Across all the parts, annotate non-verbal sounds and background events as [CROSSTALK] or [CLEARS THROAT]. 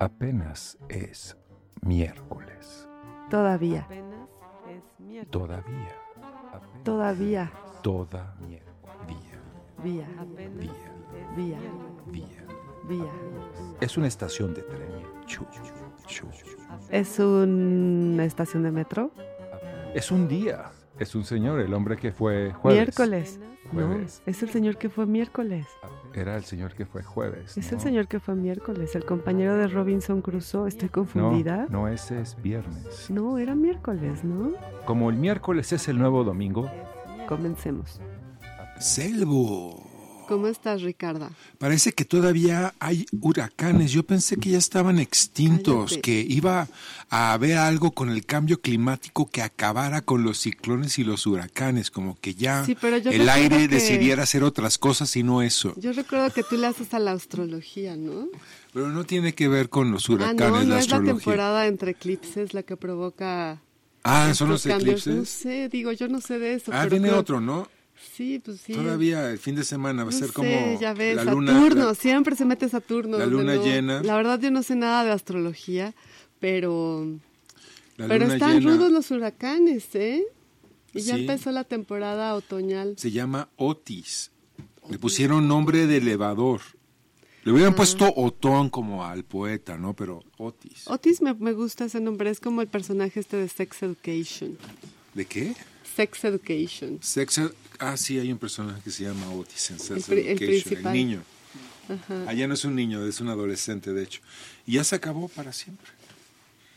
Apenas es miércoles. Todavía. Apenas es miércoles. Todavía. Apenas Todavía. Toda miércoles. Día. Vía. Apenas Día. es Vía. Día. Vía. Es una estación de tren. Chu, chu. ¿Es una estación de metro? Es un día. Es un señor, el hombre que fue jueves. Miércoles. No, es el señor que fue miércoles. Era el señor que fue jueves. Es ¿no? el señor que fue miércoles, el compañero de Robinson Crusoe. ¿Estoy No, confundida? no, ese es viernes. No, era miércoles, ¿no? Como el miércoles es el nuevo domingo, Comencemos. Selvo. ¿Cómo estás, Ricarda? Parece que todavía hay huracanes. Yo pensé que ya estaban extintos, Cállate. que iba a haber algo con el cambio climático que acabara con los ciclones y los huracanes, como que ya Sí, el aire que- decidiera hacer otras cosas y no eso. Yo recuerdo que tú le haces a la astrología, ¿no? Pero no tiene que ver con los ah, huracanes no, no la es la temporada entre eclipses la que provoca... ah, son los cambios. No eclipses. sé, digo, yo no sé de eso. Ah, pero viene creo- otro, ¿no? Sí, pues sí. Todavía el fin de semana va a No ser como ya ves, la luna. Saturno, la- siempre se mete Saturno. la luna no- llena. La verdad yo no sé nada de astrología, pero, la pero están llena rudos los huracanes, ¿eh? Y ya Sí. empezó la temporada otoñal. se llama Otis. Le pusieron nombre de elevador. Le Ah. hubieran puesto Otón como al poeta, ¿no? Pero Otis. Otis me, me gusta ese nombre, es como el personaje este de Sex Education. ¿De qué? Sex Education. Sex Ed- Ah, sí, hay un personaje que se llama Otis en Sex el Education, el niño. Ajá. Allá no es un niño, es un adolescente, de hecho. Y ya se acabó para siempre.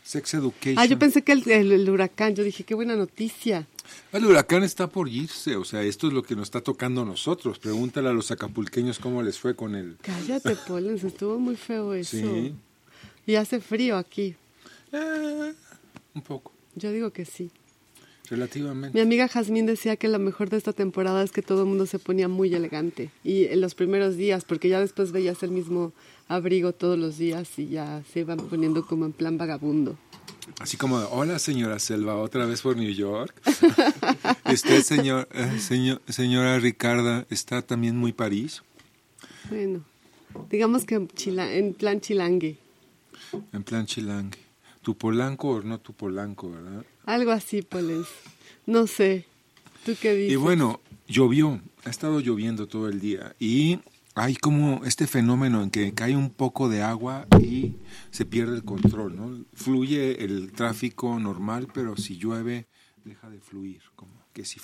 Sex Education. Ah, yo pensé que el, el- el huracán, yo dije, qué buena noticia. El huracán está por irse, o sea, esto es lo que nos está tocando a nosotros. Pregúntale a los acapulqueños cómo les fue con el... Cállate, [LAUGHS] Polens, estuvo muy feo eso. Sí. Y hace frío aquí. Eh, un poco, Yo digo que sí. Relativamente. Mi amiga Jazmín decía que lo mejor de esta temporada es que todo el mundo se ponía muy elegante. Y en los primeros días, porque ya después veías el mismo abrigo todos los días y ya se iban poniendo como en plan vagabundo. Así como, hola señora Selva, otra vez por New York. Usted, [LAUGHS] señor, eh, señor, señora Ricarda, está también muy París, Bueno, digamos que chila- en plan chilangue. en plan chilangue. Tu polanco o no tu polanco, ¿verdad? Algo así, Polens. No sé. ¿Tú qué dices? Y bueno, llovió, ha estado lloviendo todo el día y hay como este fenómeno en que cae un poco de agua y se pierde el control, ¿no? Fluye el tráfico normal, pero si llueve deja de fluir, como que si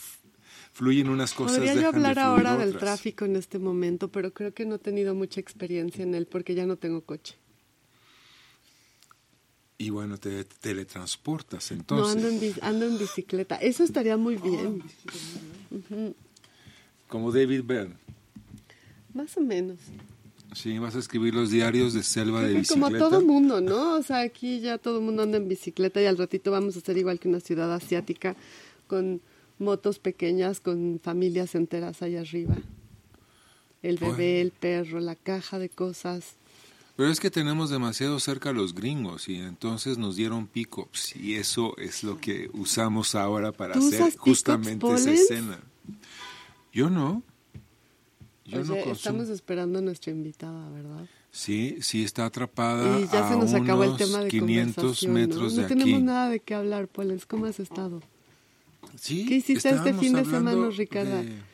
fluyen unas cosas Podría yo dejan de hablar fluir ahora del tráfico en este momento, pero creo que no he tenido mucha experiencia en él porque ya no tengo coche. Y bueno, te teletransportas no, entonces. ando en, ando en bicicleta. Eso estaría muy bien. Como David Byrne. Más o menos. Sí, vas a escribir los diarios de selva de bicicleta. como todo mundo, ¿no? O sea, aquí ya todo el mundo anda en bicicleta y al ratito vamos a ser igual que una ciudad asiática con motos pequeñas, con familias enteras allá arriba. El bebé, Bueno. el perro, la caja de cosas. Pero es que tenemos demasiado cerca a los gringos y entonces nos dieron pickups y eso es lo que usamos ahora para ¿Tú hacer justamente esa Pollens? escena. Yo no. Yo Oye, no estamos esperando a nuestra invitada, ¿verdad? Sí, sí está atrapada Y ya a se nos acabó el unos tema de 500 conversación, metros ¿no? de No aquí. tenemos nada de qué hablar, Polens. ¿Cómo has estado? Sí, ¿Qué hiciste este fin de semana, Ricarda? de-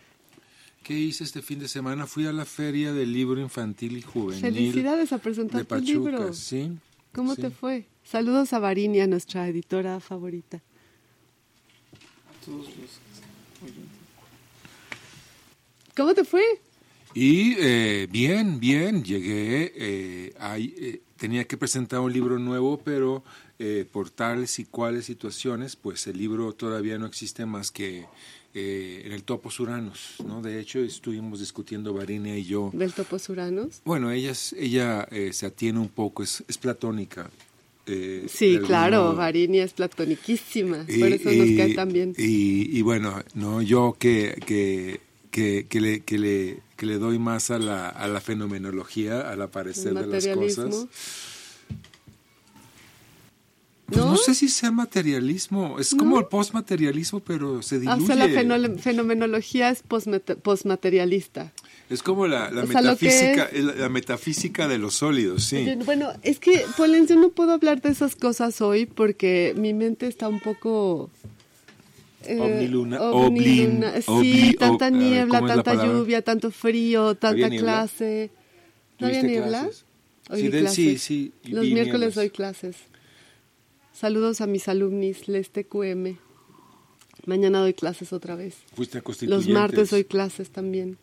¿Qué hice este fin de semana? Fui a la feria del libro infantil y juvenil. Felicidades a presentar de tu Pachuca, libro. sí. ¿Cómo sí. te fue? Saludos a Varinia, nuestra editora favorita. ¿Cómo te fue? Y eh, bien, bien, llegué, eh, eh, tenía que presentar un libro nuevo, pero eh, por tales y cuales situaciones, pues el libro todavía no existe más que eh, en el Topos Uranos, ¿no? De hecho, estuvimos discutiendo Varinia y yo. Del Topos Uranos. Bueno, ella, ella eh, se atiene un poco, es, es platónica. eh, Sí, claro. Varinia es platoniquísima. Y- por eso nos y- cae tan bien. Y, y bueno, no, yo que, que, que, que le, que, le, que le doy más a la, a la fenomenología, al aparecer de las cosas. Pues ¿No? ¿No? sé si sea materialismo, es como el postmaterialismo, pero se diluye. Ah, o sea, la fenomenología es posmaterialista. Es como la, la sea, metafísica, es- la, metafísica de los sólidos, sí. Bueno, es que, Polen, yo no puedo hablar de esas cosas hoy porque mi mente está un poco... eh, Omniluna- omniluna- oblin- Sí, obli- tanta ver, niebla, ¿cómo es la tanta lluvia, tanto frío, tanta clase. ¿No había ¿Tuviste niebla? Hoy Sí, de- sí, sí, Los miércoles nieblas. doy clases. Saludos a mis alumnis, les TQM. Mañana doy clases otra vez. Fuiste a Los martes doy clases también.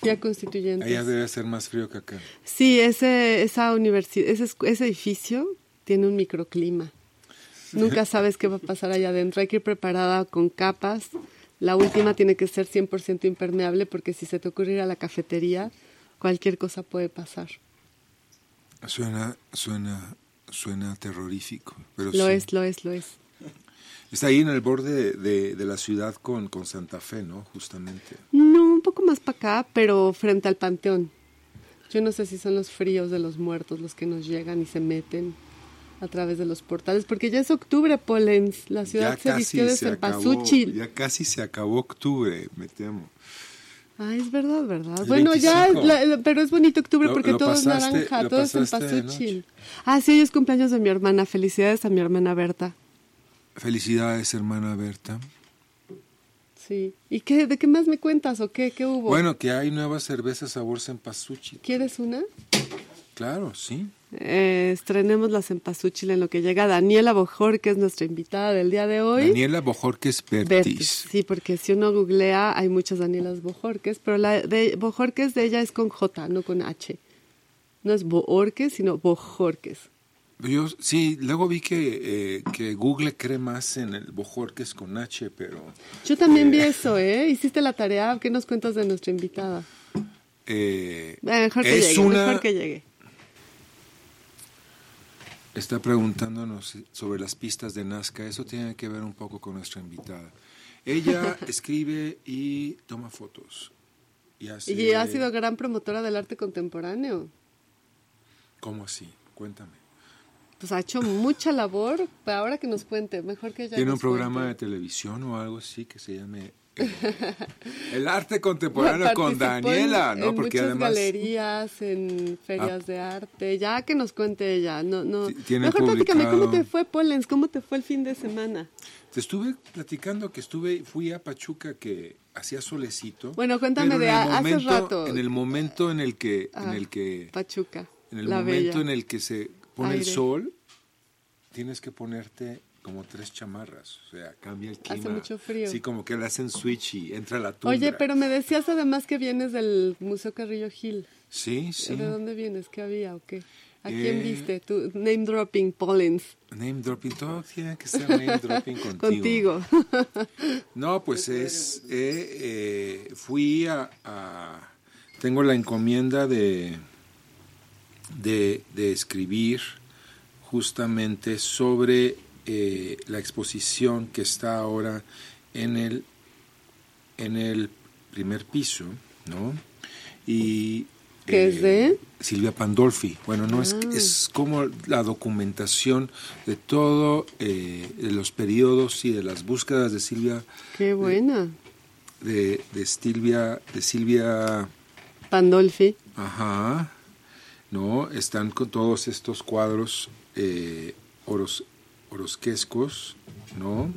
Fui a Constituyentes. Allá debe ser más frío que acá. Sí, ese, esa universidad, ese, ese edificio tiene un microclima. Nunca [LAUGHS] sabes qué va a pasar allá adentro. Hay que ir preparada con capas. La última tiene que ser 100% impermeable porque si se te ocurre ir a la cafetería, cualquier cosa puede pasar. Suena, suena, suena terrorífico. Pero Lo sí. es, lo es, lo es. Está ahí en el borde de, de- de la ciudad con, con Santa Fe, ¿no? Justamente. No, un poco más para acá, pero frente al panteón. Yo no sé si son los fríos de los muertos los que nos llegan y se meten a través de los portales, porque ya es octubre, Polens. La ciudad se vistió de cempasúchil. ya casi se acabó octubre, me temo. Ah, es verdad, ¿verdad? El bueno, ya, 25. la- la- pero es bonito octubre Lo- porque lo todo pasaste- es naranja, todo es cempasúchil. Ah, sí, hoy es cumpleaños de mi hermana. Felicidades a mi hermana Berta. Felicidades, hermana Berta. Sí. ¿Y qué, de qué más me cuentas o qué? ¿Qué hubo? Bueno, que hay nuevas cervezas sabor cempasúchil. ¿Quieres una? Claro, sí. Eh, estrenemos la cempasúchil en lo que llega Daniela Bojor, que es nuestra invitada del día de hoy. Daniela Bojorques Bertis. Bertis. Sí, porque si uno googlea hay muchas Danielas Bojorques, pero la de Bojorques de ella es con J, no con H. No es Boorques, sino Bojorques. Yo sí, luego vi que, eh, que Google cree más en el Bojorques con H, pero Yo también vi eso, ¿eh? Hiciste la tarea. ¿Qué nos cuentas de nuestra invitada? eh, Eh, Mejor que es llegue, una mejor que llegue. Está preguntándonos sobre las pistas de Nazca. Eso tiene que ver un poco con nuestra invitada. Ella [LAUGHS] escribe y toma fotos. Y, hace- Y ha sido gran promotora del arte contemporáneo. ¿Cómo así? Cuéntame. Pues ha hecho mucha labor. Ahora que nos cuente, mejor que ella ¿Tiene un programa de televisión o algo así que se llame El arte contemporáneo [LAUGHS] con Daniela, en, ¿no? en Porque muchas además galerías, en ferias Ah. de arte. Ya que nos cuente ella. No, no. Mejor platícame, ¿cómo te fue, Polens? ¿Cómo te fue el fin de semana? te estuve platicando que estuve, fui a Pachuca que hacía solecito. Bueno, cuéntame de a- hace momento- rato. En el momento en el que, en Ah, el que, Pachuca. en el la momento bella. en el que se pone el sol, tienes que ponerte como tres chamarras, o sea, cambia el clima. Hace mucho frío. Sí, como que le hacen switch y entra la tundra. Oye, pero me decías además que vienes del Museo Carrillo Gil. Sí, sí. ¿De dónde vienes? ¿Qué había o qué? ¿A Eh, quién viste? Tu name dropping, Pollens. Name dropping, todo tiene que ser name [LAUGHS] dropping contigo. Contigo. [LAUGHS] No, pues es, eh, eh, fui a, a- tengo la encomienda de, de, de escribir justamente sobre eh, la exposición que está ahora en el, en el primer piso, ¿no? Y ¿Qué es de? Silvia Pandolfi. Bueno, no es, Ah. es como la documentación de todo, eh, de los periodos y de las búsquedas de Silvia, Qué buena. de, de Silvia, de Silvia, Pandolfi. ajá, ¿no? Están con todos estos cuadros eh, oros, orosquescos, ¿no?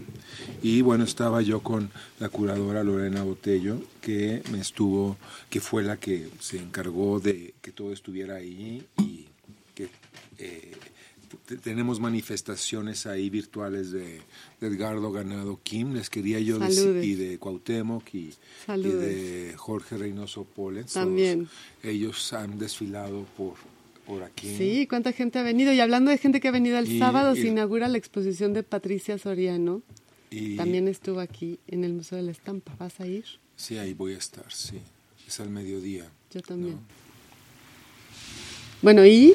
Y bueno, estaba yo con la curadora Lorena Botello, que me estuvo, que fue la que se encargó de que todo estuviera ahí y que eh, te- tenemos manifestaciones ahí virtuales de, de Edgardo Ganado Kim, les quería yo decir, y de Cuauhtémoc y, de Jorge Reynoso Pollens. También. todos Ellos han desfilado por, por aquí. Sí, cuánta gente ha venido. Y hablando de gente que ha venido el Y- sábado, y- se inaugura la exposición de Patricia Soriano. Y, También estuvo aquí en el Museo de la Estampa. ¿Vas a ir? Sí, ahí voy a estar, sí. Es al mediodía. Yo también. ¿no? Bueno, ¿y?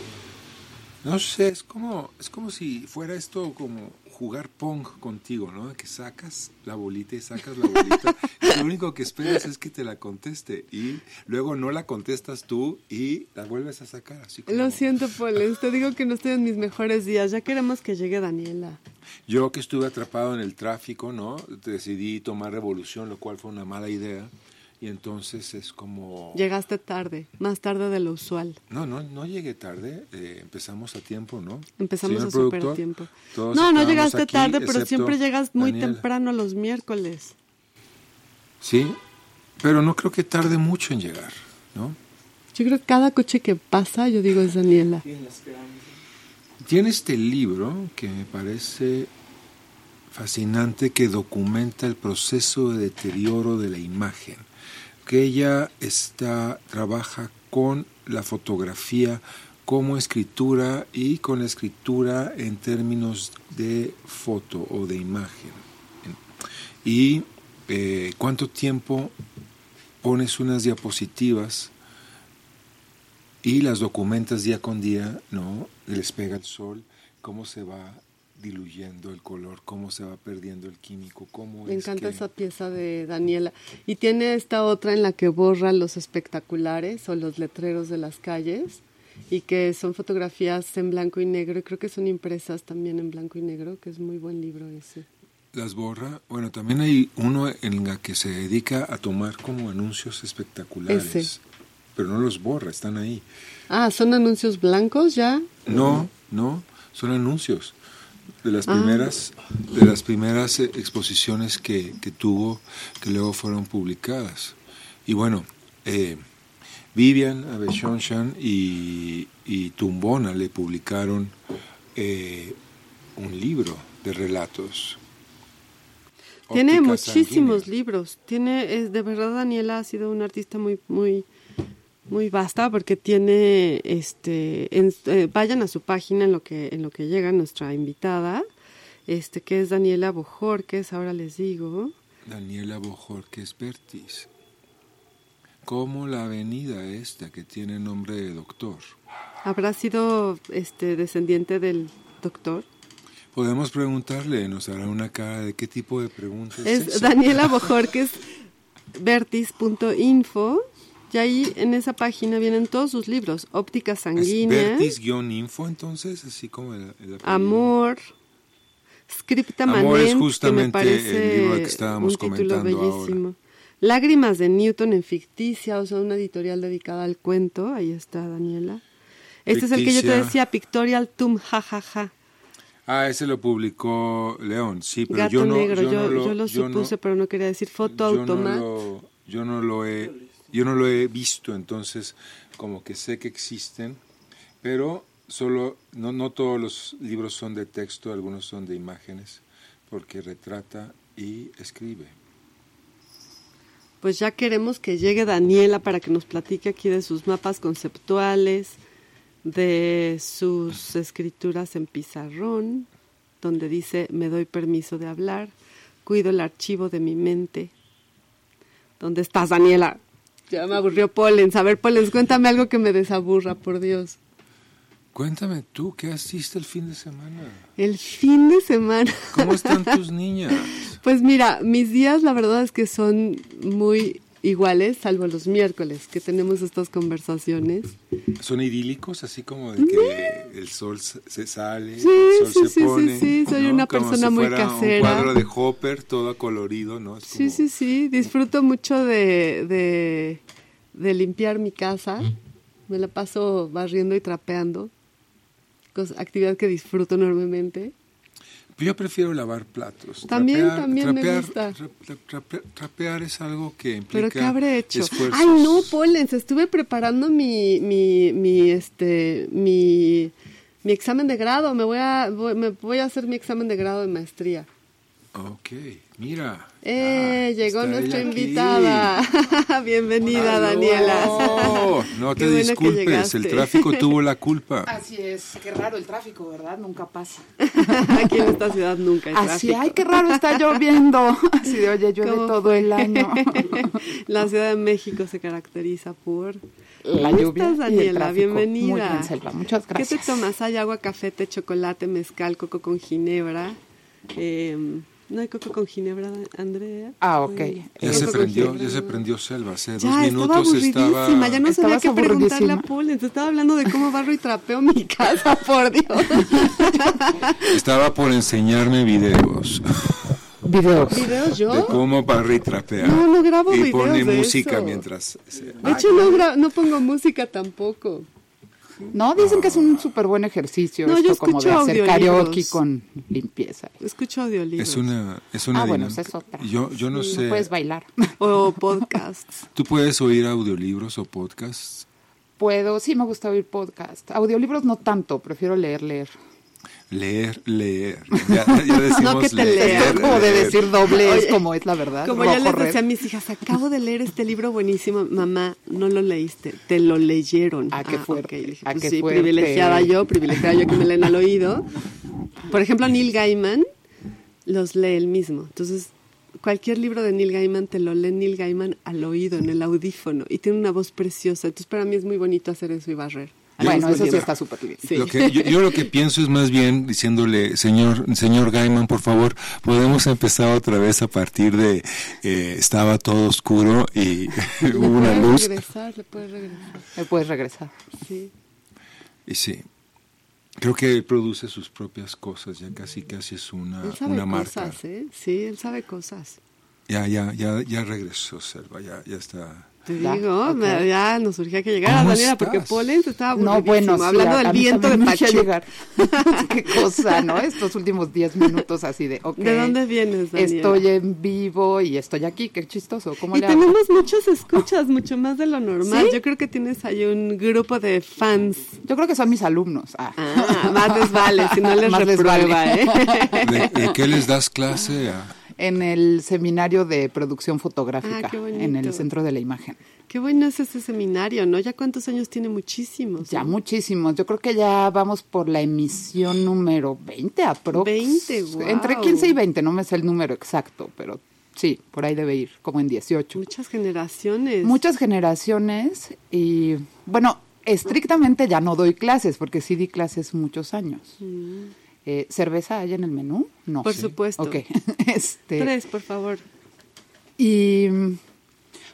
No sé, es como, es como si fuera esto como jugar pong contigo, ¿no? Que sacas la bolita y sacas la bolita. y lo único que esperas es que te la conteste. Y luego no la contestas tú y la vuelves a sacar. Así como- Lo siento, Poles. Te digo que no estoy en mis mejores días. Ya queremos que llegue Daniela. Yo que estuve atrapado en el tráfico, ¿no? Decidí tomar revolución, lo cual fue una mala idea. Y entonces es como... Llegaste tarde, más tarde de lo usual. No, no, no llegué tarde, eh, empezamos a tiempo, ¿no? Empezamos Señor a super productor, tiempo. No, no llegaste aquí, tarde, pero siempre llegas muy temprano los miércoles. Sí, pero no creo que tarde mucho en llegar, ¿no? Yo creo que cada coche que pasa, yo digo es Daniela. Tiene este libro que me parece fascinante que documenta el proceso de deterioro de la imagen, que ella está trabaja con la fotografía como escritura y con la escritura en términos de foto o de imagen. Y eh, cuánto tiempo pones unas diapositivas y las documentas día con día, ¿no? Les pega el sol, cómo se va diluyendo el color, cómo se va perdiendo el químico, cómo Me es encanta que- esa pieza de Daniela. Y tiene esta otra en la que borra los espectaculares o los letreros de las calles y que son fotografías en blanco y negro y creo que son impresas también en blanco y negro, que es muy buen libro ese. las borra. Bueno, también hay uno en la que se dedica a tomar como anuncios espectaculares, Ese. pero no los borra, están ahí. Ah, ¿son anuncios blancos ya? No, no, son anuncios de las Ah. primeras de las primeras eh, exposiciones que, que tuvo que luego fueron publicadas. Y bueno, eh, Vivian Abeshonshan y, y Tumbona le publicaron eh, un libro de relatos. Tiene Óptica muchísimos sanguínea. libros. Tiene, es, de verdad, Daniela ha sido una artista muy, muy, muy vasta porque tiene, este, en- eh, vayan a su página en lo que, en lo que llega nuestra invitada, este, que es Daniela Bojorques, ahora les digo. Daniela Bojorquez Bertis. Como la avenida esta que tiene nombre de doctor. Habrá sido, este, descendiente del doctor. Podemos preguntarle, nos hará una cara de qué tipo de preguntas Es? Daniela [LAUGHS] Bojorques vertis.info y ahí en esa página vienen todos sus libros, Óptica ¿Es Sanguínea. Vertis-info entonces, así como el, el? Amor, Scripta Amor es Manent, que me justamente parece el libro que estábamos un título comentando bellísimo. Lágrimas de Newton en ficticia, o sea, una editorial dedicada al cuento. Ahí está Daniela. Este es el que yo te Ficticia. decía, Pictorial Tum, ja, ja, ja. Ah, ese lo publicó León, sí, pero Gato yo no, negro, yo, yo, no lo, yo lo yo no- supuse, pero no quería decir foto yo no automat. lo- yo no lo he, yo no lo he visto, entonces como que sé que existen, pero solo, no, no todos los libros son de texto, algunos son de imágenes, porque retrata y escribe. Pues ya queremos que llegue Daniela para que nos platique aquí de sus mapas conceptuales, de sus escrituras en pizarrón, donde dice me doy permiso de hablar, cuido el archivo de mi mente. ¿Dónde estás, Daniela? Ya me aburrió Polens. A ver, Polens, cuéntame algo que me desaburra, por Dios. Cuéntame tú, ¿qué hiciste el fin de semana? El fin de semana. ¿Cómo están [LAUGHS] tus niñas? Pues mira, mis días la verdad es que son muy iguales, salvo los miércoles, que tenemos estas conversaciones. ¿Son idílicos, así como de que el sol se sale, Sí, el sol sí, se sí, sí, pone? sí, soy una Como persona si muy fuera casera. Un cuadro de Hopper, todo colorido, ¿no? Es Sí, como- sí, sí, disfruto mucho de, de, de limpiar mi casa. Me la paso barriendo y trapeando. Actividad que disfruto enormemente. Yo prefiero lavar platos. También, también me gusta. tra- tra- trape- trapear es algo que implica Pero ¿qué habré hecho? esfuerzos. Ay, no, Polens, estuve preparando mi, mi, mi, este, mi, mi examen de grado. Me voy a, voy, me voy a hacer mi examen de grado de maestría. Ok, mira. Eh, Ah, llegó está nuestra invitada. [LAUGHS] Bienvenida. Daniela. No [LAUGHS] te Qué bueno que disculpes, el tráfico tuvo la [LAUGHS] culpa. Así es, qué raro el tráfico, ¿verdad? Nunca pasa. Aquí en esta ciudad nunca hay Así, tráfico. ay, qué raro está lloviendo. Así de, oye, llueve ¿Cómo todo fue? el año. La Ciudad de México se caracteriza por... La ¿Cómo lluvia estás, y el Daniela? tráfico. Bienvenida. Muy bien, Selva, muchas ¿Qué gracias. te tomas? ¿Hay agua, café, té, chocolate, mezcal, coco con ginebra? Eh, ¿No hay coco con ginebra, Andrea? Ah, ok. Ay, Ya se prendió, ya se no. prendió Selva. Hace dos Ya, estaba minutos estaba... ya no sabía qué preguntarle a. Paul, entonces estaba hablando de cómo barro y trapeo mi casa, [LAUGHS] por Dios. Estaba por enseñarme videos. Videos. ¿Videos yo? de cómo Barry trapea. No, no grabo y videos pone de música eso. mientras. se- De hecho, no, gra- no pongo música tampoco. No, dicen que es un súper buen ejercicio No, yo esto como de hacer karaoke con limpieza. Escucho audiolibros. es una, es una ah, bueno, esa es otra. Yo, yo no sé. puedes bailar. O podcasts. [LAUGHS] ¿Tú puedes oír audiolibros o podcasts? Puedo, sí me gusta oír podcast. Audiolibros no tanto, prefiero leer, leer. Leer, leer. [LAUGHS] Ya, ya decimos No que te leer, como de decir doble es como es la verdad. Como ya les decía a mis hijas, acabo de leer este libro buenísimo. Mamá, no lo leíste, te lo leyeron. Ah, qué fuerte, ok. Dije, ah, pues qué sí, fuerte. privilegiada yo, privilegiada yo que me leen al oído. Por ejemplo, Neil Gaiman los lee él mismo. Entonces, cualquier libro de Neil Gaiman te lo lee Neil Gaiman al oído, en el audífono. Y tiene una voz preciosa. Entonces, para mí es muy bonito hacer eso y barrer. Bueno, eso sí está súper bien. Sí. Lo que, yo, yo lo que pienso es más bien diciéndole, señor, señor Gaiman, por favor, podemos empezar otra vez a partir de eh, estaba todo oscuro y [LAUGHS] Le hubo una luz. regresar, le puedes regresar. Me puedes regresar. Sí. Y sí, creo que él produce sus propias cosas, ya casi casi es una, Él sabe una marca. cosas, ¿eh? Sí, él sabe cosas. Ya, ya, ya, ya regresó, Selva, ya, ya está. Te Ya, digo, me- ya nos surgía que llegara ¿Cómo Daniela porque? Polen se estaba No, bueno, sí, hablando a- del a viento de Pachuca. llegar. [LAUGHS] [LAUGHS] Qué cosa, ¿no? Estos últimos 10 minutos así de, ok. ¿De dónde vienes, Daniela? Estoy en vivo y estoy aquí, qué chistoso. ¿Cómo Y le hago? tenemos muchos escuchas, [LAUGHS] mucho más de lo normal. ¿Sí? Yo creo que tienes ahí un grupo de fans. Yo creo que son mis alumnos. Ah. Ah, más les vale, si no les Más les reprueba, vale. ¿eh? ¿De, de qué les das clase? a- En el seminario de producción fotográfica, Ah, qué bonito. en el Centro de la Imagen. Qué bueno es ese seminario, ¿no? ¿Ya cuántos años tiene? Muchísimos. Ya ¿no? muchísimos. Yo creo que ya vamos por la emisión número 20 aprox. 20, guau. Entre 15 y 20, no me sé el número exacto, pero sí, por ahí debe ir, como en 18. Muchas generaciones. Muchas generaciones y, bueno, estrictamente ya no doy clases, porque sí di clases muchos años. Eh, ¿Cerveza hay en el menú? No. Mm. Por supuesto. Ok. [LAUGHS] este, Tres, por favor. Y,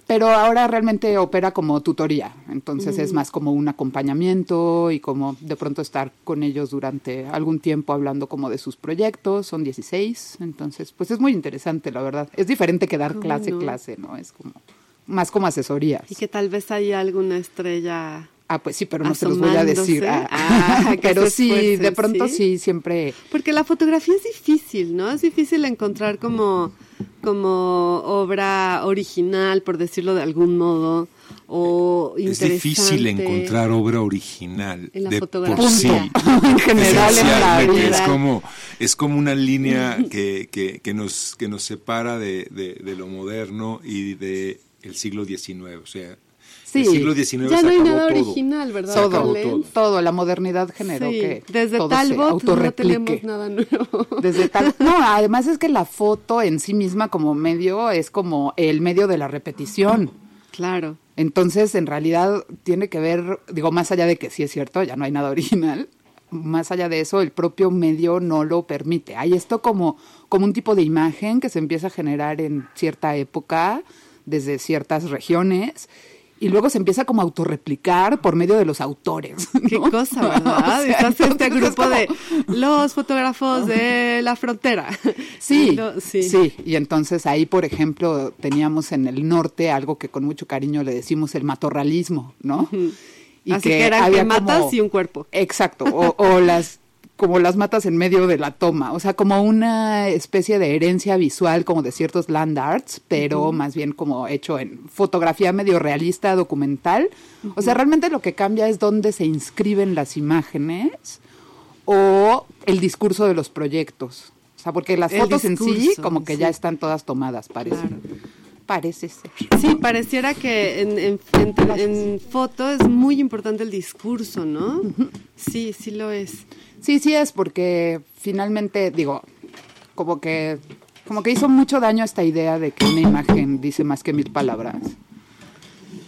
pero ahora realmente opera como tutoría, entonces Mm. es más como un acompañamiento y como de pronto estar con ellos durante algún tiempo hablando como de sus proyectos, son 16, entonces pues es muy interesante la verdad. Es diferente que dar ¿Cómo clase, no? clase, ¿no? Es como más como asesorías. Y que tal vez hay alguna estrella Ah, pues sí, pero no se los voy a decir. Ah, Ah, [LAUGHS] pero sí, de pronto ¿sí? sí, siempre... Porque la fotografía es difícil, ¿no? Es difícil encontrar como, como obra original, por decirlo de algún modo, o Es difícil encontrar obra original En la de fotografía. por sí. en general en la vida. Es como, es como una línea que, que, que nos, que nos separa de, de, de lo moderno y de el siglo XIX. O sea, Sí. el siglo XIX Ya no hay nada todo. original, ¿verdad? todo, todo. todo, la modernidad generó Sí, que desde todo se Talbot no tenemos nada nuevo. [LAUGHS] Desde tal, no, además es que la foto en sí misma como medio es como el medio de la repetición. Claro. Entonces, en realidad tiene que ver, digo, más allá de que sí es cierto, ya no hay nada original, más allá de eso, el propio medio no lo permite. Hay esto como, como un tipo de imagen que se empieza a generar en cierta época, desde ciertas regiones, y luego se empieza como a autorreplicar por medio de los autores. Qué cosa, [LAUGHS] ¿verdad? O sea, Estás este entonces es grupo como- de los fotógrafos de la frontera. Sí, [LAUGHS] sí, sí. Y entonces ahí, por ejemplo, teníamos en el norte algo que con mucho cariño le decimos el matorralismo, ¿no? Y Así que, eran había que matas como- y un cuerpo. Exacto, o, o las como las matas en medio de la toma, o sea, como una especie de herencia visual como de ciertos land arts, pero más bien como hecho en fotografía medio realista, documental. O sea, realmente lo que cambia es dónde se inscriben las imágenes o el discurso de los proyectos. O sea, porque las El fotos en sí discurso, como que ya están todas tomadas, parece. Claro. Parece ser. Sí, pareciera que en, en, en- en foto es muy importante el discurso, ¿no? Sí, sí lo es. Sí, sí es, porque finalmente, digo, como que, como que hizo mucho daño esta idea de que una imagen dice más que mil palabras.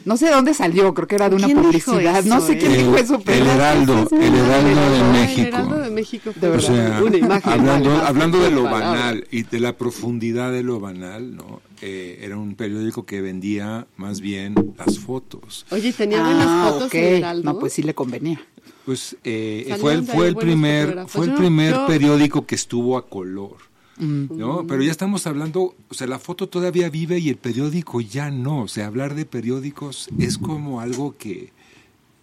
No sé de dónde salió, creo que era de una ¿Quién dijo publicidad. no sé eh? quién dijo eso, El pero. Heraldo, el Heraldo de México. El Heraldo de México. De O verdad. sea, una imagen. hablando, de lo banal y de la profundidad de lo banal, ¿no? Eh, era un periódico que vendía más bien las fotos. Oye, tenía buenas Ah, fotos ok. el Heraldo. No, pues sí le convenía. Pues eh, fue, el- fue el primer, fue el no- primer yo- periódico que estuvo a color. ¿no? Pero ya estamos hablando, o sea, la foto todavía vive y el periódico ya no. O sea, hablar de periódicos es como algo que,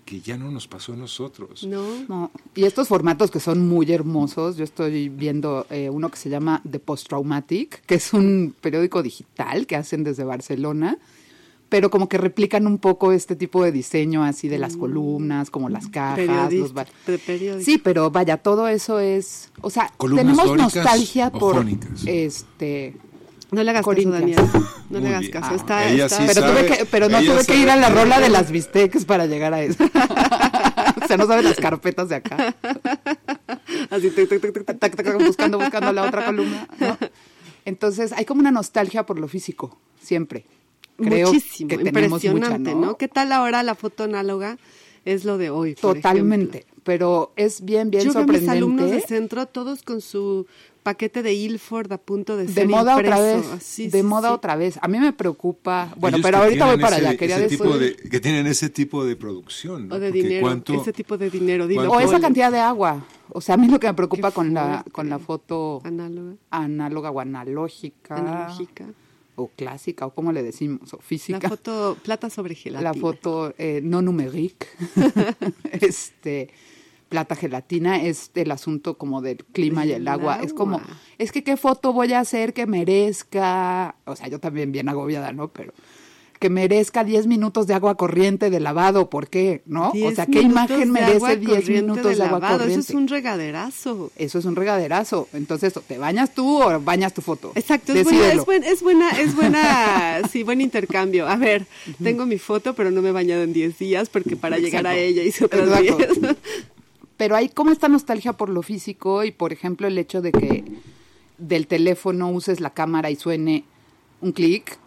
que ya no nos pasó a nosotros. No. No, Y estos formatos que son muy hermosos, yo estoy viendo eh, uno que se llama The Post Traumatic, que es un periódico digital que hacen desde Barcelona, pero como que replican un poco este tipo de diseño así de las columnas, como las cajas, los. Sí, pero vaya, todo eso es, o sea, Columnas tenemos nostalgia por jónicas. este No le hagas caso, Daniel. No Muy le hagas bien. caso. Ah, Está, ella está- sí pero sabe- tuve que, pero no ella tuve que ir a la que- rola de las bistecs para llegar a eso. [LAUGHS] o sea, no sabe las carpetas de acá. Así, tuc, buscando, buscando la otra columna. ¿no? Entonces, hay como una nostalgia por lo físico, siempre. Creo Muchísimo, que tenemos impresionante, mucha, ¿no? ¿Qué tal ahora la foto análoga es lo de hoy? por Totalmente. Pero es bien, bien? Yo veo a mis alumnos de sorprendente. centro todos con su paquete de Ilford a punto de, De ser moda impreso. otra vez. Así, de sí, moda sí. otra vez. A mí me preocupa. Bueno, Ellos pero ahorita voy para ese- allá. Quería decir. de- que tienen ese tipo de producción. ¿no? O de Porque dinero, cuánto- ese tipo de dinero. cuánto- O esa cantidad de agua. O sea, a mí lo que me preocupa con la, con la foto Análoga, análoga o analógica. analógica. O clásica, o como le decimos, o La física. foto plata sobre gelatina. la foto eh, no numérique, [LAUGHS] [LAUGHS] este, plata gelatina, es el asunto como del clima y el agua. Es como, es que qué foto voy a hacer que merezca, o sea, yo también bien agobiada, ¿no? Pero que merezca 10 minutos de agua corriente de lavado, ¿por qué? ¿no? O 10 sea, ¿qué imagen de merece 10 corriente minutos de, agua lavado? corriente? Eso es un regaderazo. Eso es un regaderazo. Entonces, ¿te bañas tú o bañas tu foto? Exacto, es buena, es, buen- es buena, es buena, [LAUGHS] sí, buen intercambio. A ver, tengo mi foto, pero no me he bañado en 10 días porque para llegar a ella hice otras Exacto. 10. [LAUGHS] Pero hay como esta nostalgia por lo físico y, por ejemplo, el hecho de que del teléfono uses la cámara y suene un clic,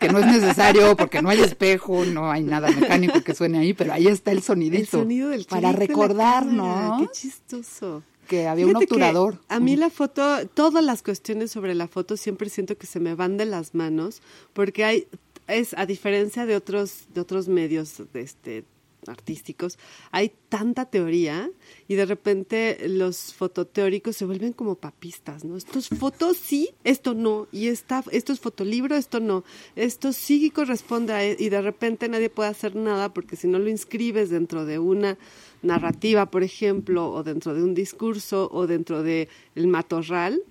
que no es necesario porque no hay espejo, no hay nada mecánico que suene ahí, pero ahí está el sonidito. El sonido del Para de recordar, ¿no? Qué chistoso. Que había un Fíjate obturador. A mí la foto, todas las cuestiones sobre la foto siempre siento que se me van de las manos porque hay es a diferencia de otros de otros medios de este artísticos, hay tanta teoría y de repente los fototeóricos se vuelven como papistas, ¿no? Esto es foto sí, esto no, y esta, esto es fotolibro, esto no, esto sí corresponde a, e- y de repente nadie puede hacer nada porque si no lo inscribes dentro de una narrativa, por ejemplo, o dentro de un discurso o dentro de el matorral,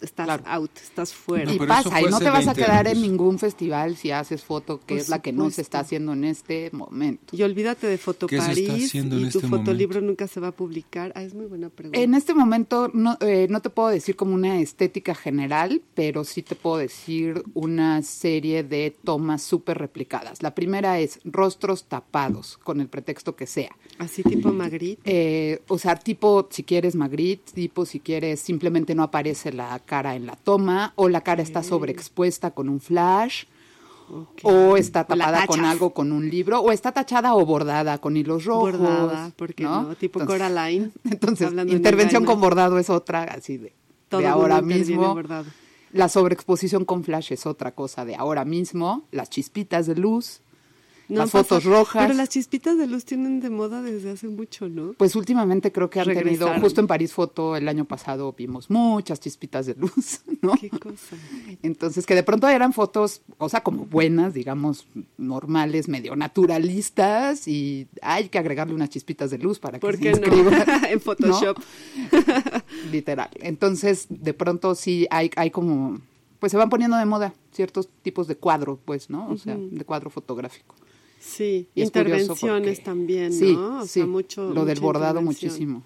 estás Claro. out, estás fuera. No, y pasa, y no te vas a 20 quedar en ningún festival si haces foto, que Por es la que no se está haciendo en este momento. Y olvídate de Foto ¿Qué se está París y tu este fotolibro nunca se va a publicar. Ah, es muy buena pregunta. En este momento no, eh, no te puedo decir como una estética general, pero sí te puedo decir una serie de tomas súper replicadas. La primera es rostros tapados, con el pretexto que sea. Así tipo Magritte. Eh, o sea, tipo si quieres Magritte, tipo si quieres simplemente no aparece la cara en la toma, o la cara está sobreexpuesta con un flash, o está O tapada con algo con un libro, o está tachada o bordada con hilos rojos. Bordada, ¿por qué no? Tipo Coraline, [LAUGHS] Entonces, hablando en intervención con bordado es otra, así de, Todo de ahora mismo. La sobreexposición con flash es otra cosa de ahora mismo. Las chispitas de luz. Las pasa- fotos rojas. Pero las chispitas de luz tienen de moda desde hace mucho, ¿no? Pues últimamente creo que han tenido, Regresaron. justo en París Foto el año pasado vimos muchas chispitas de luz, [LAUGHS] ¿no? Qué cosa. Entonces, que de pronto eran fotos, o sea, como buenas, digamos, normales, medio naturalistas, y hay que agregarle unas chispitas de luz para que ¿Por se qué no? [LAUGHS] en Photoshop. [LAUGHS] Literal. Entonces, de pronto sí hay, hay como, pues se van poniendo de moda ciertos tipos de cuadro, pues, ¿no? O sea, de cuadro fotográfico. Sí, Y intervenciones porque- también, Sí, ¿no? O sí, sea, mucho. lo del bordado muchísimo.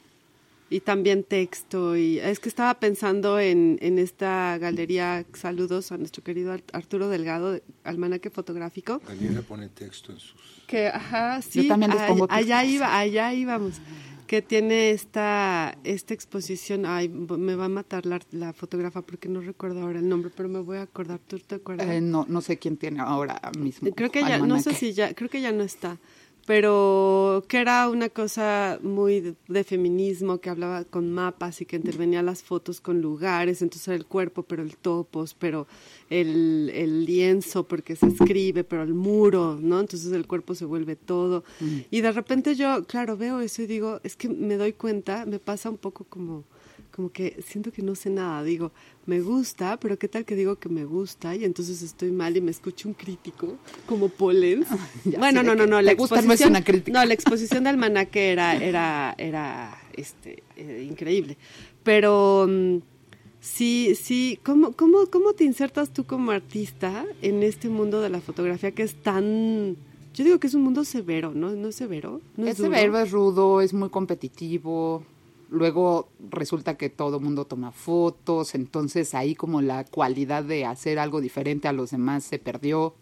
Y también texto. Y es que estaba pensando en, en esta galería. Saludos a nuestro querido Ar- Arturo Delgado, de Almanaque Fotográfico. Daniela pone texto en sus... Que, ajá, sí. también les pongo allá textos. iba, allá íbamos. Que tiene esta, esta exposición. Ay, me va a matar la, la fotógrafa porque no recuerdo ahora el nombre, pero me voy a acordar. ¿Tú te acuerdas? Eh, no, no sé quién tiene ahora mismo. Creo que ya, no sé si ya, creo que ya no está, pero que era una cosa muy de, de feminismo, que hablaba con mapas y que intervenía las fotos con lugares, entonces era el cuerpo, pero el topos, pero el, el lienzo, porque se escribe, pero el muro, ¿no? Entonces el cuerpo se vuelve todo. Y de repente yo, claro, veo eso y digo, es que me doy cuenta, me pasa un poco como como que siento que no sé nada, digo, me gusta, pero qué tal que digo que me gusta y entonces estoy mal y me escucho un crítico como Polens. [LAUGHS] Ya bueno, no, no, no, la gusta no es exposición, una crítica. no, la exposición de almanaque era, era, era, este, eh, increíble, pero mm, sí, sí, ¿cómo, cómo, ¿cómo te insertas tú como artista en este mundo de la fotografía que es tan, yo digo que es un mundo severo, ¿no? ¿No es severo? ¿No Ese duro? verbo es rudo, es muy competitivo. Luego resulta que todo el mundo toma fotos, entonces ahí como la cualidad de hacer algo diferente a los demás se perdió.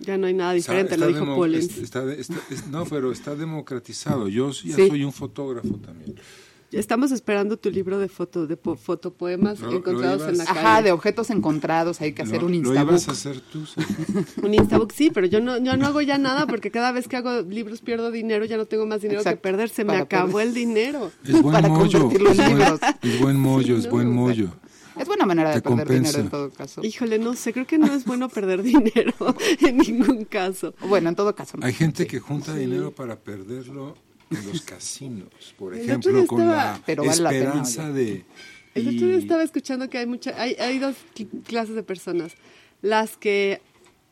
Ya no hay nada diferente, Está- lo está dijo Pollens. está- es- no, pero está democratizado. Yo ya Sí. soy un fotógrafo también. Estamos esperando tu libro de foto, de po- fotopoemas Lo- lo encontrados en la calle. Ajá, de objetos encontrados, hay que hacer lo, un lo instabook. ibas a hacer tú. [LAUGHS] Un Instabook, sí, pero yo no, yo no hago ya nada porque cada vez que hago libros pierdo dinero, ya no tengo más dinero Exacto, que perder, se me acabó poder- el dinero. Es buen Para mollo. Es buen, libros. es buen mollo, es buen mollo. Es buena manera de perder compensa. dinero en todo caso. Híjole, no sé, creo que no es bueno perder [LAUGHS] dinero en ningún caso. Bueno, en todo caso. no. Hay gente que junta dinero para perderlo en los casinos, por El ejemplo, con estaba- la Pero vale la pena, esperanza oye. de... El y- otro día estaba escuchando que hay mucha, hay, hay dos cl- clases de personas, las que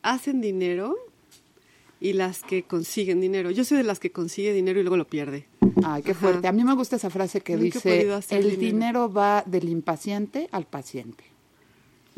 hacen dinero y las que consiguen dinero. Yo soy de las que consigue dinero y luego lo pierde. Ay, qué Ajá. fuerte. A mí me gusta esa frase que Nunca dice, el dinero". dinero va del impaciente al paciente.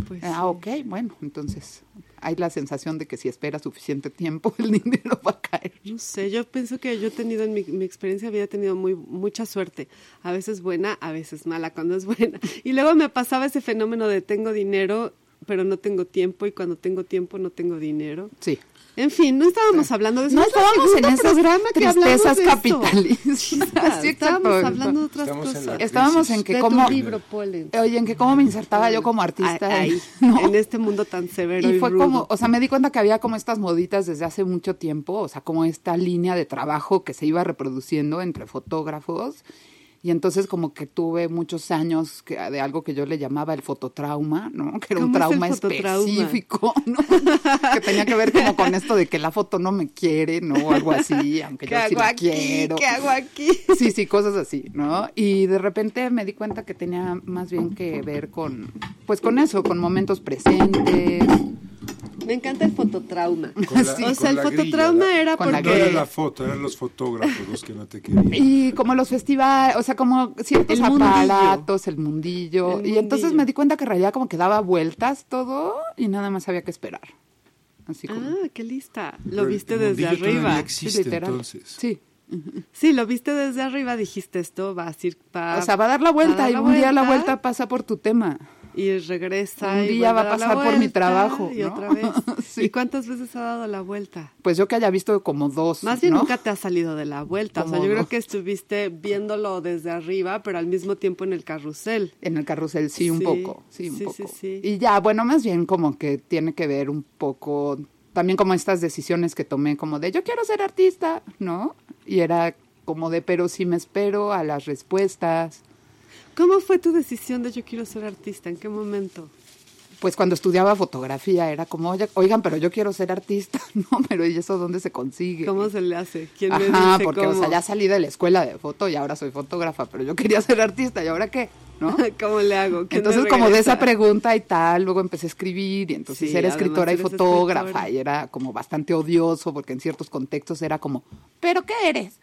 Pues, Ah, sí. ok, bueno, entonces hay la sensación de que si espera suficiente tiempo, [LAUGHS] el dinero va a caer. No sé, yo pienso que yo he tenido en mi, mi experiencia había tenido muy mucha suerte, a veces buena, a veces mala cuando es buena. [LAUGHS] Y luego me pasaba ese fenómeno de tengo dinero, pero no tengo tiempo y cuando tengo tiempo no tengo dinero. Sí. En fin, no estábamos hablando de eso. No estábamos en esas programa que hablamos tristezas de esto. capitalistas. [LAUGHS] Sí, estábamos hablando de otras Estamos en cosas. Estábamos en que de cómo... tu libro, Polen. Oye, en que cómo me insertaba yo como artista. Ahí, [LAUGHS] ¿no? en este mundo tan severo y, Y fue rudo. como, o sea, me di cuenta que había como estas moditas desde hace mucho tiempo, o sea, como esta línea de trabajo que se iba reproduciendo entre fotógrafos. Y entonces como que tuve muchos años que, de algo que yo le llamaba el fototrauma, ¿no? [LAUGHS] Que era un ¿Cómo es trauma fototrauma? específico, [LAUGHS] ¿no? que tenía que ver como con esto de que la foto no me quiere, ¿no? O algo así, aunque ¿Qué yo sí la aquí? quiero. ¿Qué hago aquí? Sí, sí, cosas así, ¿no? Y de repente me di cuenta que tenía más bien que ver con, pues con eso, con momentos presentes. Me encanta el fototrauma. O sea, el fototrauma grilla, era Con la No porque... era la foto, eran los fotógrafos los que no te querían. Y como los festivales, o sea, como ciertos El mundillo. aparatos, el mundillo. El y entonces me di cuenta que en realidad como que daba vueltas todo y nada más había que esperar. Así como. Ah, qué lista. Lo Pero el viste desde arriba. sí, existe literal. entonces. Sí. Sí, lo viste desde arriba, dijiste esto, va a ir O sea, va a dar la vuelta dar y la un día la vuelta pasa por tu tema. Y regresa un y día vuelve va a pasar por mi trabajo, y ¿no? otra vez. [LAUGHS] Sí. ¿Y cuántas veces ha dado la vuelta? Pues yo que haya visto como dos. Más bien ¿no? nunca te has salido de la vuelta. O sea, yo creo que estuviste viéndolo desde arriba, pero al mismo tiempo en el carrusel. En el carrusel, sí, un Sí, poco, sí, un sí, poco. Y ya, bueno, más bien como que tiene que ver un poco, también como estas decisiones que tomé, como de yo quiero ser artista, ¿no? Y era como de, pero si me espero a las respuestas. ¿Cómo fue tu decisión de yo quiero ser artista? ¿En qué momento? Pues cuando estudiaba fotografía era como, oye, oigan, pero yo quiero ser artista, [LAUGHS] ¿no? Pero ¿y eso dónde se consigue? ¿Cómo se le hace? ¿Quién me Ajá, dice porque, cómo? o sea, ya salí de la escuela de foto y ahora soy fotógrafa, pero yo quería ser artista, ¿y ahora qué? ¿No? [LAUGHS] ¿Cómo le hago? ¿Quién me Entonces, como de esa pregunta y tal, luego empecé a escribir y entonces Sí, era escritora y fotógrafa escritora. y era como bastante odioso porque en ciertos contextos era como, ¿pero qué eres?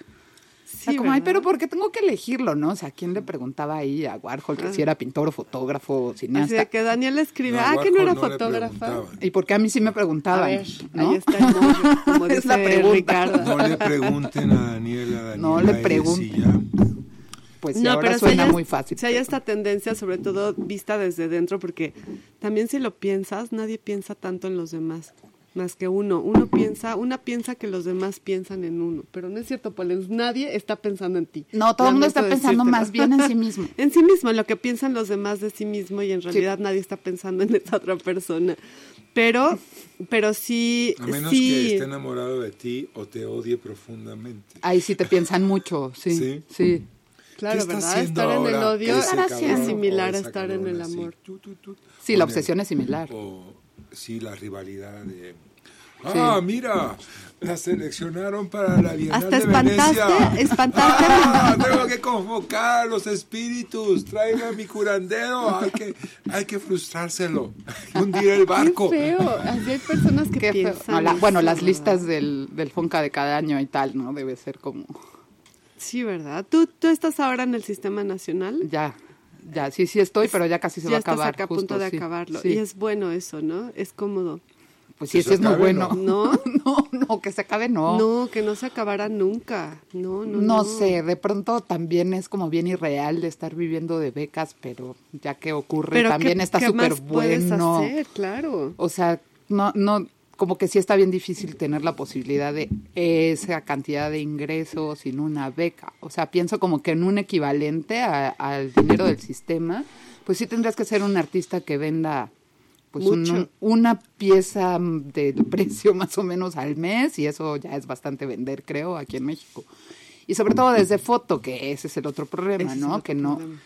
O sea, Sí, como, ay, pero ¿por qué tengo que elegirlo, no? O sea, ¿quién le preguntaba ahí a Warhol que si era pintor o fotógrafo o cineasta? de que Daniel escribe, No, ah, que no era fotógrafa. preguntaban. ¿Y por qué a mí sí me a preguntaban? ver, ¿no? ahí está el mollo, como [LAUGHS] Es la dice pregunta. Ricardo. No le pregunten a Daniela, Daniela No le pregunten. ya. Pues sí, No, ahora pero si suena hay, muy fácil. Si hay esta tendencia, sobre todo vista desde dentro, porque también si lo piensas, nadie piensa tanto en los demás, más que uno. Uno piensa, una piensa que los demás piensan en uno, pero no es cierto, Polens, nadie está pensando en ti. No, todo el mundo está pensando decírtelo. más bien en sí [LAUGHS] mismo. en sí mismo, en lo que piensan los demás de sí mismo y en realidad nadie está pensando en esa otra persona. Pero, pero sí, A menos sí. que esté enamorado de ti o te odie profundamente. Ahí sí te piensan [LAUGHS] mucho, sí. Sí. Sí. Claro, ¿Qué está ¿verdad? Estar en el odio es similar a estar en el amor. tú, tú, tú. Sí, la obsesión es similar. O sí, la rivalidad de... Ah, mira, la seleccionaron para la Bienal Hasta de espantaste, Venecia. espantaste. [LAUGHS] Ah, tengo que convocar a los espíritus. Traiga mi curandero. Hay que, hay que frustrárselo. [LAUGHS] Hundir el barco. Qué feo. Así hay personas que Qué piensan. No, la- bueno, las listas del, del Fonca de cada año y tal, ¿no? Debe ser como, Sí, ¿verdad? ¿Tú, tú estás ahora en el sistema nacional. ya, ya, sí, sí estoy, pero ya casi se ya va a estás acabar. acá a punto justo, de sí. acabarlo. Sí. Y es bueno eso, ¿no? Es cómodo. Pues sí, se es muy acabe, bueno. ¿no? [LAUGHS] [LAUGHS] no, no, que se acabe, no. No, que no se acabará nunca. No, no, No no. sé, de pronto también es como bien irreal de estar viviendo de becas, pero ya que ocurre Pero también ¿qué- está súper más puedes bueno. hacer? Claro. O sea, no, no, como que sí está bien difícil tener la posibilidad de esa cantidad de ingresos sin una beca. O sea, pienso como que en un equivalente a- al dinero del sistema, pues sí tendrías que ser un artista que venda pues un- una pieza del [LAUGHS] precio más o menos al mes y eso ya es bastante vender, creo, aquí en México. Y sobre todo desde foto, que ese es el otro problema, Ese ¿no? Que no, problema.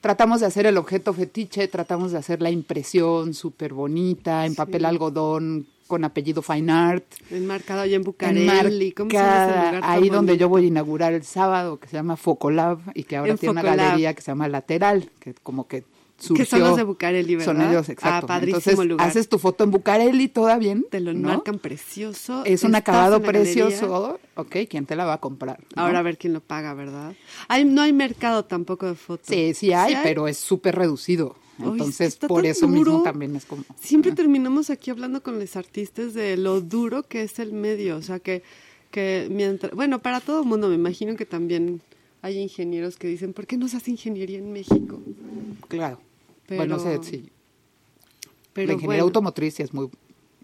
tratamos de hacer el objeto fetiche, tratamos de hacer la impresión súper bonita, en papel algodón, con apellido Fine Art. Enmarcado allá en Bucareli. ¿Cómo se llama ese enmarcada, lugar ahí donde bonito? yo voy a inaugurar el sábado, que se llama Focolab, y que ahora En tiene una Focolab. galería que se llama Lateral, que como que surgió. Que son los de Bucareli, ¿verdad? Son ellos, Ah, exacto. padrísimo Entonces, lugar. haces tu foto en Bucareli, toda bien. Te lo ¿no? enmarcan precioso. Es un acabado precioso. Ok, ¿quién te la va a comprar? no? Ahora a ver quién lo paga, ¿verdad? Hay, no hay mercado tampoco de fotos. Sí, sí hay, pero es súper reducido. Entonces, por eso mismo también es como... Siempre terminamos aquí hablando con los artistas de lo duro que es el medio. O sea, que, que mientras. Bueno, para todo el mundo, me imagino que también hay ingenieros que dicen, ¿por qué no se hace ingeniería en México? Claro. Pero- Bueno, sé, sí. Pero la ingeniería bueno, automotriz es muy...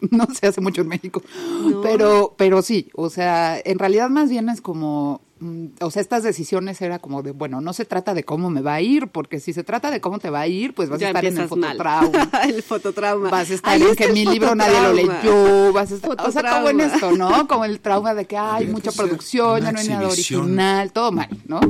[LAUGHS] No se hace mucho en México. No. Pero, pero sí, o sea, en realidad más bien es como... mm, O sea, estas decisiones era como de, bueno, no se trata de cómo me va a ir, porque si se trata de cómo te va a ir, pues vas ya a estar en el fototrauma. [LAUGHS] el fototrauma. Vas a estar en que mi libro nadie lo fototrauma. leyó, vas a estar, o sea, como en Fototrauma. esto, ¿no? Como el trauma de que hay mucha producción, ya no hay nada original, todo mal, ¿no?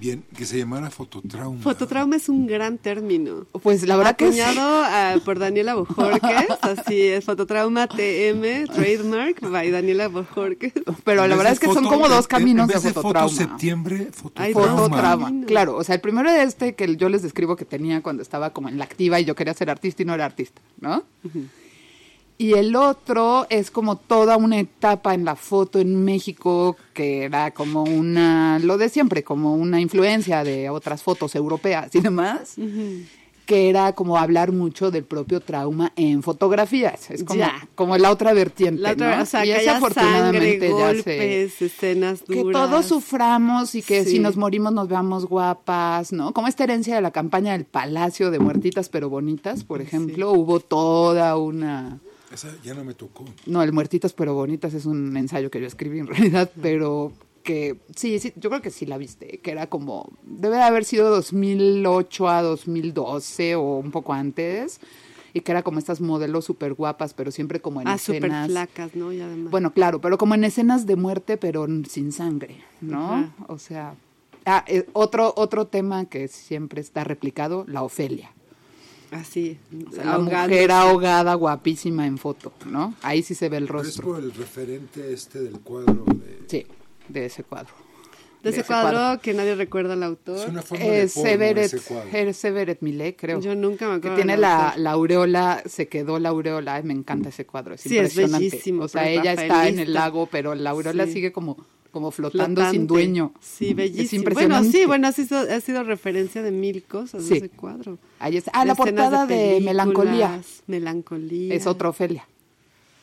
Bien, que se llamara fototrauma. Fototrauma es un gran término. Pues la verdad que sí. Acuñado ah, por Daniela Bojorquez, [LAUGHS] así es, Fototrauma TM, trademark by Daniela Bojorquez. Pero la verdad es que son como dos caminos de de fototrauma. Foto septiembre, fototrauma. claro. O sea, el primero era este que yo les describo que tenía cuando estaba como en la activa y yo quería ser artista y no era artista, ¿no? Y el otro es como toda una etapa en la foto en México que era como una, lo de siempre, como una influencia de otras fotos europeas y demás, que era como hablar mucho del propio trauma en fotografías. Es como, Ya. como la otra vertiente, La otra, ¿no? o sea, y sangre, afortunadamente ya se golpes, escenas duras. que todos suframos y que Sí. si nos morimos nos veamos guapas, ¿no? Como esta herencia de la campaña del Palacio de Muertitas pero Bonitas, por ejemplo, hubo toda una... Esa ya no me tocó. No, el Muertitas pero Bonitas es un ensayo que yo escribí en realidad, pero que sí, sí, yo creo que sí la viste, que era como, debe de haber sido 2008 a 2012 o un poco antes, y que era como estas modelos súper guapas, pero siempre como en Ah, súper escenas... flacas, ¿no? Y además. Bueno, claro, pero como en escenas de muerte, pero sin sangre, ¿no? Ajá. O sea, ah, eh, otro otro tema que siempre está replicado, la Ofelia. así, O sea, la mujer ahogada, guapísima en foto, ¿no? Ahí sí se ve el Pero es rostro. por el referente este del cuadro. De, Sí, de ese cuadro. De ese cuadro que nadie recuerda al autor. es una forma de Es porno Severet, ese cuadro. es Severet Millet, creo. Yo nunca me que acuerdo. tiene del la, la aureola, se quedó la aureola, ay, me encanta ese cuadro, es Sí, es impresionante. bellísimo, o sea, ella está en el lago, pero la aureola Sí. sigue como, como flotando Flotante. sin dueño. Sí, bellísimo. Es impresionante. Bueno, sí, bueno, ha sido, ha sido referencia de mil cosas Sí. ese cuadro. Ahí está. Ah, De la portada de, películas, Melancolía. Melancolía. Es otra Ofelia.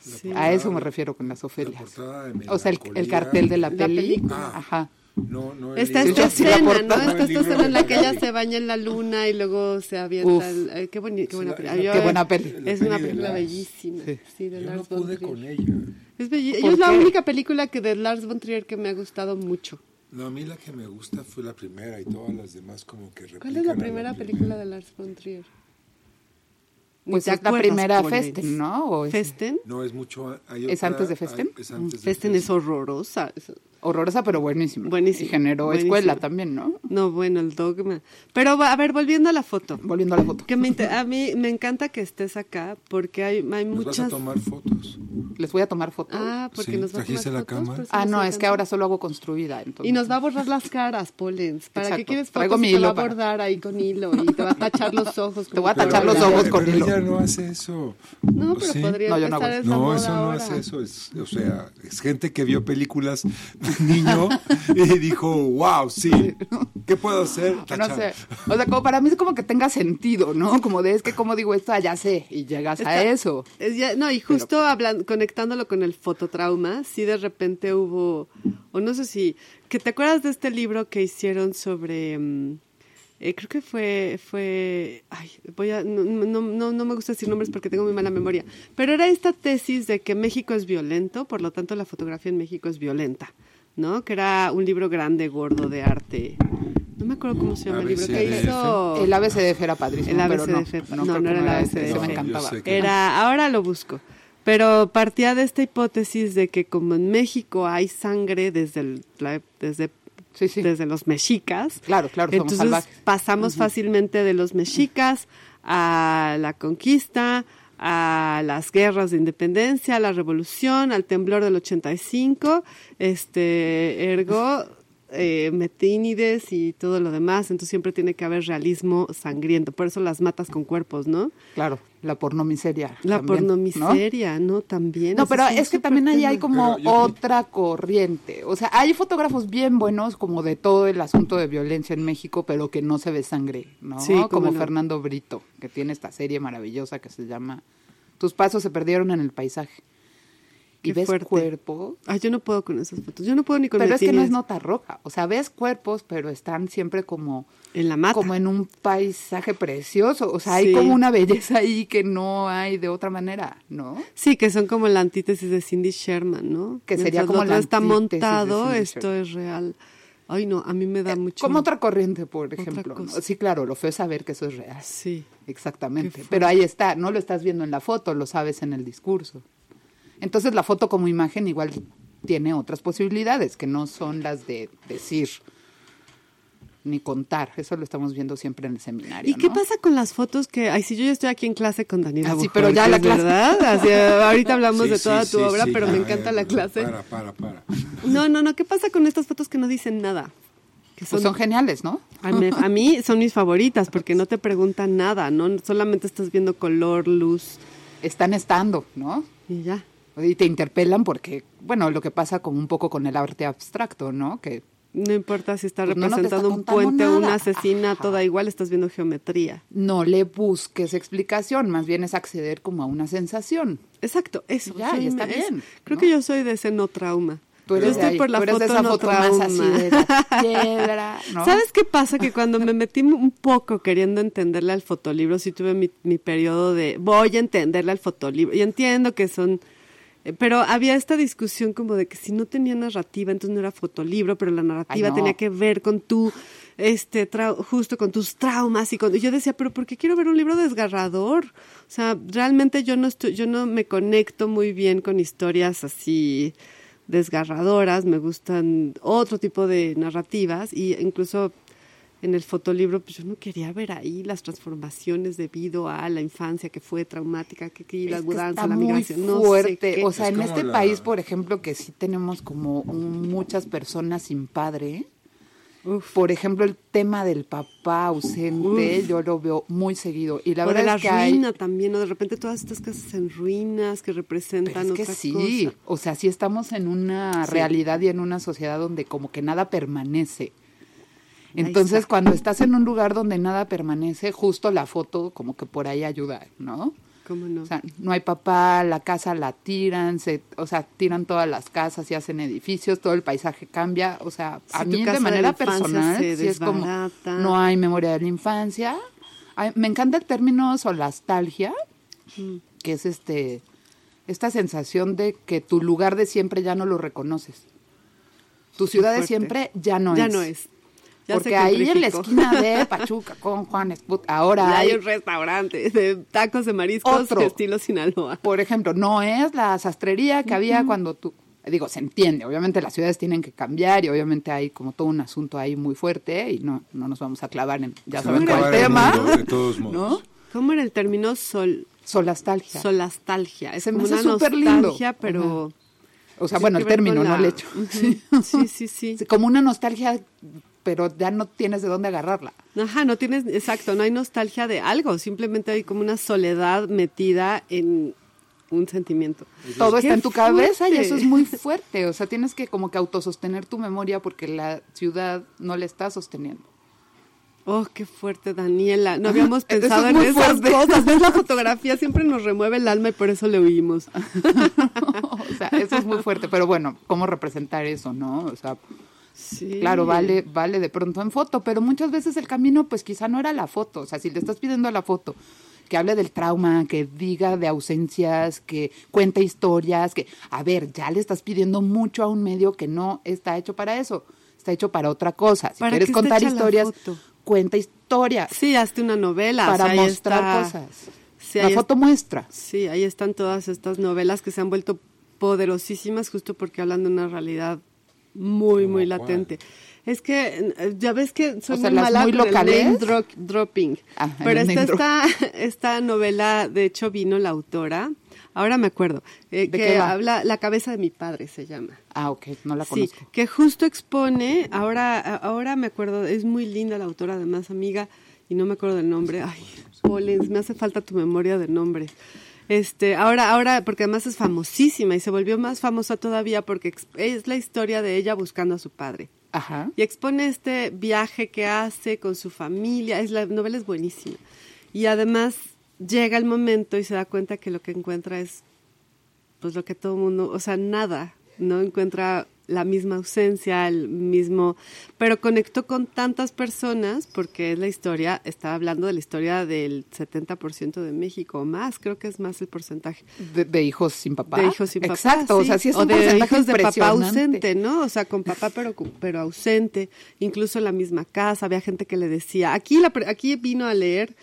Sí. A eso me refiero con las La Ofelias. de O sea, el, el cartel de la, La peli. película. Ajá. No, no Está esta la escena, ¿no? Está esta escena en la que ella se baña en la luna y luego se avienta. Uf. el- eh, qué, boni- qué buena la- película. la- Qué buena peli. La Es una película bellísima. Sí. Sí, de Yo no Lars von pude Trier. con ella. Es, belli- ¿Por es la única película que de Lars von Trier que me ha gustado mucho. No, a mí la que me gusta fue la primera y todas las demás como que replican ¿Cuál es la a primera película de Lars von Trier? Pues es la primera. Festen, ¿no? O es Festen. No, es mucho. hay ¿Es otra- antes de hay- Festen? es antes de Festen es horrorosa. Horrorosa, pero buenísima. Buenísima, Y generó escuela también, ¿no? No, bueno, el dogma. Pero a ver, volviendo a la foto. Volviendo a la foto. Que me inter- a mí me encanta que estés acá porque hay, hay Nos vas a muchas. tomar fotos. Les voy a tomar foto. Ah, porque Sí, nos va a tomar ¿trajiste la fotos, cámara? por eso Ah, no, es que ahora solo hago construida. Entonces. Y nos va a borrar las caras, Polens. ¿Para qué quieres fotos? Traigo mi y te va hilo a para- bordar ahí con hilo y te va a tachar los ojos. Te voy a tachar los ojos con pero hilo. ella no hace eso. No, ¿O pero sí? podría No, yo no empezar hago esa No, moda eso no ahora. hace eso. Es, o sea, es gente que vio películas niño y dijo, wow, sí, ¿qué puedo hacer? No sé. O sea, como para mí es como que tenga sentido, ¿no? Como de, es que como digo esto, ah, ya sé, y llegas a eso. Es ya- no, y justo hablan- conectándolo con el fototrauma, sí de repente hubo, o no sé si, que te acuerdas de este libro que hicieron sobre, mm, eh, creo que fue, fue, ay, voy a, no, no, no, no me gusta decir nombres porque tengo muy mala memoria, pero era esta tesis de que México es violento, por lo tanto la fotografía en México es violenta, ¿no? Que era un libro grande, gordo, de arte. No me acuerdo cómo se llama el libro que hizo. El ABCDF era padrísimo, El pero no. ABCDF. No, creo no que era el ABCDF. me No, encantaba. Era, ahora lo busco. Pero partía de esta hipótesis de que como en México hay sangre desde el- la- desde Sí, sí. desde los mexicas, Claro, claro, somos entonces salvajes. pasamos fácilmente de los mexicas a la conquista, a las guerras de independencia, a la revolución, al temblor del 85, este, ergo, eh, metínides y todo lo demás, entonces siempre tiene que haber realismo sangriento, por eso las matas con cuerpos, ¿no? Claro, la pornomiseria. La pornomiseria, ¿no? También. No, pero es que también ahí hay como yo- otra corriente. O sea, hay fotógrafos bien buenos como de todo el asunto de violencia en México, pero que no se ve sangre, ¿no? Sí, como no. Fernando Brito, que tiene esta serie maravillosa que se llama Tus pasos se perdieron en el paisaje. Y ves fuerte. cuerpos, Ay, yo no puedo con esas fotos. Yo no puedo ni con pero es que no es nota roja. O sea, ves cuerpos, pero están siempre como En la mata. como en un paisaje precioso. O sea, hay Sí. como una belleza ahí que no hay de otra manera, ¿no? Sí, que son como la antítesis de Cindy Sherman, ¿no? Que sería Mientras como lo otro la está montado, esto es real. Ay, no, a mí me da mucho... Como otra corriente, por ejemplo. ¿no? Sí, claro, lo feo es saber que eso es real. Sí. Exactamente. Pero ahí está, no lo estás viendo en la foto, lo sabes en el discurso. Entonces la foto como imagen igual tiene otras posibilidades que no son las de decir ni contar. Eso lo estamos viendo siempre en el seminario. ¿Y qué ¿no? pasa con las fotos que... Ay, si yo ya estoy aquí en clase con Daniela Ah, sí, pero ya la clase. ¿verdad? Así, ahorita hablamos Sí, de toda sí, tu sí, obra, sí, pero ya, me encanta la clase. Para, para, para. No, no, no, ¿qué pasa con estas fotos que no dicen nada? Que Pues son geniales, ¿no? A mí, a mí son mis favoritas porque no te preguntan nada, ¿no? Solamente estás viendo color, luz Están estando, ¿no? y ya. Y te interpelan porque, bueno, lo que pasa como un poco con el arte abstracto, ¿no? Que No importa si está Pues no está representando un puente o una nada. asesina, Ajá. toda igual, estás viendo geometría. no le busques explicación, más bien es acceder como a una sensación. Exacto, eso. Ya, yo y está bien, creo ¿no? que yo soy de ese no trauma. Tú yo eres de estoy ahí, por la tú eres foto de esa no foto más trauma. así de la [LAUGHS] piedra, ¿no? ¿Sabes qué pasa? Que cuando me metí un poco queriendo entenderle al fotolibro, sí tuve mi, mi periodo de voy a entenderle al fotolibro. Y entiendo que son... eh, Pero había esta discusión como de que si no tenía narrativa, entonces no era fotolibro, pero la narrativa Ay, no. tenía que ver con tu, este, justo con tus traumas y con... y yo decía, pero ¿por qué quiero ver un libro desgarrador? O sea, realmente yo no estoy, yo no me conecto muy bien con historias así desgarradoras, me gustan otro tipo de narrativas y incluso en el fotolibro pues yo no quería ver ahí las transformaciones debido a la infancia que fue traumática, que, que la Es que mudanza, está la muy migración, no sé fuerte. o sea, Es en este la- país, por ejemplo, que sí tenemos como un- muchas personas sin padre. Uf. Por ejemplo, el tema del papá ausente, yo lo veo muy seguido. Y la o de verdad la es que hay- ruina también, o de repente todas estas casas en ruinas que Pero representan es que otra sí, cosa. o sea, sí estamos en una Sí. realidad y en una sociedad donde como que nada permanece. Entonces, está. cuando estás en un lugar donde nada permanece, justo la foto como que por ahí ayuda, ¿no? ¿Cómo no? O sea, no hay papá, la casa la tiran, se, o sea, tiran todas las casas y hacen edificios, todo el paisaje cambia, o sea, a mí de manera personal, sí es como, no hay memoria de la infancia. Ay, me encanta el término solastalgia, Mm. que es este esta sensación de que tu lugar de siempre ya no lo reconoces. Tu ciudad de siempre ya no ya es. no es. Ya se Porque ahí en la esquina de [LAUGHS] Pachuca con Juan Esput, ahora Ya hay hay, un restaurante de tacos de mariscos Otro. estilo Sinaloa. por ejemplo, no es la sastrería que había cuando tú, digo, se entiende, obviamente las ciudades tienen que cambiar y obviamente hay como todo un asunto ahí muy fuerte y no, no nos vamos a clavar en, ya saben cuál acabar el tema, mundo, de todos modos. ¿no? ¿Cómo era el término sol, Solastalgia. solastalgia? Es como una súper lindo. nostalgia, pero... o sea, bueno, el término, con no el la- hecho. [LAUGHS] Sí, sí. Sí, Como una nostalgia, pero ya no tienes de dónde agarrarla. Ajá, no tienes, exacto, no hay nostalgia de algo, simplemente hay como una soledad metida en un sentimiento. Todo ¡Qué está en tu cabeza y eso es muy [LAUGHS] fuerte. O sea, tienes que como que autosostener tu memoria porque la ciudad no la está sosteniendo. Oh, qué fuerte, Daniela. No habíamos Eso es pensado en esas fuerte. cosas. ¿Ves? La fotografía [LAUGHS] siempre nos remueve el alma y por eso le oímos. [LAUGHS] o sea, eso es muy fuerte. Pero bueno, ¿cómo representar eso, no? O sea, Sí. claro, vale, vale de pronto en foto, pero muchas veces el camino, pues quizá no era la foto. O sea, si le estás pidiendo la foto, que hable del trauma, que diga de ausencias, que cuente historias, que, a ver, ya le estás pidiendo mucho a un medio que no está hecho para eso. Está hecho para otra cosa. Si ¿Para quieres contar historias, cuenta historias. Sí, hazte una novela. o para sea, mostrar está- cosas. Sí, la foto muestra. Sí, ahí están todas estas novelas que se han vuelto poderosísimas justo porque hablan de una realidad muy, muy ¿Cómo latente. Es que eh, ya ves que soy O sea, muy mala muy con el locales. name dro- dropping. Ah, el Pero name esta, esta, [LAUGHS] esta novela, de hecho, vino la autora, ahora me acuerdo, eh, ¿De que habla La cabeza de mi padre se llama. Ah, ok, no la Sí, conozco. que justo expone, ahora, ahora me acuerdo, es muy linda la autora, además amiga, y no me acuerdo del nombre. Ay, Polens, me hace falta tu memoria de nombres. Este, ahora, ahora, porque además es famosísima y se volvió más famosa todavía porque es la historia de ella buscando a su padre. Ajá. Y expone este viaje que hace con su familia. Es la novela es buenísima. Y además llega el momento y se da cuenta que lo que encuentra es pues lo que todo el mundo, o sea, nada, no encuentra la misma ausencia, el mismo, pero conectó con tantas personas porque es la historia, estaba hablando de la historia del 70% de México o más, creo que es más el porcentaje. De, de hijos sin papá. De hijos sin papá. Exacto, o sea, sí es o un de porcentaje hijos de papá ausente, ¿no? O sea, con papá pero pero ausente, incluso en la misma casa, había gente que le decía, aquí la aquí vino a leer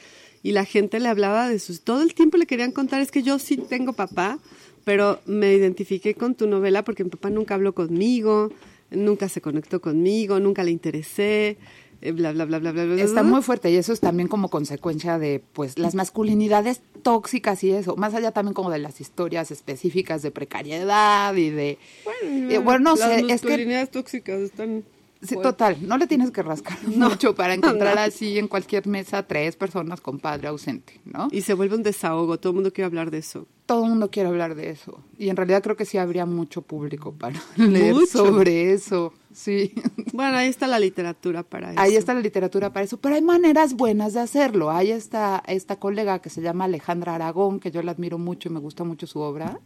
y la gente le hablaba de sus todo el tiempo le querían contar es que yo sí tengo papá, pero me identifiqué con tu novela porque mi papá nunca habló conmigo, nunca se conectó conmigo, nunca le interesé, eh, bla bla bla bla bla. bla, Está muy fuerte y eso es también como consecuencia de pues las masculinidades tóxicas y eso, más allá también como de las historias específicas de precariedad y de eh, bueno, no las sé, es que masculinidades tóxicas están sí, fuertes. total, no le tienes que rascar [LAUGHS] mucho para encontrar así en cualquier mesa tres personas con padre ausente, ¿no? Y se vuelve un desahogo, todo el mundo quiere hablar de eso. todo el mundo quiere hablar de eso. Y en realidad creo que sí habría mucho público para [LAUGHS] leer Mucho. sobre eso. Sí. Bueno, ahí está la literatura para eso. Ahí está la literatura para eso, pero hay maneras buenas de hacerlo. Hay esta, esta colega que se llama Alejandra Aragón, que yo la admiro mucho y me gusta mucho su obra,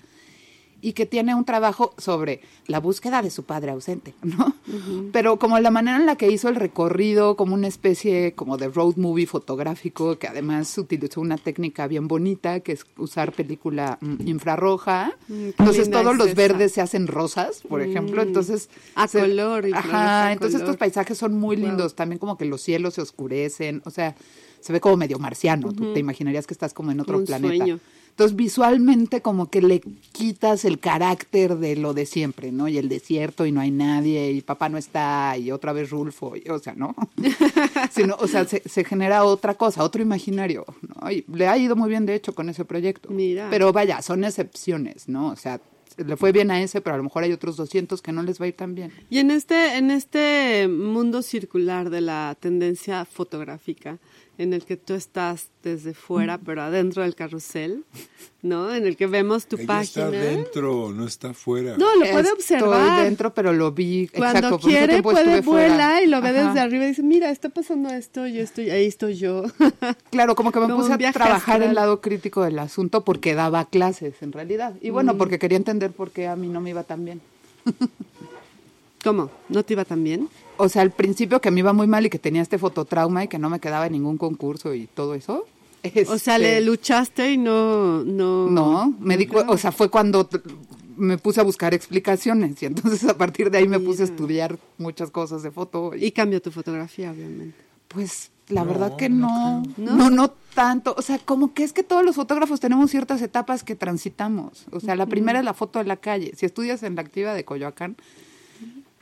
y que tiene un trabajo sobre la búsqueda de su padre ausente, [LAUGHS] ¿no? Pero como la manera en la que hizo el recorrido, como una especie como de road movie fotográfico, que además utilizó una técnica bien bonita, que es usar película mm, infrarroja. Mm, Entonces todos es los esa. verdes se hacen rosas, por ejemplo. Mm. Entonces A se- color, infrarroja Ajá, a entonces color. estos paisajes son muy Wow. lindos. También como que los cielos se oscurecen, o sea, se ve como medio marciano. Tú te imaginarías que estás como en otro un planeta. sueño. Entonces visualmente como que le quitas el carácter de lo de siempre, ¿no? Y el desierto y no hay nadie y papá no está y otra vez Rulfo, y- o sea, ¿no? [LAUGHS] Sino, o sea, se, se genera otra cosa, otro imaginario, ¿no? Y le ha ido muy bien de hecho con ese proyecto. Mira. Pero vaya, son excepciones, ¿no? O sea, le fue bien a ese, pero a lo mejor hay otros 200 que no les va a ir tan bien. Y en este, en este mundo circular de la tendencia fotográfica, en el que tú estás desde fuera, pero adentro del carrusel, ¿no? En el que vemos tu Ella página. está dentro, no está afuera. No, lo puede observar. Estoy dentro, pero lo vi. Cuando exacto, quiere puede estuve fuera. vuela y lo ve Ajá. desde arriba y dice, mira, está pasando esto, yo estoy, ahí estoy yo. [LAUGHS] Claro, como que me Como puse a trabajar astral. el lado crítico del asunto porque daba clases, en realidad. Y bueno, Mm. porque quería entender por qué a mí no me iba tan bien. [LAUGHS] ¿Cómo? ¿No te iba tan bien? O sea, al principio que me iba muy mal y que tenía este fototrauma y que no me quedaba en ningún concurso y todo eso. O sea, este, le luchaste y no... No, No, me di o sea, fue cuando me puse a buscar explicaciones y entonces a partir de ahí me puse a estudiar muchas cosas de foto. Y cambió tu fotografía, obviamente. Pues la No, verdad que no no, no, no, tanto. O sea, como que es que todos los fotógrafos tenemos ciertas etapas que transitamos. O sea, la primera es la foto de la calle. Si estudias en la activa de Coyoacán,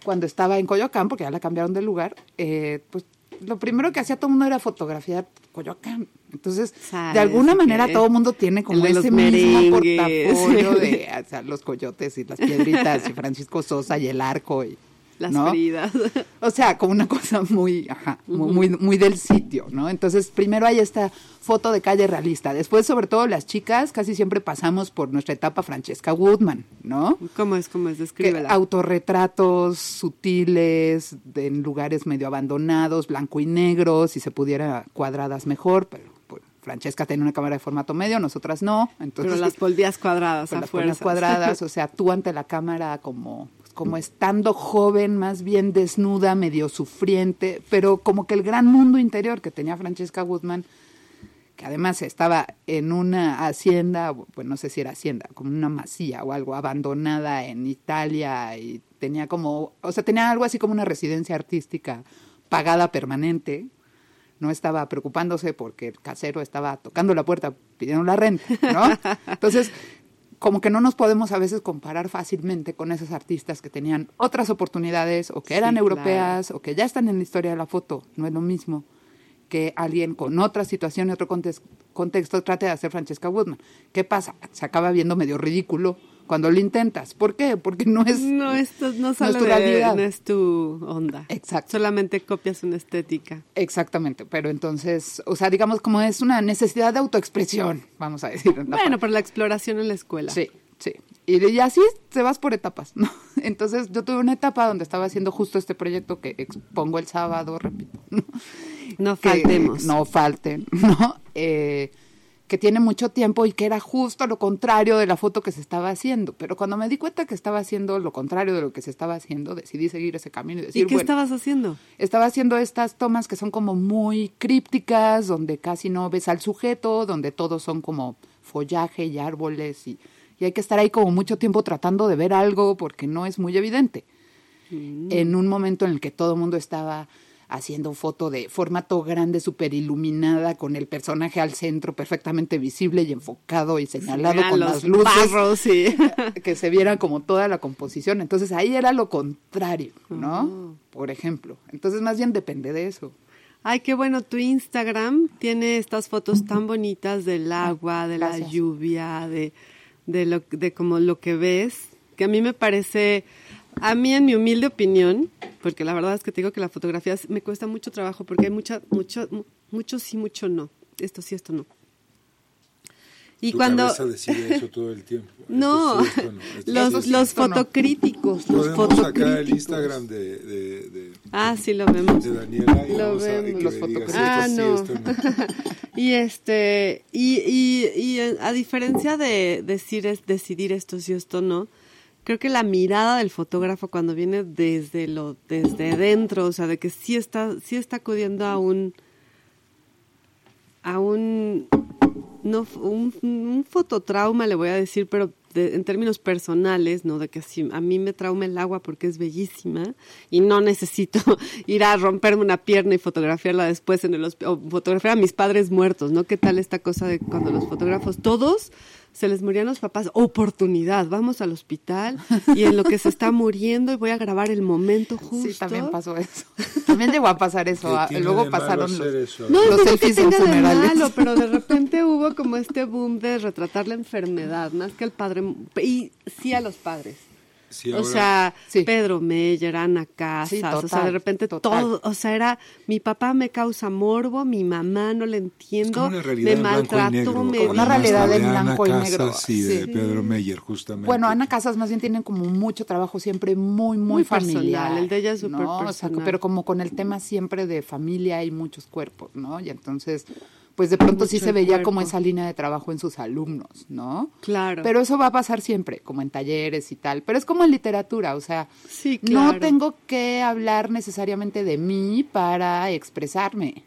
cuando estaba en Coyoacán, porque ya la cambiaron de lugar, eh, pues lo primero que hacía todo el mundo era fotografiar Coyoacán. Entonces, de alguna manera todo el mundo tiene como el ese mismo portafolio de [LAUGHS] o sea, los coyotes y las piedritas y Francisco Sosa y el arco y Las ¿no? Fridas. [LAUGHS] O sea, como una cosa muy, ajá, muy, muy, muy del sitio, ¿no? Entonces, primero hay esta foto de calle realista. Después, sobre todo las chicas, casi siempre pasamos por nuestra etapa Francesca Woodman, ¿no? ¿Cómo es? ¿Cómo es? Que Descríbela. autorretratos sutiles, de- en lugares medio abandonados, blanco y negro, si se pudiera cuadradas mejor, pero pues, Francesca tiene una cámara de formato medio, nosotras no. Entonces, Pero las volvías cuadradas [LAUGHS] a las cuadradas, [LAUGHS] o sea, tú ante la cámara como, como estando joven, más bien desnuda, medio sufriente, pero como que el gran mundo interior que tenía Francesca Guzmán, que además estaba en una hacienda, bueno, no sé si era hacienda, como una masía o algo, abandonada en Italia y tenía como, o sea, tenía algo así como una residencia artística pagada permanente, no estaba preocupándose porque el casero estaba tocando la puerta pidiendo la renta, ¿no? [LAUGHS] Entonces, como que no nos podemos a veces comparar fácilmente con esos artistas que tenían otras oportunidades o que eran Sí, europeas o que ya están en la historia de la foto, no es lo mismo que alguien con otra situación y otro contexto trate de hacer Francesca Woodman. ¿Qué pasa? Se acaba viendo medio ridículo cuando lo intentas. ¿Por qué? Porque no es... No, esto no es sale tu de, realidad. no es tu onda. Exacto. Solamente copias una estética. Exactamente, pero entonces, o sea, digamos como es una necesidad de autoexpresión, vamos a decir. Bueno, por la exploración en la escuela. Sí, sí. Y, y así te vas por etapas, ¿no? [LAUGHS] Entonces yo tuve una etapa donde estaba haciendo justo este proyecto que expongo el sábado, repito. ¿no? No Que- faltemos. no falten, [LAUGHS] ¿no? Eh, que tiene mucho tiempo y que era justo lo contrario de la foto que se estaba haciendo. Pero cuando me di cuenta que estaba haciendo lo contrario de lo que se estaba haciendo, decidí seguir ese camino y ¿Y decir, qué bueno, estabas haciendo? estaba haciendo estas tomas que son como muy crípticas, donde casi no ves al sujeto, donde todos son como follaje y árboles y, y hay que estar ahí como mucho tiempo tratando de ver algo porque no es muy evidente. En un momento en el que todo el mundo estaba haciendo foto de formato grande, súper iluminada, con el personaje al centro perfectamente visible y enfocado y señalado con las luces barros, sí. [LAUGHS] que se viera como toda la composición. Entonces ahí era lo contrario, ¿no? Por ejemplo. Entonces más bien depende de eso. Ay, qué bueno, tu Instagram tiene estas fotos tan bonitas del agua, de la lluvia, de, de, lo, de como lo que ves, que a mí me parece, a mí en mi humilde opinión, porque la verdad es que te digo que la fotografía es- me cuesta mucho trabajo porque hay mucha, mucho, mu- mucho sí, mucho no. Esto sí, esto no. Y Tu cuando... decide eso todo el tiempo. [LAUGHS] Esto No, sí, esto no, esto sí, los, los esto no. fotocríticos, los Podemos sacar el fotocríticos. Instagram de, de, de, Ah, sí, lo vemos. de Daniela y Lo vemos. Los fotocríticos. Ah, esto no. sí, esto no. y este, y, y, y a diferencia de decir es, decidir esto sí, esto no, creo que la mirada del fotógrafo cuando viene desde lo, desde dentro, o sea, de que sí está, sí está acudiendo a un, a un, no, un, un fototrauma le voy a decir, pero en términos personales, ¿no? De que si a mí me trauma el agua porque es bellísima y no necesito [LAUGHS] ir a romperme una pierna y fotografiarla después en el o fotografiar a mis padres muertos, ¿no? ¿Qué tal esta cosa de cuando los fotógrafos todos se les morían los papás? Oportunidad, vamos al hospital y en lo que se está muriendo y voy a grabar el momento justo. Sí, también pasó eso. También llegó a pasar eso. ¿Qué tiene Luego de malo pasaron hacer los, eso? No, los no creo que selfies en tenga de malo, pero de [LAUGHS] repente hubo como este boom de retratar la enfermedad, más que el padre, y sí a los padres. Sí, o sea, Sí. Pedro Meyer, Ana Casas, Sí, o sea, de repente total. todo, o sea, era, mi papá me causa morbo, mi mamá no le entiendo, como una realidad me maltrató, me Una realidad de blanco y negro, y de sí. Pedro Meyer, justamente. Bueno, Ana Casas más bien tienen como mucho trabajo siempre muy, muy, Muy personal, familiar. el de ella es súper ¿no? O sea, pero como con el tema siempre de familia y muchos cuerpos, ¿no? Y entonces, pues de pronto sí se veía como esa línea de trabajo en sus alumnos, ¿no? Claro. Pero eso va a pasar siempre, como en talleres y tal. Pero es como en literatura, o sea, Sí, no claro. tengo que hablar necesariamente de mí para expresarme.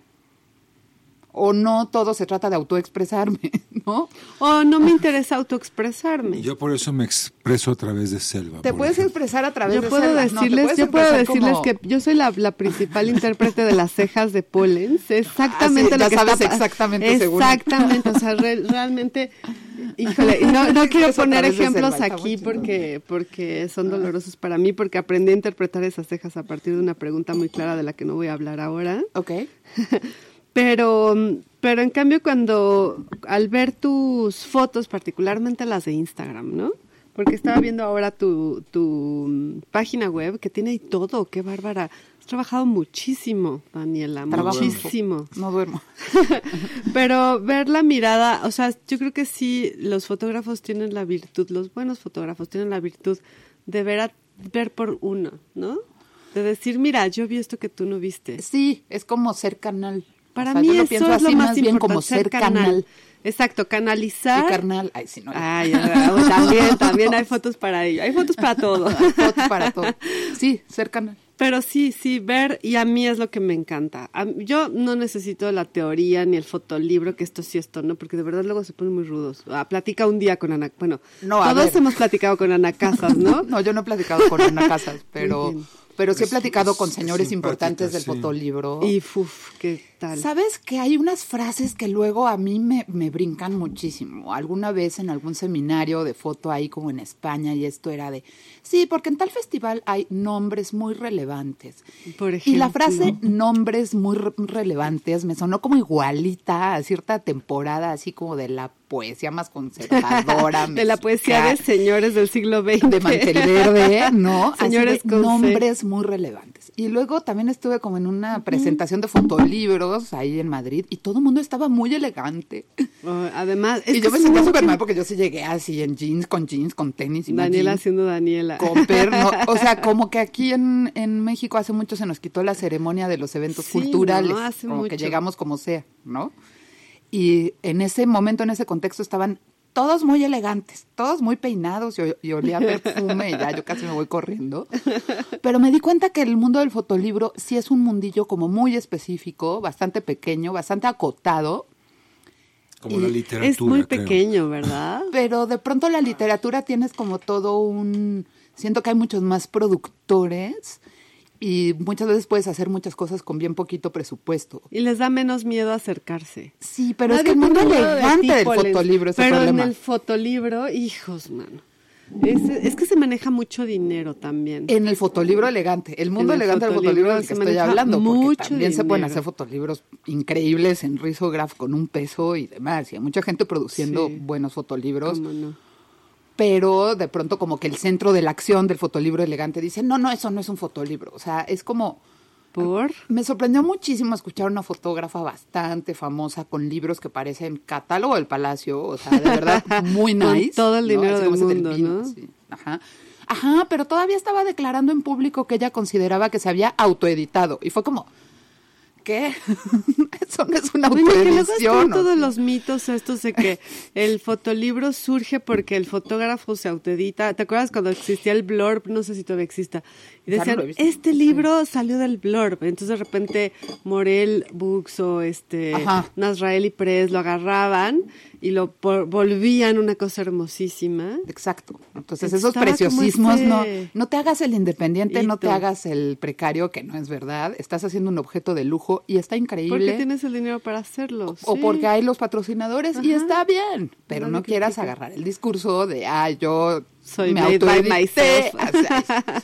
O no todo se trata de autoexpresarme, [LAUGHS] ¿no? O no me interesa autoexpresarme. Yo por eso me expreso a través de Selva. Te puedes ejemplo. expresar a través Yo de puedo Selva, decirles, yo puedo decirles como- que yo soy la, la principal intérprete de las cejas de Pollens. Sé Exactamente Ah, sí, lo ya que sabes está exactamente, seguro. Exactamente, o sea, re- realmente, híjole, y no, no [LAUGHS] quiero poner ejemplos aquí porque, porque son dolorosos para mí, porque aprendí a interpretar esas cejas a partir de una pregunta muy clara de la que no voy a hablar ahora. Ok. [LAUGHS] Pero, pero en cambio cuando al ver tus fotos, particularmente las de Instagram, ¿no? Porque estaba viendo ahora tu, tu mm, página web que tiene todo, qué bárbara. Has trabajado muchísimo, Daniela, Trabajo muchísimo. No duermo. [LAUGHS] Pero ver la mirada, o sea, yo creo que sí, los fotógrafos tienen la virtud, los buenos fotógrafos tienen la virtud de ver, a- ver por uno, ¿no? De decir, mira, yo vi esto que tú no viste. Sí, es como ser canal. Para O sea, mí lo eso pienso es lo así, más, más bien importante, como ser canal. Exacto, canalizar. Y carnal. Ay, sí, no. Ay, también, también hay fotos para ello. Hay fotos para todo. [LAUGHS] Fotos para todo. Sí, ser canal. Pero sí, sí, ver, y a mí es lo que me encanta. A- yo no necesito la teoría ni el fotolibro, que esto sí, esto no, porque de verdad luego se ponen muy rudos. Ah, platica un día con Ana. Bueno, No, todos ver. hemos platicado con Ana Casas, ¿no? [LAUGHS] No, yo no he platicado con Ana Casas, pero. Pero sí he platicado con es señores importantes del sí. fotolibro. Y uf, ¿qué tal? ¿Sabes que hay unas frases que luego a mí me, me brincan muchísimo? Alguna vez en algún seminario de foto ahí como en España y esto era de, sí, porque en tal festival hay nombres muy relevantes. Por Y la ejemplo. frase nombres muy re- relevantes me sonó como igualita a cierta temporada así como de la poesía más conservadora. [LAUGHS] de la poesía de señores del siglo XX. de Mantelverde, ¿no? [LAUGHS] Así Señores de con C. nombres muy relevantes. Y luego también estuve como en una presentación de fotolibros ahí en Madrid y todo el mundo estaba muy elegante. Oh, además, es y yo me sentía súper mal porque yo sí llegué así en jeans, con jeans, con tenis y Daniela jeans, siendo Daniela. con per, ¿no? O sea, [LAUGHS] como que aquí en, en México hace mucho se nos quitó la ceremonia de los eventos Sí, culturales. ¿no? Hace como que llegamos como sea, ¿no? Y en ese momento, en ese contexto, estaban todos muy elegantes, todos muy peinados y, y olía perfume y ya yo casi me voy corriendo. Pero me di cuenta que el mundo del fotolibro sí es un mundillo como muy específico, bastante pequeño, bastante acotado, Como la literatura. Es muy creo. pequeño, ¿verdad? [LAUGHS] pero de pronto la literatura tienes como todo un... Siento que hay muchos más productores y muchas veces puedes hacer muchas cosas con bien poquito presupuesto. Y les da menos miedo acercarse. Sí, pero es que el mundo de elegante del fotolibro es el Pero problema. en el fotolibro, hijos, mano. Es, es que se maneja mucho dinero también. En el fotolibro elegante, el mundo el elegante del fotolibro del que estoy hablando, porque mucho también se pueden dinero. hacer fotolibros increíbles en risograph con un peso y demás. Y hay mucha gente produciendo Sí. buenos fotolibros, ¿Cómo no? Pero de pronto como que el centro de la acción del fotolibro elegante dice, no, no, eso no es un fotolibro. O sea, es como... ¿Por? Me sorprendió muchísimo escuchar a una fotógrafa bastante famosa con libros que parecen catálogo del palacio, o sea, de verdad [LAUGHS] muy Con nice. todo el ¿no? dinero Así del mundo, ¿no? sí. Ajá. Ajá, pero todavía estaba declarando en público que ella consideraba que se había autoeditado. Y fue como, ¿qué? [LAUGHS] Eso no es una autoedición. ¿o todos los mitos estos de que el fotolibro surge porque el fotógrafo se autoedita. ¿Te acuerdas cuando existía el blurb? No sé si todavía exista. Y no decían, este libro salió del blurb. Entonces de repente Morel Books o este Ajá. Nazraeli Press lo agarraban y lo por- volvían una cosa hermosísima. Exacto. Entonces Estaba esos preciosismos, no, no te hagas el independiente, no te hagas el precario, que no es verdad. Estás haciendo un objeto de lujo y está increíble. Porque tienes el dinero para hacerlo. O sí. porque hay los patrocinadores y Ajá. está bien, pero Nadie no quieras critica. agarrar el discurso de, ah, yo Soy me made by autoedité". myself. [LAUGHS] O sea, [LAUGHS]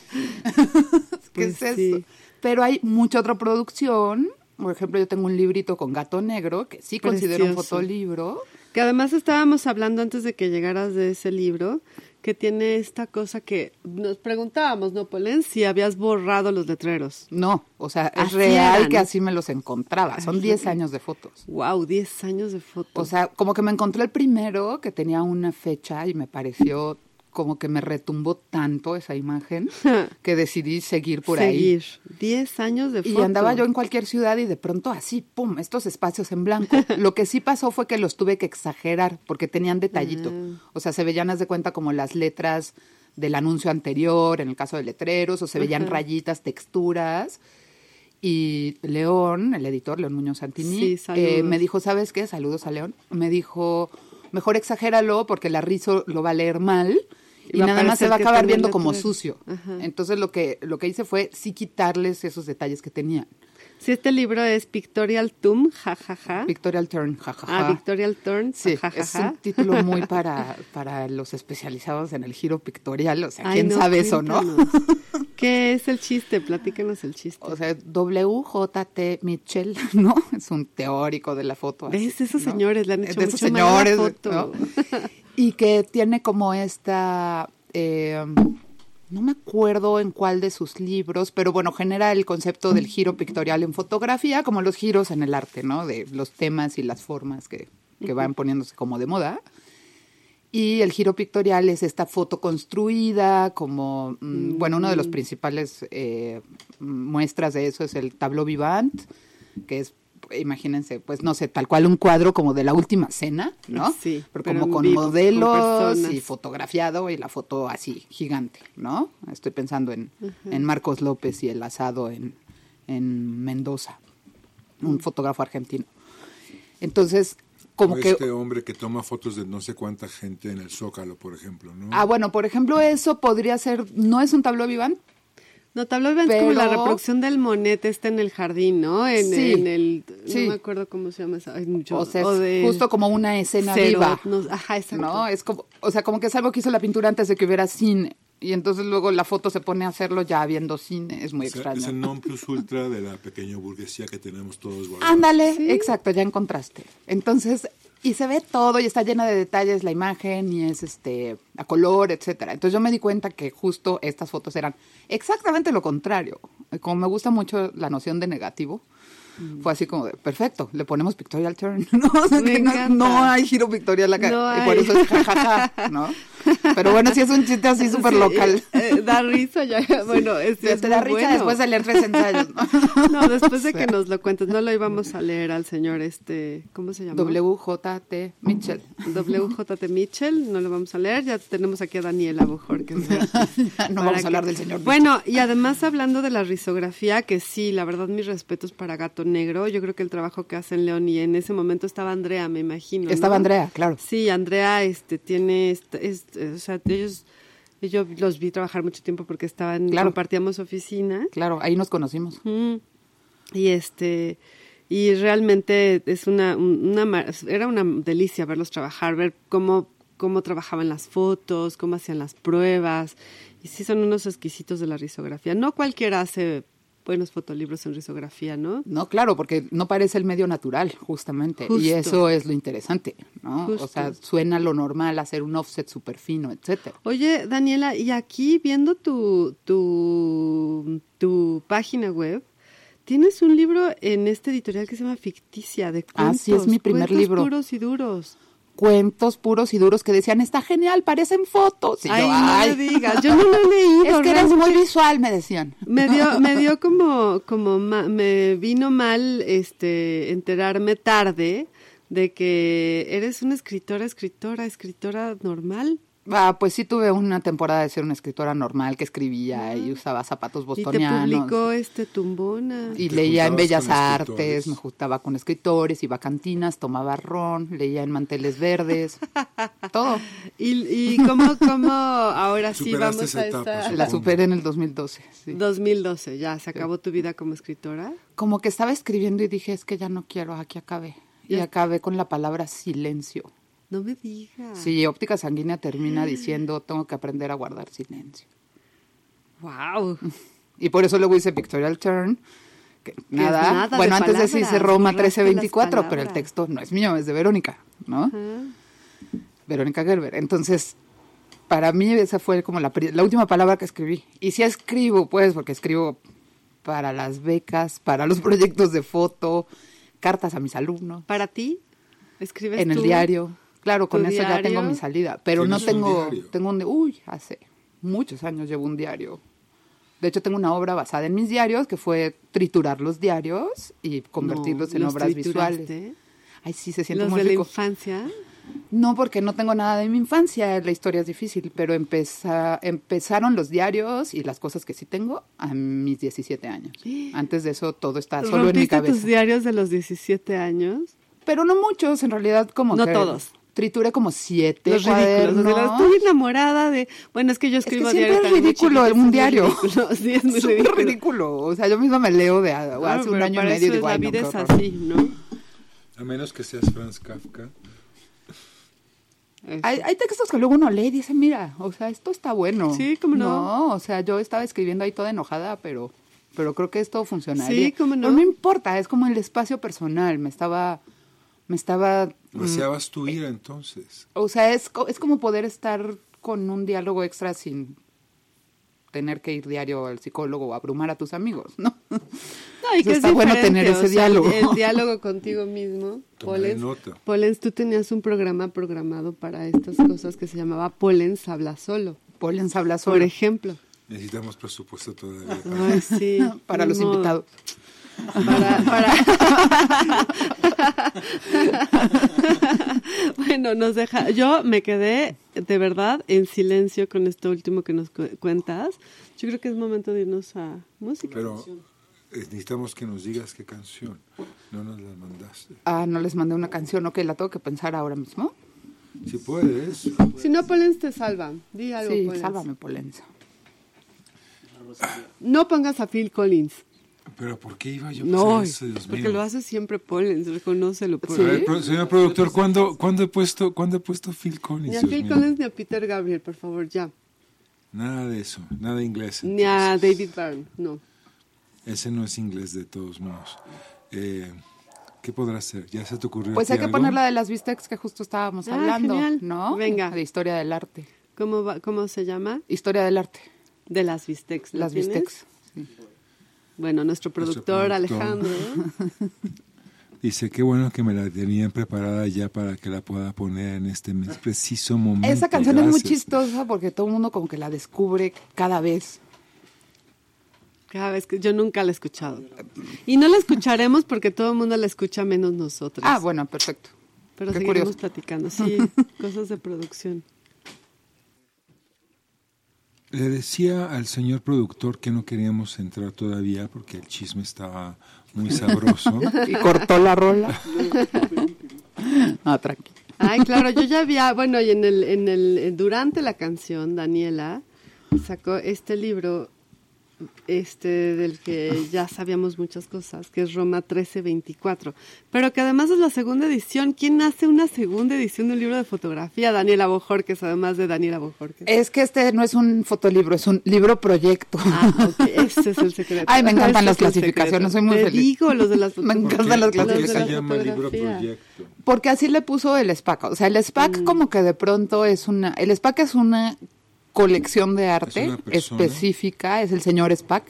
¿Qué Pues es sí. eso? Pero hay mucha otra producción. Por ejemplo, yo tengo un librito con Gato Negro, que sí considero un Precioso. fotolibro. Que además estábamos hablando antes de que llegaras de ese libro, que tiene esta cosa que nos preguntábamos, ¿no, Polen? Si habías borrado los letreros. No, o sea, es Así real eran. que así me los encontraba. Son Ay, 10 sí. años de fotos. Wow, 10 años de fotos. O sea, como que me encontré el primero que tenía una fecha y me pareció como que me retumbó tanto esa imagen [LAUGHS] que decidí seguir por ahí. Seguir. 10 años de Y fotos. andaba yo en cualquier ciudad y de pronto así, pum, estos espacios en blanco. [LAUGHS] Lo que sí pasó fue que los tuve que exagerar porque tenían detallito. Ah. O sea, se veían, haz de cuenta, como las letras del anuncio anterior, en el caso de letreros, o se veían Ajá. rayitas, texturas. Y León, el editor, León Muñoz Santini, Sí, eh, me dijo, ¿sabes qué? Saludos a León. Me dijo, mejor exagéralo porque la Rizo lo va a leer mal y, nada más se va a acabar viendo como sucio. Ajá. Entonces lo que, lo que hice fue sí quitarles esos detalles que tenían. Si este libro es Pictorial Tomb, jajaja. Victorial Turn, jajaja. Ah, Victorial Turn, Sí, es jajaja. un título muy para, para los especializados en el giro pictorial. O sea, Ay, ¿quién no, sabe eso, no? [LAUGHS] ¿Qué es el chiste? Platícanos el chiste. O sea, WJT Mitchell, [LAUGHS] ¿no? Es un teórico de la foto. así, ¿Ves? Esos ¿no? señores le han hecho De mucho la señores, foto. ¿no? [LAUGHS] Y que tiene como esta... eh, no me acuerdo en cuál de sus libros, pero bueno, genera el concepto del giro pictorial en fotografía, como los giros en el arte, ¿no? De los temas y las formas que, que van poniéndose como de moda. Y el giro pictorial es esta foto construida, como, mm, bueno, uno de los principales eh, muestras de eso es el tableau vivant, que es, imagínense, pues no sé, tal cual un cuadro como de la última cena, ¿no? Sí, pero, pero como con vivo, modelos y fotografiado y la foto así, gigante, ¿no? Estoy pensando en, en Marcos López y el asado en, en Mendoza, un fotógrafo argentino. Entonces, como O que... este hombre que toma fotos de no sé cuánta gente en el Zócalo, por ejemplo, ¿no? Ah, bueno, por ejemplo, eso podría ser, no es un tableau vivant, No, tableau vivant es como la Pero- reproducción del Monet este en el jardín, ¿no? En, Sí, en el... sí. No me acuerdo cómo se llama esa... ay, o sea, es o de justo como una escena Cero, viva, no, ajá, exacto. ¿no? Es como, o sea, como que es algo que hizo la pintura antes de que hubiera cine, y entonces luego la foto se pone a hacerlo ya viendo cine, es muy O sea, extraño. es el non plus ultra de la pequeña burguesía que tenemos todos guardados. Ándale, exacto, ya encontraste. Entonces, y se ve todo y está llena de detalles la imagen y es este a color, etcétera. Entonces yo me di cuenta que justo estas fotos eran exactamente lo contrario. Como me gusta mucho la noción de negativo, fue así como de, perfecto, le ponemos pictorial turn, [LAUGHS] ¿no? O sea, que no, hay giro pictorial acá, No y por eso es jajaja, ¿no? [LAUGHS] Pero bueno, sí es un chiste así [LAUGHS] súper Sí, local. eh, eh, da risa ya, [LAUGHS] bueno, es, Te es da risa bueno. después de leer tres ensayos, ¿no? [LAUGHS] No, después de que nos lo cuentes, no lo íbamos a leer al señor este, ¿cómo se llama? WJT Mitchell. WJT Mitchell, no lo vamos a leer, ya tenemos aquí a Daniela Bojor. Que gratis. No vamos que- a hablar del señor Bueno, y además hablando de la risografía, que sí, la verdad mis respetos para Gato Negro, yo creo que el trabajo que hacen León y en ese momento estaba Andrea, me imagino. ¿no? Estaba Andrea, claro. Sí, Andrea este, tiene, esta- es- eh, o sea, ellos, yo los vi trabajar mucho tiempo porque estaban, Claro. compartíamos oficina. Claro, ahí nos conocimos. Mm. Y este y realmente es una, era una delicia verlos trabajar, ver cómo cómo trabajaban las fotos, cómo hacían las pruebas. Y sí son unos exquisitos de la risografía. No cualquiera hace buenos fotolibros en risografía, ¿no? No, claro, porque no parece el medio natural, justamente. Justo. Y eso es lo interesante, ¿no? Justo. O sea, suena lo normal hacer un offset súper fino, etcétera. Oye, Daniela, y aquí viendo tu, tu, tu página web, tienes un libro en este editorial que se llama Ficticia, de Ah, cuentos. sí, es mi primer libro. puros y duros. Cuentos puros y duros que decían, está genial, parecen fotos. Y yo, Ay, no "Ay, me digas, yo no lo he leído. [LAUGHS] Es que eres muy visual, me decían. Me dio, [LAUGHS] me dio como, como ma- me vino mal este enterarme tarde de que eres una escritora, escritora, escritora normal. Ah, pues sí tuve una temporada de ser una escritora normal que escribía y usaba zapatos Y te bostonianos. publicó este tumbona. Y leía en Bellas Artes, escritores. me juntaba con escritores, iba a cantinas, tomaba ron, leía en manteles verdes, [LAUGHS] todo. Y, y cómo, cómo ahora sí Superaste vamos esa a etapa, esta La superé en el 2012. sí. 2012, ya se acabó tu vida como escritora. Como que estaba escribiendo y dije, es que ya no quiero, aquí acabé. Y Ya. acabé con la palabra silencio. No me digas. Sí, óptica sanguínea termina diciendo, tengo que aprender a guardar silencio. Wow. Y por eso luego hice Pictorial Turn. Que nada, nada bueno, antes de eso hice Roma borraste 1324, las pero el texto no es mío, es de Verónica, ¿no? Verónica Gerber. Entonces, para mí esa fue como la, última palabra que escribí. Y sí escribo, pues, porque escribo para las becas, para los [LAUGHS] proyectos de foto, cartas a mis alumnos, ¿Para ti? ¿Escribes en el diario. Claro, con eso ya tengo mi salida, pero no ¿Tienes un tengo, tengo un, uy, hace muchos años llevo un diario. De hecho, tengo una obra basada en mis diarios, que fue triturar los diarios y convertirlos No, en ¿los obras trituraste? visuales. Ay, sí, se siente Los muy de la rico. infancia. No, porque no tengo nada de mi infancia, la historia es difícil, pero empeza- empezaron los diarios y las cosas que sí tengo a mis 17 años. [GASPS] Antes de eso todo está solo en mi ¿Rompiste cabeza. tus diarios de los 17 años? Pero no muchos, en realidad como No que todos. Trituré como siete Los ridículos. cuadernos. o sea, estoy enamorada de... Bueno, es que yo Es que escribo siempre diario es ridículo un es muy diario. ridículo. [LAUGHS] Sí, es [LAUGHS] muy ridículo. ridículo. O sea, yo misma me leo de Ah, hace un año y medio digo, la no, vida qué es horror. así, ¿no? A menos que seas Franz Kafka. Hay, hay textos que luego uno lee y dice, mira, o sea, esto está bueno. Sí, cómo no. No, o sea, yo estaba escribiendo ahí toda enojada, pero, pero creo que esto funcionaría. Sí, cómo no. Pero no importa, es como el espacio personal. Me estaba, me estaba, Vaciabas tu ira entonces. o sea, es, co- es como poder estar con un diálogo extra sin tener que ir diario al psicólogo o abrumar a tus amigos, ¿no? No, y O sea, que está es bueno tener o ese sea, diálogo. El, diálogo contigo mismo. [LAUGHS] Polens, nota. Polens, tú tenías un programa programado para estas cosas que se llamaba Polens habla solo, Polens habla por sobre ejemplo. Necesitamos presupuesto todavía. Ay, sí. [LAUGHS] para los modo. invitados. Para, para... [LAUGHS] bueno, nos deja. Yo me quedé de verdad en silencio con esto último que nos cu- cuentas. Yo creo que es momento de irnos a música. Pero eh, necesitamos que nos digas qué canción. No nos la mandaste. Ah, no les mandé una canción, ok, la tengo que pensar ahora mismo. Si puedes. Si no, Polens te salva. Di algo, Sí, Polens. sálvame, Polens. No pongas a Phil Collins. Pero ¿por qué iba yo a No, hacer eso, Dios porque mío? lo hace siempre Pollens, reconócelo. Sí. A ver, pro- señor productor, ¿cuándo, ¿cuándo, he puesto, ¿cuándo he puesto Phil Collins? Ni a Phil? Collins ni a Peter Gabriel, por favor, ya. Nada de eso, nada inglés. Ni a. David Byrne, no. Ese no es inglés de todos modos. Eh, ¿Qué podrá ser? ¿Ya se te ocurrió? Pues hay que algo? poner la de las Bistecs que justo estábamos Ah, hablando, genial. ¿no? Venga. De historia del arte. ¿Cómo, va, ¿Cómo se llama? Historia del arte. De las Bistecs. ¿la Las tienes? Bistecs. Bueno, nuestro productor, productor. Alejandro. [LAUGHS] Dice, qué bueno que me la tenían preparada ya para que la pueda poner en este mes- preciso momento. Esa canción es muy chistosa porque todo el mundo como que la descubre cada vez. Cada vez que yo nunca la he escuchado. Y no la escucharemos porque todo el mundo la escucha menos nosotros. Ah, bueno, perfecto. Pero qué seguiremos curioso. platicando. Sí, [LAUGHS] cosas de producción. Le decía al señor productor que no queríamos entrar todavía porque el chisme estaba muy sabroso. [LAUGHS] Y cortó la rola. Ah, tranqui. Ay, claro, yo ya había, bueno, y en el, en el, durante la canción, Daniela sacó este libro, este, del que ya sabíamos muchas cosas, que es Roma 1324, pero que además es la segunda edición. ¿Quién hace una segunda edición de un libro de fotografía? Daniela Bojorques, además de Daniela Bojorques. Es que este no es un fotolibro, es un libro proyecto. Ah, ok, ese es el secreto. Ay, me encantan las clasificaciones, soy muy Te feliz. digo los de las [LAUGHS] Me encantan las ¿Por qué Los de se la llama libro proyecto? Porque así le puso el SPAC. O sea, el SPAC como que de pronto es una... El SPAC es una colección de arte específica, es el señor SPAC.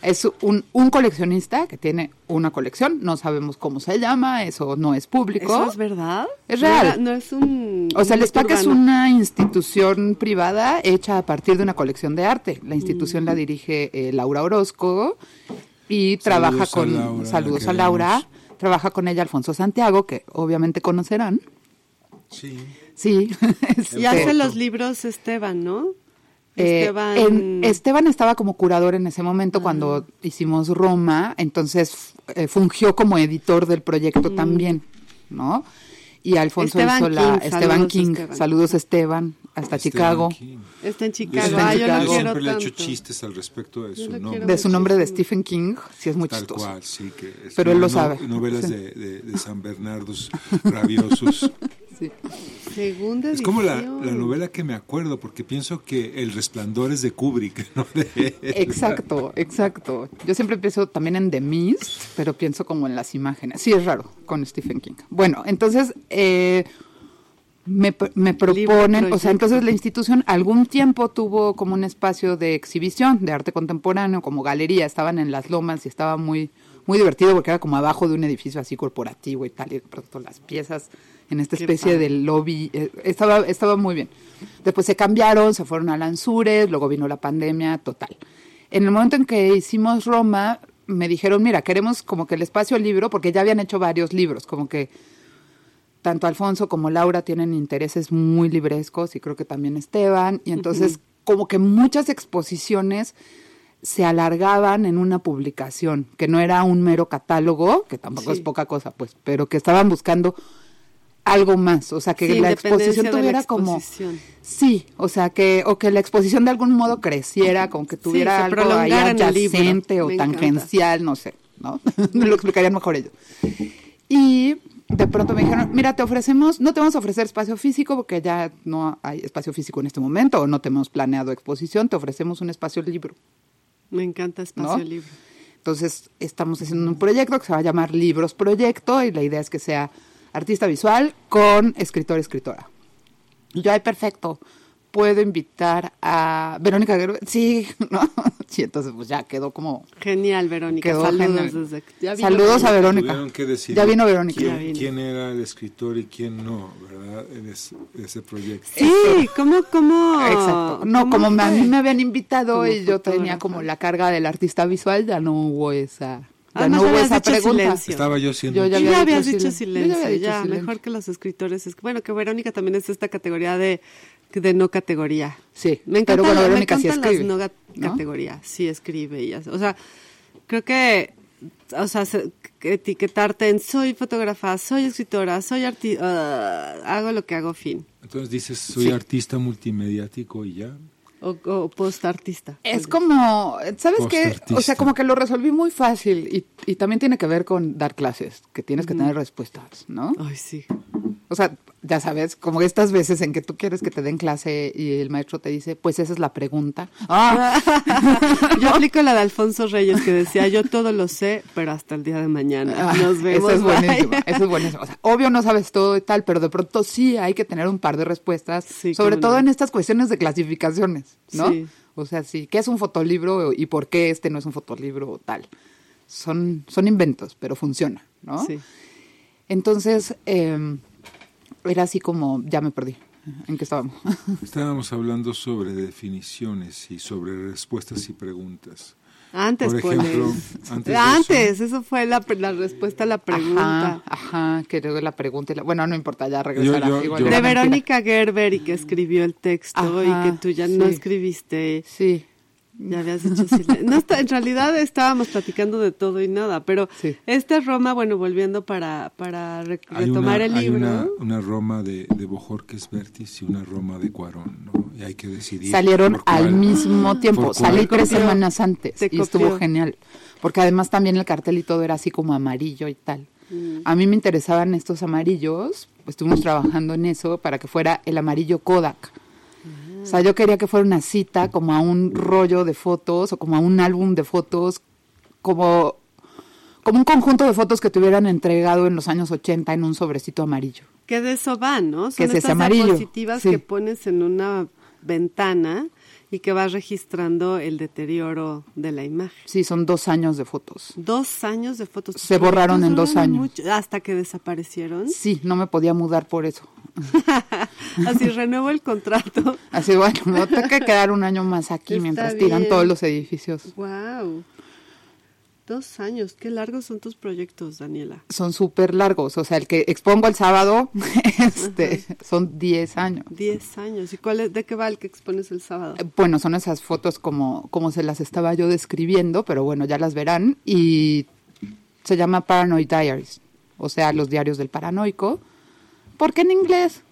Es un, un coleccionista que tiene una colección, no sabemos cómo se llama, eso no es público. ¿Eso es verdad? Es real. No, es un... O sea, el SPAC es una institución privada hecha a partir de una colección de arte. La institución la dirige eh, Laura Orozco y trabaja a con... Laura, saludos a. Laura. Trabaja con ella Alfonso Santiago, que obviamente conocerán. Sí. Sí. [LAUGHS] Y este, hace los libros Esteban, ¿no? eh, Esteban... en- Esteban estaba como curador en ese momento cuando hicimos Roma, entonces eh, fungió como editor del proyecto también, ¿no? Y Alfonso Esteban hizo la King, Esteban saludos, King, Esteban. saludos Esteban, hasta Esteban Chicago. King. Está en Chicago. Está en Ah, yo Chicago. lo quiero siempre le he hecho chistes al respecto de Yo su nombre. De su nombre de. Stephen King, sí es muy Tal chistoso. cual, sí, que es Pero él lo no- sabe. Novelas Sí. de, de, de San Bernardos rabiosos. [LAUGHS] Sí. Segunda Es como la, novela que me acuerdo, porque pienso que El Resplandor es de Kubrick, [LAUGHS] ¿no? De. Exacto, exacto. Yo siempre pienso también en The Mist, pero pienso como en las imágenes. Sí, es raro con Stephen King. Bueno, entonces eh, me, me proponen, o sea, entonces la institución algún tiempo tuvo como un espacio de exhibición de arte contemporáneo, como galería, estaban en las lomas y estaba muy muy divertido porque era como abajo de un edificio así corporativo y tal, y de pronto las piezas en esta especie de lobby, eh, estaba, estaba muy bien. Después se cambiaron, se fueron a Lanzures, luego vino la pandemia, total. En el momento en que hicimos Roma, me dijeron, mira, queremos como que el espacio libro, porque ya habían hecho varios libros, como que tanto Alfonso como Laura tienen intereses muy librescos y creo que también Esteban. Y entonces como que muchas exposiciones se alargaban en una publicación, que no era un mero catálogo, que tampoco Sí. es poca cosa, pues, pero que estaban buscando algo más, o sea, que Sí, la exposición la tuviera como sí, o sea, que o que la exposición de algún modo creciera, como que tuviera algo ahí adyacente o Me encanta. tangencial, no sé, ¿no? [LAUGHS] Lo explicarían mejor ellos. Y de pronto me dijeron, mira, te ofrecemos, no te vamos a ofrecer espacio físico porque ya no hay espacio físico en este momento o no tenemos planeado exposición, te ofrecemos un espacio libro. Me encanta espacio ¿No? libre. Entonces, estamos haciendo un proyecto que se va a llamar Libros Proyecto y la idea es que sea artista visual con escritor, escritora. Y yo, ay, perfecto. Puedo invitar a Verónica Gerber. Sí, [LAUGHS] ¿no? Sí, entonces pues ya quedó como... Genial, Verónica. Quedó Saludos genial. desde ya vino Saludos a Verónica. Tuvieron que decidir Ya vino Verónica. quién, Ya vino. quién era el escritor y quién no, ¿verdad? En ese, ese proyecto. Sí, ¿cómo, cómo? Exacto. No, cómo como me- a mí me habían invitado Como y yo tenía como la carga del artista visual, ya no hubo esa, ya Además, no hubo esa pregunta. silencio. Estaba yo siendo Yo ya había ya dicho habías dicho silencio. silencio, Yo ya había dicho ya, silencio. mejor que los escritores. Es- Bueno, que Verónica también es esta categoría de, de no categoría. Sí, Me encanta, pero bueno, me Verónica sí encantan escribe. las no ga- ¿no? categorías, sí escribe y O sea, creo que, o sea, se- que etiquetarte en soy fotógrafa, soy escritora, soy artista, hago lo que hago, fin. Entonces dices, soy Sí. artista multimediático y ya. O, o post-artista. Es como, ¿sabes qué? O sea, como que lo resolví muy fácil y, y también tiene que ver con dar clases, que tienes que tener respuestas, ¿no? Ay, sí. O sea, ya sabes, como estas veces en que tú quieres que te den clase y el maestro te dice, pues esa es la pregunta. Ah, [LAUGHS] Yo [LAUGHS] aplico la de Alfonso Reyes que decía, yo todo lo sé, pero hasta el día de mañana. Ah, Nos vemos. Eso es bye". buenísimo, eso es [LAUGHS] buenísimo. O sea, obvio no sabes todo y tal, pero de pronto sí hay que tener un par de respuestas, Sí, sobre todo no. en estas cuestiones de clasificaciones, ¿no? Sí. O sea, sí, ¿qué es un fotolibro y por qué este no es un fotolibro o tal? Son, son inventos, pero funciona, ¿no? Sí. Entonces, eh, era así como, ya me perdí. ¿En qué estábamos? [LAUGHS] Estábamos hablando sobre definiciones y sobre respuestas y preguntas. Antes, Por ejemplo, antes Antes, eso fue la, pre- la respuesta a la pregunta. Ajá, ajá, que luego la pregunta y la... Bueno, no importa, ya regresará. yo- igual yo- de. Verónica Gerber y que escribió el texto Ajá, y que tú ya no escribiste. Sí, Ya habías dicho silencio. No, está- en realidad estábamos platicando de todo y nada, pero Sí. este Roma, bueno, volviendo para, para re- Hay retomar una, el hay libro. una, una Roma de, de Bojorquez Vertis y una Roma de Cuarón, ¿no? Y hay que decidir. salieron cuál. al mismo tiempo. Salí tres semanas antes Te y estuvo genial. Porque además también el cartel y todo era así como amarillo y tal. Mm. A mí me interesaban estos amarillos. pues, Estuvimos trabajando en eso para que fuera el amarillo Kodak. O sea, yo quería que fuera una cita como a un rollo de fotos o como a un álbum de fotos, como, como un conjunto de fotos que te hubieran entregado en los años 80 en un sobrecito amarillo. Que de eso van, ¿no? Son Que es estas amarillo, sí. que pones en una ventana y que vas registrando el deterioro de la imagen. Sí, son dos años de fotos. Dos años de fotos. Se borraron en dos años. mucho, hasta que desaparecieron. Sí, no me podía mudar por eso. [LAUGHS] Así renuevo el contrato. Así, bueno, me tengo que quedar un año más aquí Está mientras tiran todos los edificios. Wow. Dos años. Qué largos son tus proyectos, Daniela. Son súper largos, o sea, el que expongo el sábado, [LAUGHS] este, son 10 años. Diez años. ¿Y cuál es, de qué va el que expones el sábado? Eh, Bueno, son esas fotos como, como se las estaba yo describiendo, pero bueno, ya las verán. Y se llama Paranoid Diaries, o sea, los diarios del paranoico. ¿Por qué en inglés?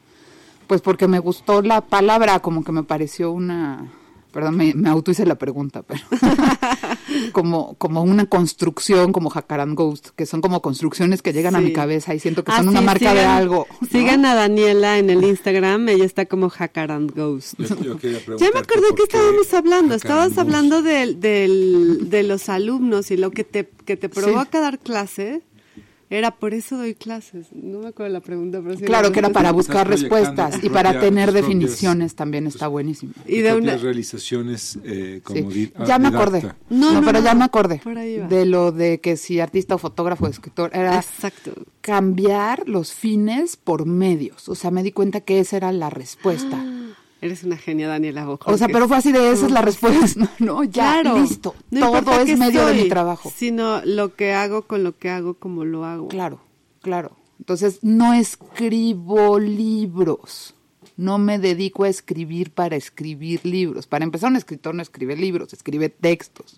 Pues porque me gustó la palabra, como que me pareció una... Perdón, me, me auto hice la pregunta, pero... [LAUGHS] como, como una construcción, como Jacarand Ghost, que son como construcciones que llegan a Sí. mi cabeza y siento que Ah, son una sí, marca de algo. ¿no? Sigan a Daniela en el Instagram. Ella está como Jacarand Ghost. Yo- yo quería [LAUGHS] Ya me acordé que estábamos hablando. Estabas hablando del, del, de los alumnos y lo que te, que te provoca dar clase. Era por eso doy clases. No me acuerdo la pregunta, pero sí Claro la que era para buscar respuestas y para propias- tener propias- definiciones también está buenísimo. Y de una- realizaciones eh, como Sí. di- Ya me didacta. acordé. No, No, no, pero no, ya me acordé por ahí va. de lo de que si artista o fotógrafo o escritor era Exacto. cambiar los fines por medios. O sea, me di cuenta que esa era la respuesta. Eres una genia, Daniela Bojo. O sea, pero fue así de esa es la respuesta. [LAUGHS] No, ya, Claro. listo. No Todo es medio de soy, mi trabajo. Sino lo que hago con lo que hago, como lo hago. Claro, claro. Entonces, no escribo libros. No me dedico a escribir para escribir libros. Para empezar, un escritor no escribe libros, escribe textos,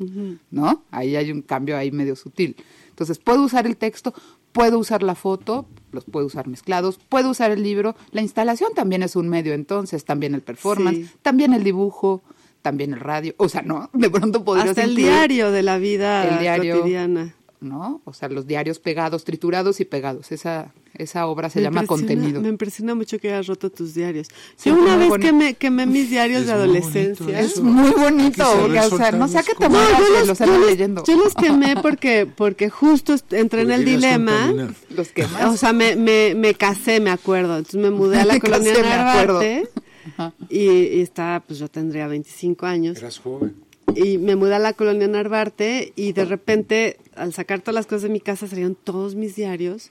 ¿no? Ahí hay un cambio ahí medio sutil. Entonces, puedo usar el texto, puedo usar la foto, los puedo usar mezclados, puedo usar el libro. La instalación también es un medio, entonces, también el performance, Sí. también el dibujo, también el radio. O sea, no, de pronto podrías Hasta el incluir- diario de la vida El diario. cotidiana. ¿No? O sea, los diarios pegados, triturados y pegados. Esa, esa obra se Me llama impresiona- contenido. Me impresiona mucho que hayas roto tus diarios. Sí, Yo una vez bonito. quemé, quemé mis diarios Es de adolescencia. Es muy bonito, porque, o sea, no sea las que te mueras yo los, los yo leyendo. yo los quemé [LAUGHS] porque, porque justo entré en el dilema. Los quemas. O sea, me, me, me casé, me acuerdo. Entonces me mudé a la [LAUGHS] Me colonia casé. Narvarte. Ajá. Y, y estaba, pues yo tendría 25 años. Eras joven. y me mudé a la colonia Narvarte y de repente al sacar todas las cosas de mi casa salieron todos mis diarios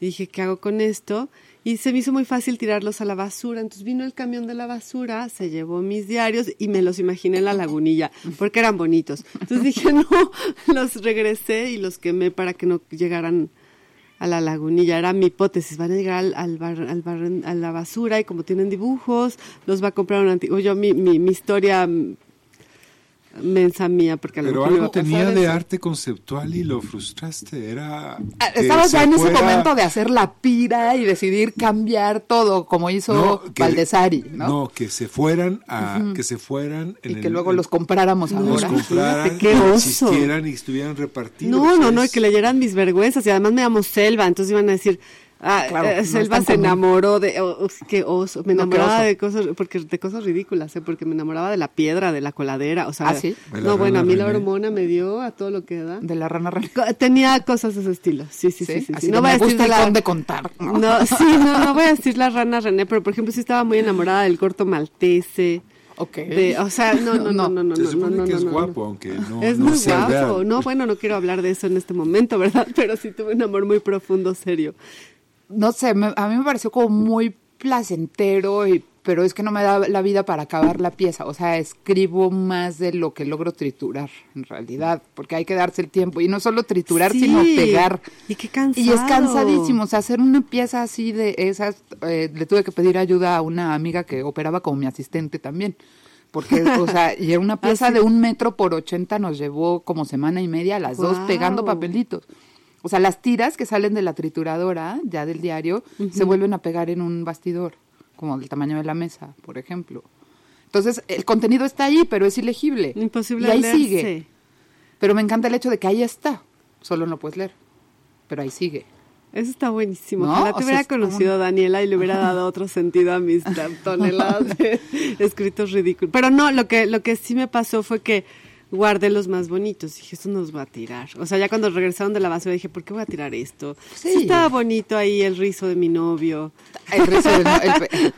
y dije, ¿qué hago con esto? Y se me hizo muy fácil tirarlos a la basura. Entonces vino el camión de la basura, se llevó mis diarios y me los imaginé en la lagunilla porque eran bonitos. Entonces dije, [LAUGHS] no, los regresé y los quemé para que no llegaran a la lagunilla. Era mi hipótesis. Van a llegar al, al a la basura y como tienen dibujos, los va a comprar un antiguo. Yo, mi, mi, historia mensa mía, porque a lo Pero mejor me algo tenía de eso. arte conceptual y lo frustraste. Era. Ah, Estabas ya en ese fuera- momento de hacer la pira y decidir cambiar todo, como hizo No, que- Valdesari, ¿no? No, que se fueran a, que se fueran en y el- que luego en- los compráramos No, los ahora. compraran, qué oso. y estuvieran repartidos. No, no, no, y Es- que leyeran mis vergüenzas. Y además me llamo Selva, entonces iban a decir, ah, Claro, eh, Selva se común. enamoró de, oh, oh, qué oso, me enamoraba oso. de cosas, porque de cosas ridículas, ¿eh? porque me enamoraba de la piedra, de la coladera, o sea, ¿Ah, sí? De no, bueno, a mí la hormona me dio a todo lo que da. De la rana René. Tenía cosas de ese estilo, sí, sí, sí, sí. sí. Así No que voy a me decir gusta de el la... conde contar. ¿no? No, [LAUGHS] sí, no, no voy a decir la rana René, pero por ejemplo sí estaba muy enamorada del corto maltese. Ok. De, o sea, no, no, no, no, no, Se no, supone no, que no, es no, guapo, no. aunque no, Es no muy sea guapo. real. No, bueno, no quiero hablar de eso en este momento, [LAUGHS] ¿verdad? Pero sí tuve un amor muy profundo, serio. No sé, me- a mí me pareció como muy placentero, y, pero es que no me da la vida para acabar la pieza. O sea, escribo más de lo que logro triturar, en realidad, porque hay que darse el tiempo. Y no solo triturar, Sí, sino pegar. y qué cansado. Y es cansadísimo. O sea, hacer una pieza así de esas, eh, le tuve que pedir ayuda a una amiga que operaba como mi asistente también. Porque, o sea, [LAUGHS] y era una pieza Ah, sí. de un metro por ochenta, nos llevó como semana y media, las dos pegando papelitos. O sea, las tiras que salen de la trituradora, ya del diario, se vuelven a pegar en un bastidor, como del tamaño de la mesa, por ejemplo. Entonces, el contenido está ahí, pero es ilegible. Imposible Y ahí leerse. sigue. Pero me encanta el hecho de que ahí está. Solo no puedes leer. Pero ahí sigue. Eso está buenísimo. ¿No? Ojalá te hubiera conocido una- Daniela y le hubiera dado [LAUGHS] otro sentido a mis [LAUGHS] toneladas de escritos ridículos. Pero no, lo que, lo que sí me pasó fue que guardé los más bonitos. Dije, esto no los voy a tirar. O sea, ya cuando regresaron de la basura dije, ¿por qué voy a tirar esto? Sí. Sí. estaba bonito ahí el rizo de mi novio. El rizo no- el pe-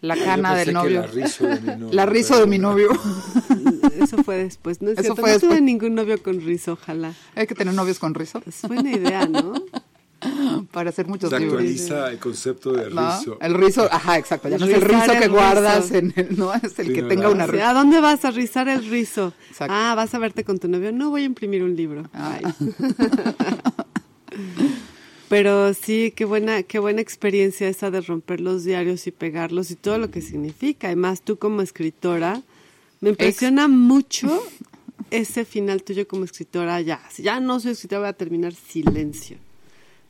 la cana del novio. La rizo de mi novio. La rizo de mi novio. [LAUGHS] Eso fue después. No es Eso cierto, fue no tuve ningún novio con rizo, ojalá. Hay que tener novios con rizo Es buena idea, ¿no? [LAUGHS] [LAUGHS] para hacer muchos Se libros. actualiza el concepto de ¿No? rizo. El rizo, ajá, exacto. Ya no es el rizo el que guardas rizo. en el, no, es el Sí, que no, tenga una rizo. ¿A dónde vas a rizar el rizo? Exacto. Ah, vas a verte con tu novio. No voy a imprimir un libro. Ah. Ay. [LAUGHS] Pero sí, qué buena, qué buena experiencia esa de romper los diarios y pegarlos y todo lo que significa. Además, tú como escritora, me impresiona mucho ese final tuyo como escritora. Ya, si ya no soy escritora, voy a terminar silencio.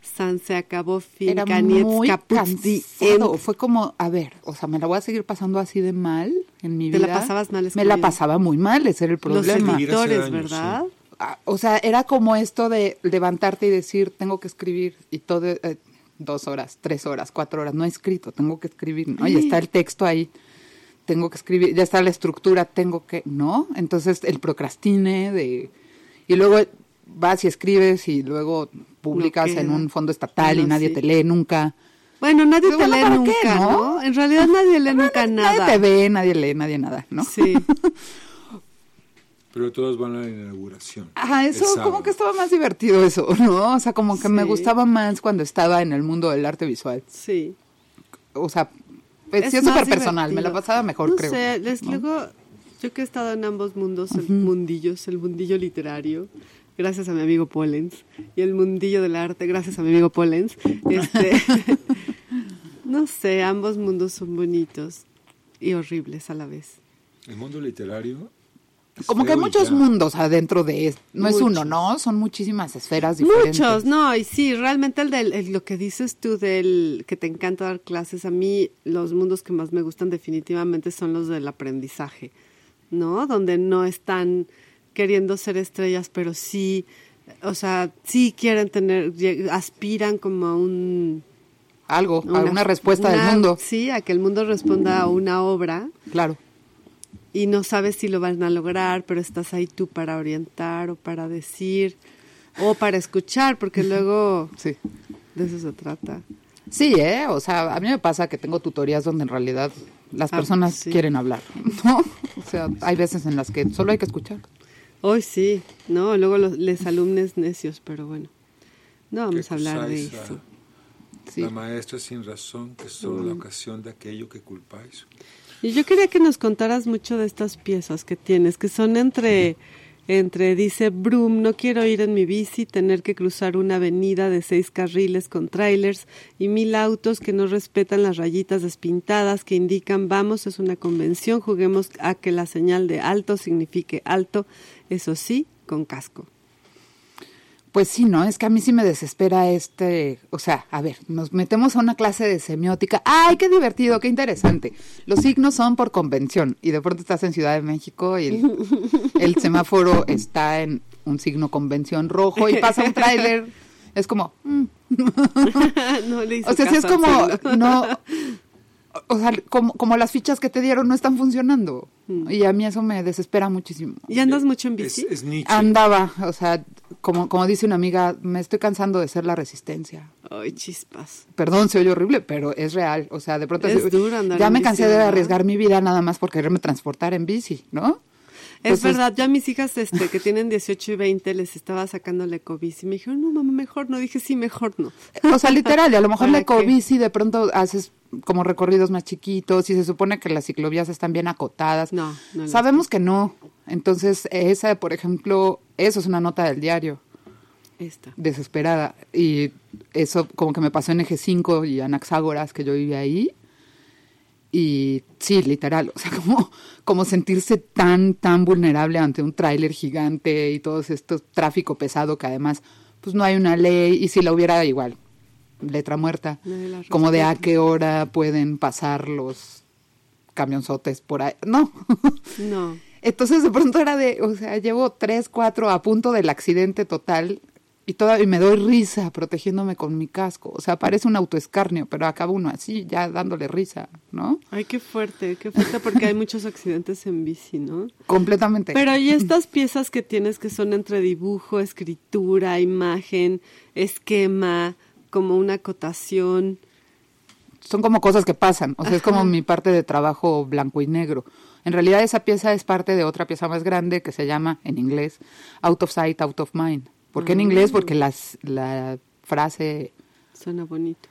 San se acabó, fin, Era Kanietz, muy Kaput, the cansado. end. Fue como, a ver, o sea, me la voy a seguir pasando así de mal en mi ¿Te vida. la pasabas mal Me la escribiendo? pasaba muy mal, ese era el Los problema. Hace editores, ¿verdad? Ah, O sea, era como esto de levantarte y decir, tengo que escribir, y todo, eh, dos horas, tres horas, cuatro horas, no he escrito, tengo que escribir, ¿no? Y está el texto ahí, tengo que escribir, ya está la estructura, tengo que, ¿no? Entonces el procrastine de... Y luego vas y escribes y luego publicas queda. en un fondo estatal y No, nadie sí. te lee nunca. Bueno, nadie Pero te bueno, lee ¿para nunca, qué, ¿no? no? En realidad nadie lee nunca nada. Nadie te ve, nadie lee, nadie nada, ¿no? Sí. [LAUGHS] Pero todos van a la inauguración. Ajá, eso como que estaba más divertido eso, [LAUGHS] ¿no? O sea, como que me Sí. gustaba más cuando estaba en el mundo del arte visual. Sí. O sea, pues, Es sí súper personal, me la pasaba mejor, no creo. sé, les- ¿no? luego, yo que he estado en ambos mundos, el mundillos, el mundillo literario, gracias a mi amigo Pollens. Y el mundillo del arte, gracias a mi amigo Pollens. Este, [LAUGHS] no sé, ambos mundos son bonitos y horribles a la vez. El mundo literario. Como que hay muchos ya. mundos adentro de esto. No es uno, ¿no? Son muchísimas esferas diferentes. Muchos, no, y sí, realmente el del, el- lo que dices tú del que te encanta dar clases, a mí los mundos que más me gustan definitivamente son los del aprendizaje, ¿no? Donde no están queriendo ser estrellas, pero sí, o sea, sí quieren tener, aspiran como a un... Algo, a una respuesta una- del mundo. Sí, a que el mundo responda a una obra Claro. y no sabes si lo van a lograr, pero estás ahí tú para orientar o para decir o para escuchar, porque [LAUGHS] luego Sí. de eso se trata. Sí, ¿eh? O sea, a mí me pasa que tengo tutorías donde en realidad las Ah, personas sí. quieren hablar, ¿no? [LAUGHS] O sea, hay veces en las que solo hay que escuchar. Hoy sí, ¿no? Luego los les alumnos necios, pero bueno. No vamos a hablar de a eso. Sí. La maestra sin razón, que es solo la ocasión de aquello que culpáis. Y yo quería que nos contaras mucho de estas piezas que tienes, que son entre, entre dice Broom, no quiero ir en mi bici, tener que cruzar una avenida de seis carriles con trailers y mil autos que no respetan las rayitas despintadas que indican vamos, es una convención, juguemos a que la señal de alto signifique alto, eso sí, con casco. Pues sí, ¿no? Es que a mí sí me desespera este, o sea, a ver, nos metemos a una clase de semiótica. ¡Ay, qué divertido, qué interesante! Los signos son por convención y de pronto estás en Ciudad de México y el, [LAUGHS] el semáforo está en un signo convención rojo y pasa un tráiler. [LAUGHS] Es como, mm. [LAUGHS] no le hizo o sea, sí es como, no, o sea, como, como las fichas que te dieron no están funcionando. Y a mí eso me desespera muchísimo. ¿Y andas mucho en Es, bici? es Nietzsche. Andaba, o sea, como, como dice una amiga, me estoy cansando de ser la resistencia. Ay, chispas. Perdón, se oye horrible, pero es real. O sea, de pronto Es se- duro andar ya en me bici, cansé de arriesgar mi vida nada más por quererme transportar en bici, ¿no? Es verdad, yo a mis hijas este, que tienen 18 y 20 les estaba sacando la ecobici y me dijeron, no, mamá, mejor no. Dije, sí, mejor no. [LAUGHS] O sea, literal, y a lo mejor la ecobici de pronto haces como recorridos más chiquitos y se supone que las ciclovías están bien acotadas. No, no Sabemos que no. Entonces, esa, por ejemplo, eso es una nota del diario. Esta. desesperada. Y eso como que me pasó en Eje 5 y Anaxágoras, que yo vivía ahí. Y sí, literal, o sea, [LAUGHS] como, como sentirse tan, tan vulnerable ante un tráiler gigante y todo esto tráfico pesado que además, pues no hay una ley y si la hubiera igual, letra muerta, como de a qué hora pueden pasar los camionzotes por ahí. No. No. [LAUGHS] Entonces de pronto era de, o sea, llevo tres, cuatro a punto del accidente total y todavía me doy risa protegiéndome con mi casco. O sea, parece un autoescarnio, pero acaba uno así, ya dándole risa, ¿no? Ay, qué fuerte, qué fuerte porque hay muchos accidentes en bici, ¿no? Completamente. Pero y [CLEARS THROAT] estas piezas que tienes que son entre dibujo, escritura, imagen, esquema, como una acotación. Son como cosas que pasan, o sea, es como mi parte de trabajo blanco y negro. En realidad esa pieza es parte de otra pieza más grande que se llama, en inglés, Out of Sight, Out of Mind. ¿Por qué en inglés? Porque las, la frase Suena bonito.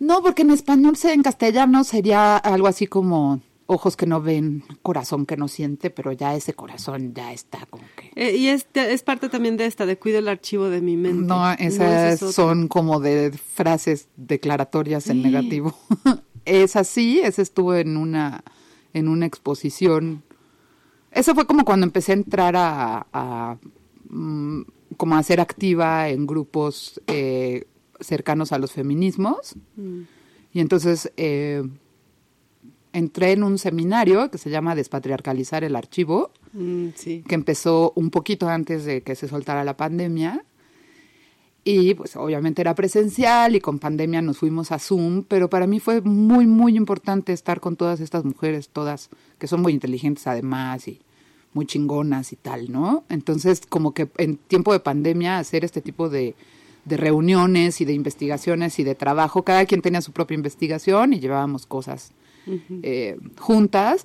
No, porque en español, en castellano sería algo así como ojos que no ven, corazón que no siente, pero ya ese corazón ya está como que... Eh, y este es parte también de esta, de cuido el archivo de mi mente. No, esa esas es otra. son como de frases declaratorias en negativo. [LAUGHS] esa sí, esa estuvo en una, en una exposición. Eso fue como cuando empecé a entrar a, a, mm, como a ser activa en grupos eh, cercanos a los feminismos. Mm. Y entonces eh, entré en un seminario que se llama Despatriarcalizar el Archivo, Mm, sí. que empezó un poquito antes de que se soltara la pandemia. Y pues obviamente era presencial y con pandemia nos fuimos a Zoom, pero para mí fue muy, muy importante estar con todas estas mujeres, todas que son muy inteligentes además y muy chingonas y tal, ¿no? Entonces como que en tiempo de pandemia hacer este tipo de, de reuniones y de investigaciones y de trabajo, cada quien tenía su propia investigación y llevábamos cosas eh, juntas,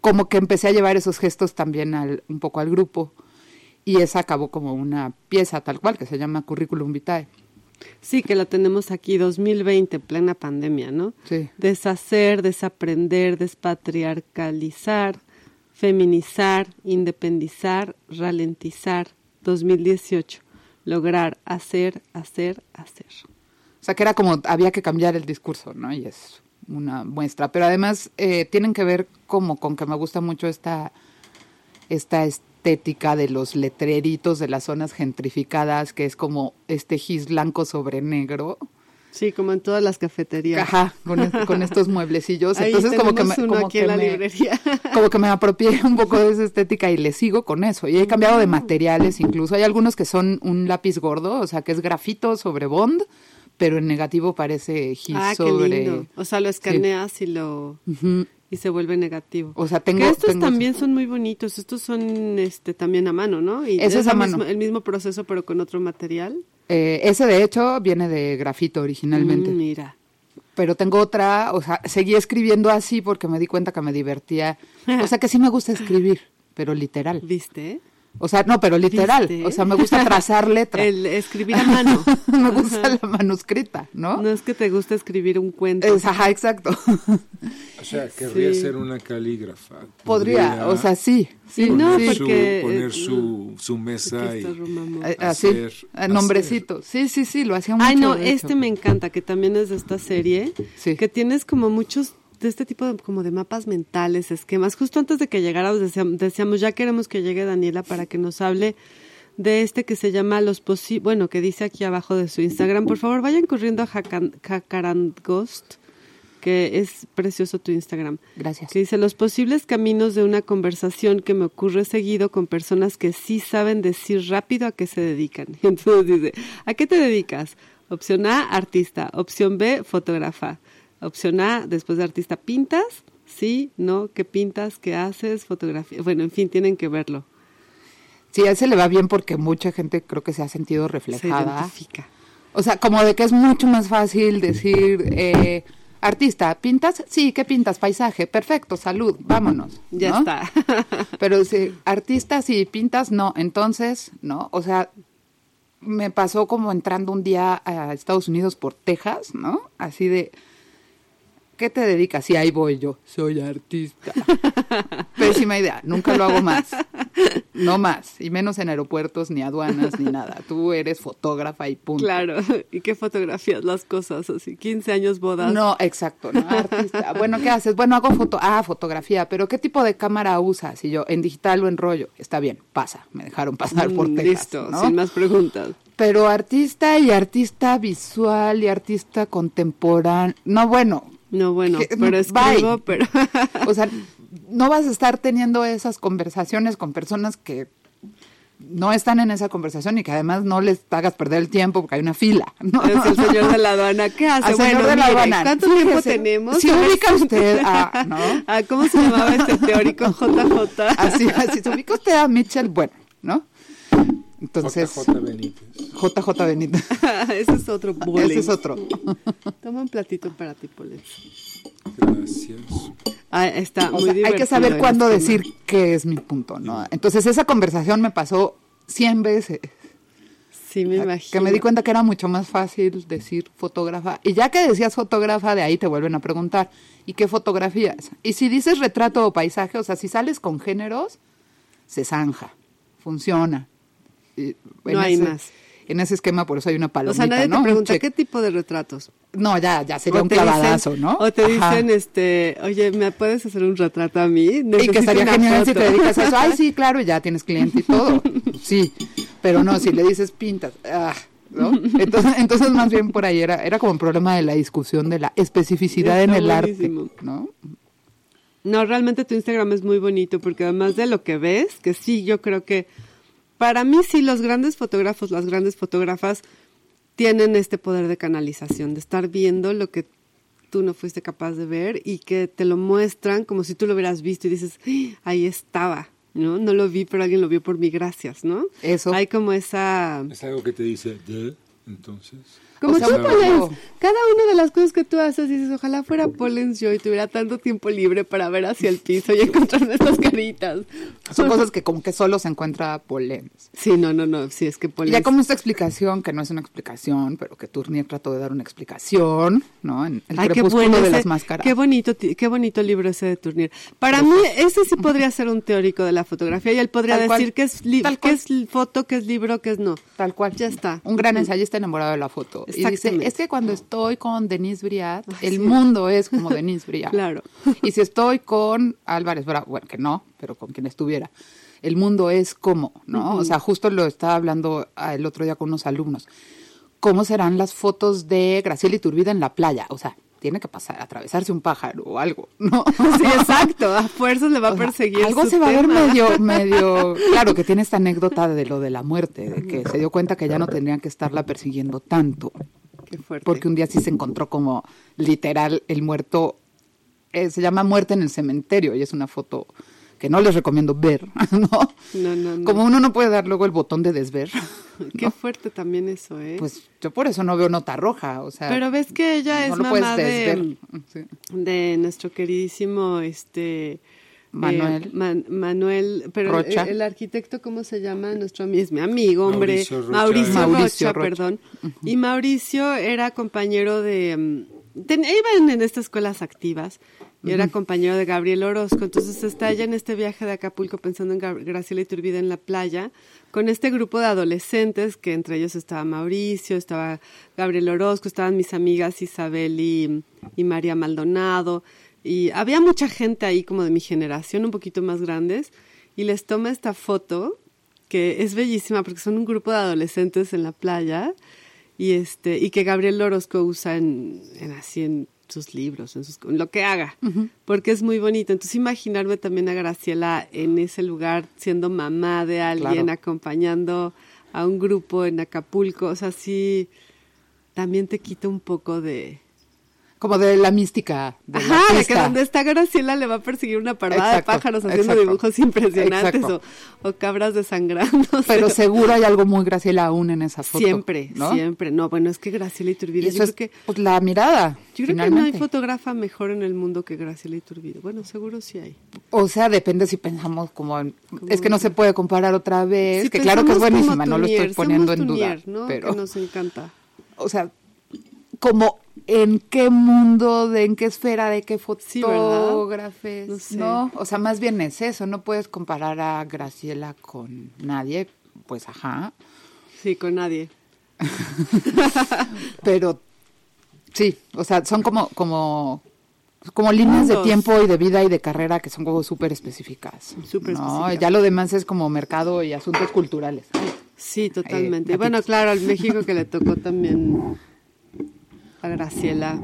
como que empecé a llevar esos gestos también al, un poco al grupo y esa acabó como una pieza tal cual que se llama Curriculum Vitae. Sí, que la tenemos aquí, 2020, plena pandemia, ¿no? Sí. Deshacer, desaprender, despatriarcalizar, feminizar, independizar, ralentizar, 2018. lograr hacer, hacer, hacer. O sea, que era como, había que cambiar el discurso, ¿no? Y es una muestra. Pero además eh, tienen que ver como con que me gusta mucho esta, esta estética de los letreritos de las zonas gentrificadas, que es como este gis blanco sobre negro. Sí, como en todas las cafeterías. Ajá, con, es- con [LAUGHS] estos mueblecillos. Ahí Entonces como que me, uno como aquí que en la me- librería. [LAUGHS] como que me apropié un poco de esa estética y le sigo con eso. Y he cambiado de materiales incluso. Hay algunos que son un lápiz gordo, o sea, que es grafito sobre bond, pero en negativo parece gis Ah, qué sobre... lindo. O sea, lo escaneas y lo Ujú. Y se vuelve negativo. O sea, tengo... que estos tengo- también son muy bonitos. Estos son este también a mano, ¿no? Y Ese es a mano. el mismo proceso pero con otro material. Eh, ese de hecho viene de grafito originalmente. Mm, mira. Pero tengo otra, o sea, seguí escribiendo así porque me di cuenta que me divertía. O sea, que sí me gusta escribir, pero literal. [LAUGHS] ¿Viste? O sea, no, pero literal. ¿Viste? O sea, me gusta trazar letras. [LAUGHS] El escribir a mano. [LAUGHS] me gusta la manuscrita, ¿no? No es que te guste escribir un cuento. Es- ajá, exacto. O sea, [LAUGHS] querría Sí. ser una calígrafa. Podría, o sea, sí. sí, Y no, poner, porque, su, poner su, su mesa y. Eh, así, hacer- eh, nombrecito. Sí, sí, sí, lo hacía mucho. Ay, no, este me encanta, que también es de esta serie, Sí. que tienes como muchos de este tipo de, como de mapas mentales, esquemas. Justo antes de que llegara, decíamos, ya queremos que llegue Daniela para que nos hable de este que se llama Los Posibles, bueno, que dice aquí abajo de su Instagram. Por favor, vayan corriendo a Jacarangost, que es precioso tu Instagram. Gracias. Que dice, los posibles caminos de una conversación que me ocurre seguido con personas que sí saben decir rápido a qué se dedican. Y [LAUGHS] entonces dice, ¿a qué te dedicas? Opción A, artista. Opción B, fotógrafa. Opción A, después de artista, ¿pintas? Sí, no, ¿qué pintas? ¿Qué haces? Fotografía. Bueno, en fin, tienen que verlo. Sí, a ese le va bien porque mucha gente creo que se ha sentido Se reflejada. identifica. O sea, como de que es mucho más fácil decir, eh, artista, ¿pintas? Sí, ¿qué pintas? Paisaje, perfecto, salud, vámonos. Ya ¿no? está. [LAUGHS] Pero si artista, sí, pintas, no. Entonces, ¿no? O sea, me pasó como entrando un día a Estados Unidos por Texas, ¿no? Así de, ¿qué te dedicas? Y ahí voy yo, soy artista. [LAUGHS] Pésima idea, nunca lo hago más. No más, y menos en aeropuertos, ni aduanas, ni nada. Tú eres fotógrafa y punto. claro. [LAUGHS] ¿Y qué fotografías las cosas? Así, 15 años bodas. No, exacto, no, artista. Bueno, ¿qué haces? Bueno, hago foto, ah, fotografía, pero ¿qué tipo de cámara usas? Y yo, en digital o en rollo. Está bien, pasa, me dejaron pasar por Mm, Texas, Listo, ¿no? sin más preguntas. Pero artista y artista visual y artista contemporáneo, no, bueno, No, bueno, Que- pero escribo, bye. pero... [LAUGHS] o sea, no vas a estar teniendo esas conversaciones con personas que no están en esa conversación y que además no les hagas perder el tiempo porque hay una fila, ¿no? Es el señor de la aduana. ¿Qué hace? Bueno, de la mire, aduana. ¿cuánto Fíjese, tiempo tenemos? si ubica [LAUGHS] usted a- ¿no? Ah, ¿Cómo se llamaba este teórico [LAUGHS] JJ? Así, así, se ubica usted a Mitchell, bueno, ¿no? Entonces, JJ Benítez. JJ Benítez. [LAUGHS] Ese es otro [LAUGHS] bullying. Ese es otro. [LAUGHS] Toma un platito para ti, Polet. Gracias. Ah, está O muy sea, hay que saber cuándo esquema. decir qué es mi punto, ¿no? Entonces, esa conversación me pasó 100 veces. Sí, me imagino. Que me di cuenta que era mucho más fácil decir fotógrafa. Y ya que decías fotógrafa, de ahí te vuelven a preguntar, ¿y qué fotografías? Y si dices retrato o paisaje, o sea, si sales con géneros, se zanja, funciona. En No hay ese- más. En ese esquema, por eso hay una O palomita, sea, nadie ¿no? te pregunta qué tipo de retratos. No, ya, ya sería O un dicen- clavadazo, ¿no? O te Ajá. dicen, este, oye, ¿me puedes hacer un retrato a mí? Y que estaría genial si foto". te dedicas a eso. Ay, sí, [LAUGHS] claro, ya tienes cliente y todo. Sí, pero no, si le dices pintas, ah, ¿no? Entonces, entonces más bien por ahí era, era como un problema de la discusión de la especificidad en el arte. ¿no? No, realmente tu Instagram es muy bonito porque además de lo que ves, que sí, yo creo que para mí sí los grandes fotógrafos, las grandes fotógrafas tienen este poder de canalización, de estar viendo lo que tú no fuiste capaz de ver y que te lo muestran como si tú lo hubieras visto y dices, "Ah, ahí estaba, ¿no? No lo vi, pero alguien lo vio por mí, gracias, ¿no? Eso. Hay como esa... Es algo que te dice, "¿De?", entonces. Como O sea, tú, Cada una de las cosas que tú haces, dices, ojalá fuera Polens yo y tuviera tanto tiempo libre para ver hacia el piso y [LAUGHS] encontrarme estas caritas. Son cosas que como que solo se encuentra Polens. Sí, no, no, no, sí, es que Polens... ya como esta explicación, que no es una explicación, pero que Tournier trató de dar una explicación, ¿no? En El Ay, qué bueno de ese- las máscaras. Qué bonito, qué bonito libro ese de Tournier. Para mí, ese sí podría ser un teórico de la fotografía y él podría Tal decir que es, que es foto, que es libro, que es no. Tal cual. Ya está. Un gran ensayista enamorado de la foto. Y dice, Exactamente. es que cuando estoy con Denise Briat, el sí. mundo es como Denise Briat. [LAUGHS] Claro. Y si estoy con Álvarez Bravo, bueno, que no, pero con quien estuviera, el mundo es como, ¿no? O sea, justo lo estaba hablando ah, el otro día con unos alumnos. ¿Cómo serán las fotos de Graciela Iturbide en la playa? O sea, tiene que pasar, atravesarse un pájaro o algo, ¿no? [LAUGHS] Sí, exacto. A fuerzas le va a sea, perseguir. algo su se va a ver medio, [LAUGHS] medio, claro que tiene esta anécdota de lo de la muerte, de que se dio cuenta que ya no tendrían que estarla persiguiendo tanto, Qué fuerte. porque un día sí se encontró como literal el muerto, eh, se llama muerte en el cementerio y es una foto que no les recomiendo ver, [LAUGHS] ¿no? No, no, no. Como uno no puede dar luego el botón de desver, [LAUGHS] Qué fuerte también eso, ¿eh? pues yo por eso no veo nota roja, o sea, Pero ves que ella no es mamá desver. de, Sí. de nuestro queridísimo este Manuel. eh, Man- Manuel, pero el, Rocha. el arquitecto cómo se llama nuestro ami- es mi amigo, hombre, Mauricio Rocha. Mauricio, Mauricio Rocha, Rocha. perdón. Y Mauricio era compañero de mm, ten- iban en estas escuelas activas y era compañero de Gabriel Orozco, entonces está ella en este viaje de Acapulco pensando en Gab- Graciela Iturbide en la playa con este grupo de adolescentes que entre ellos estaba Mauricio, estaba Gabriel Orozco, estaban mis amigas Isabel y, y María Maldonado. Y había mucha gente ahí como de mi generación, un poquito más grandes. Y les toma esta foto que es bellísima porque son un grupo de adolescentes en la playa. Y este y que Gabriel Orozco usa en, en así en sus libros, en, sus, en lo que haga, porque es muy bonito. Entonces imaginarme también a Graciela en ese lugar siendo mamá de alguien, Claro. acompañando a un grupo en Acapulco, o sea, sí también te quita un poco de como de la mística de la Ajá, de que donde está Graciela le va a perseguir una Exacto, de pájaros haciendo exacto. dibujos impresionantes o, o cabras desangrando. [LAUGHS] Pero seguro hay algo muy Graciela aún en esa foto. Siempre, ¿no? siempre. No, bueno, es que Graciela Y Iturbide, eso yo es creo que, pues, la mirada. yo creo que no hay fotógrafa mejor en el mundo que Graciela Iturbide. Bueno, seguro sí hay. O sea, depende si pensamos como... en- es que no se puede comparar otra vez. Si que claro que es buenísima, no lo estoy poniendo en duda. Pero, Que nos encanta. o sea, como en qué mundo, de en qué esfera, de qué fotógrafes, No sé. ¿no? O sea, más bien es eso, no puedes comparar a Graciela con nadie, pues ajá, Sí, con nadie. [LAUGHS] pero sí, o sea, son como como como líneas de tiempo y de vida y de carrera que son como súper específicas. Súper ¿no? específicas. Ya lo demás es como mercado y asuntos culturales. Sí, totalmente. Eh, bueno, claro, al México que le tocó también a Graciela.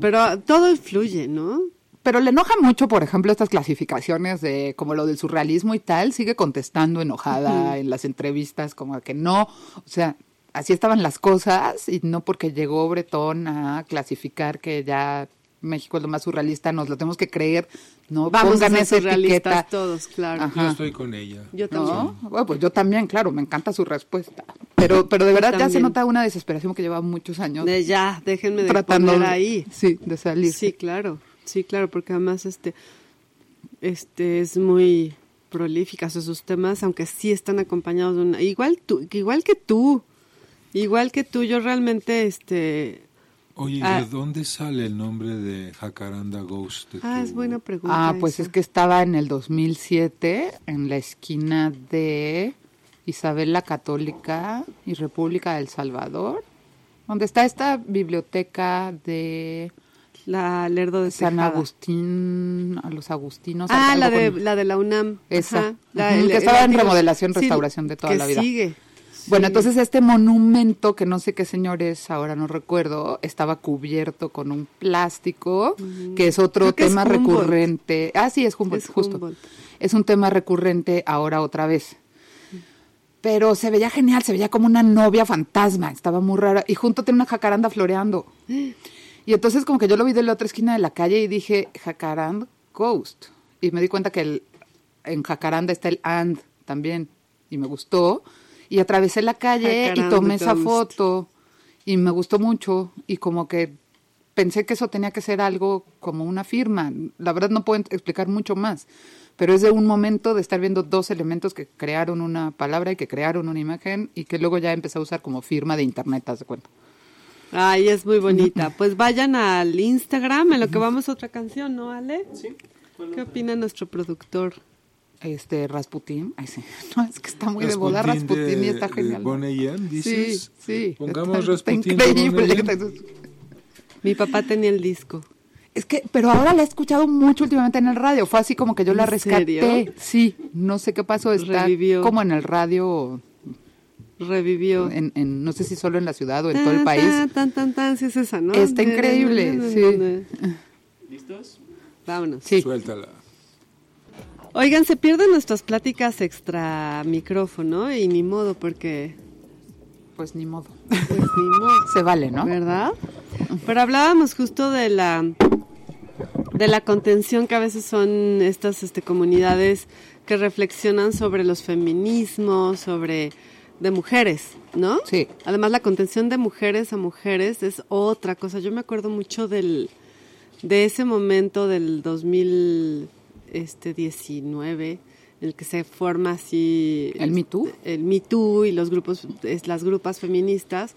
Pero todo influye, ¿no? Pero le enoja mucho, por ejemplo, estas clasificaciones de como lo del surrealismo y tal, sigue contestando enojada en las entrevistas, como que no, o sea, así estaban las cosas y no porque llegó Bretón a clasificar que ya México es lo más surrealista, nos lo tenemos que creer, no Vamos pongan a ser esa surrealistas etiqueta. todos, claro. Ajá. Yo estoy con ella. Yo también. ¿No? Bueno, pues yo también, claro, me encanta su respuesta. Pero, pero de verdad ya se nota una desesperación que lleva muchos años De ya, déjenme de tratando poner de- ahí. Sí, de salir. Sí, claro. Sí, claro, porque además este este es muy prolífica o sea, sus temas, aunque sí están acompañados de una igual tú, igual que tú. Igual que tú, yo realmente este Oye, Ah. ¿de dónde sale el nombre de Jacaranda Ghost? de Ah, tu- es buena pregunta. Ah, pues esa. es que estaba en el 2007 en la esquina de Isabel la Católica y República del Salvador, donde está esta biblioteca de la Lerdo de San Tejada. Agustín, a los agustinos. Ah, la de con- la de la UNAM. Esa. Ajá, la- el- que el estaba en antiguo- remodelación, sí, restauración de toda que la vida. sigue. Bueno, entonces este monumento, que no sé qué señor es, ahora no recuerdo, estaba cubierto con un plástico, que es otro Creo que es tema recurrente. Ah, sí, es Humboldt, Es justo. Humboldt. Es un tema recurrente ahora otra vez. Pero se veía genial, se veía como una novia fantasma, estaba muy rara. Y junto tenía una jacaranda floreando. [GASPS] Y entonces como que yo lo vi de la otra esquina de la calle y dije, jacaranda ghost. Y me di cuenta que el, en jacaranda está el and también. Y me gustó. Y atravesé la calle y tomé esa foto. y me gustó mucho y como que pensé que eso tenía que ser algo como una firma. La verdad no puedo explicar mucho más, pero es de un momento de estar viendo dos elementos que crearon una palabra y que crearon una imagen y que luego ya empecé a usar como firma de internet, haz de cuenta. Ay, es muy bonita. [LAUGHS] Pues vayan al Instagram, en lo que vamos a otra canción, ¿no, Ale? Sí. ¿Qué opina nuestro productor? Este. Ay, sí. [LAUGHS] No, es que está muy de moda Rasputín y está genial. M, Sí, dices. sí. Pongamos está, increíble. M. [LAUGHS] Mi papá tenía el disco. Es que, pero ahora la he escuchado mucho últimamente en el radio. Fue así como que yo la ¿En rescaté. serio? Sí, no sé qué pasó. Está Revivió. como en el radio, Revivió. en, en- no sé si solo en la ciudad o en todo el país. Tan, tan, tan, tan, sí es esa, ¿no? Está increíble, sí. ¿Listos? Vámonos. Sí. Suéltala. Oigan, se pierden nuestras pláticas extra micrófono y ni modo porque Pues ni modo. [LAUGHS] pues ni modo, Se vale, ¿no? ¿verdad? Pero hablábamos justo de la de la contención que a veces son estas este, comunidades que reflexionan sobre los feminismos, sobre de mujeres, ¿no? Sí. Además la contención de mujeres a mujeres es otra cosa. Yo me acuerdo mucho del de ese momento del 2019 en el que se forma así ¿El Me Too? el Me Too y los grupos es, las grupas feministas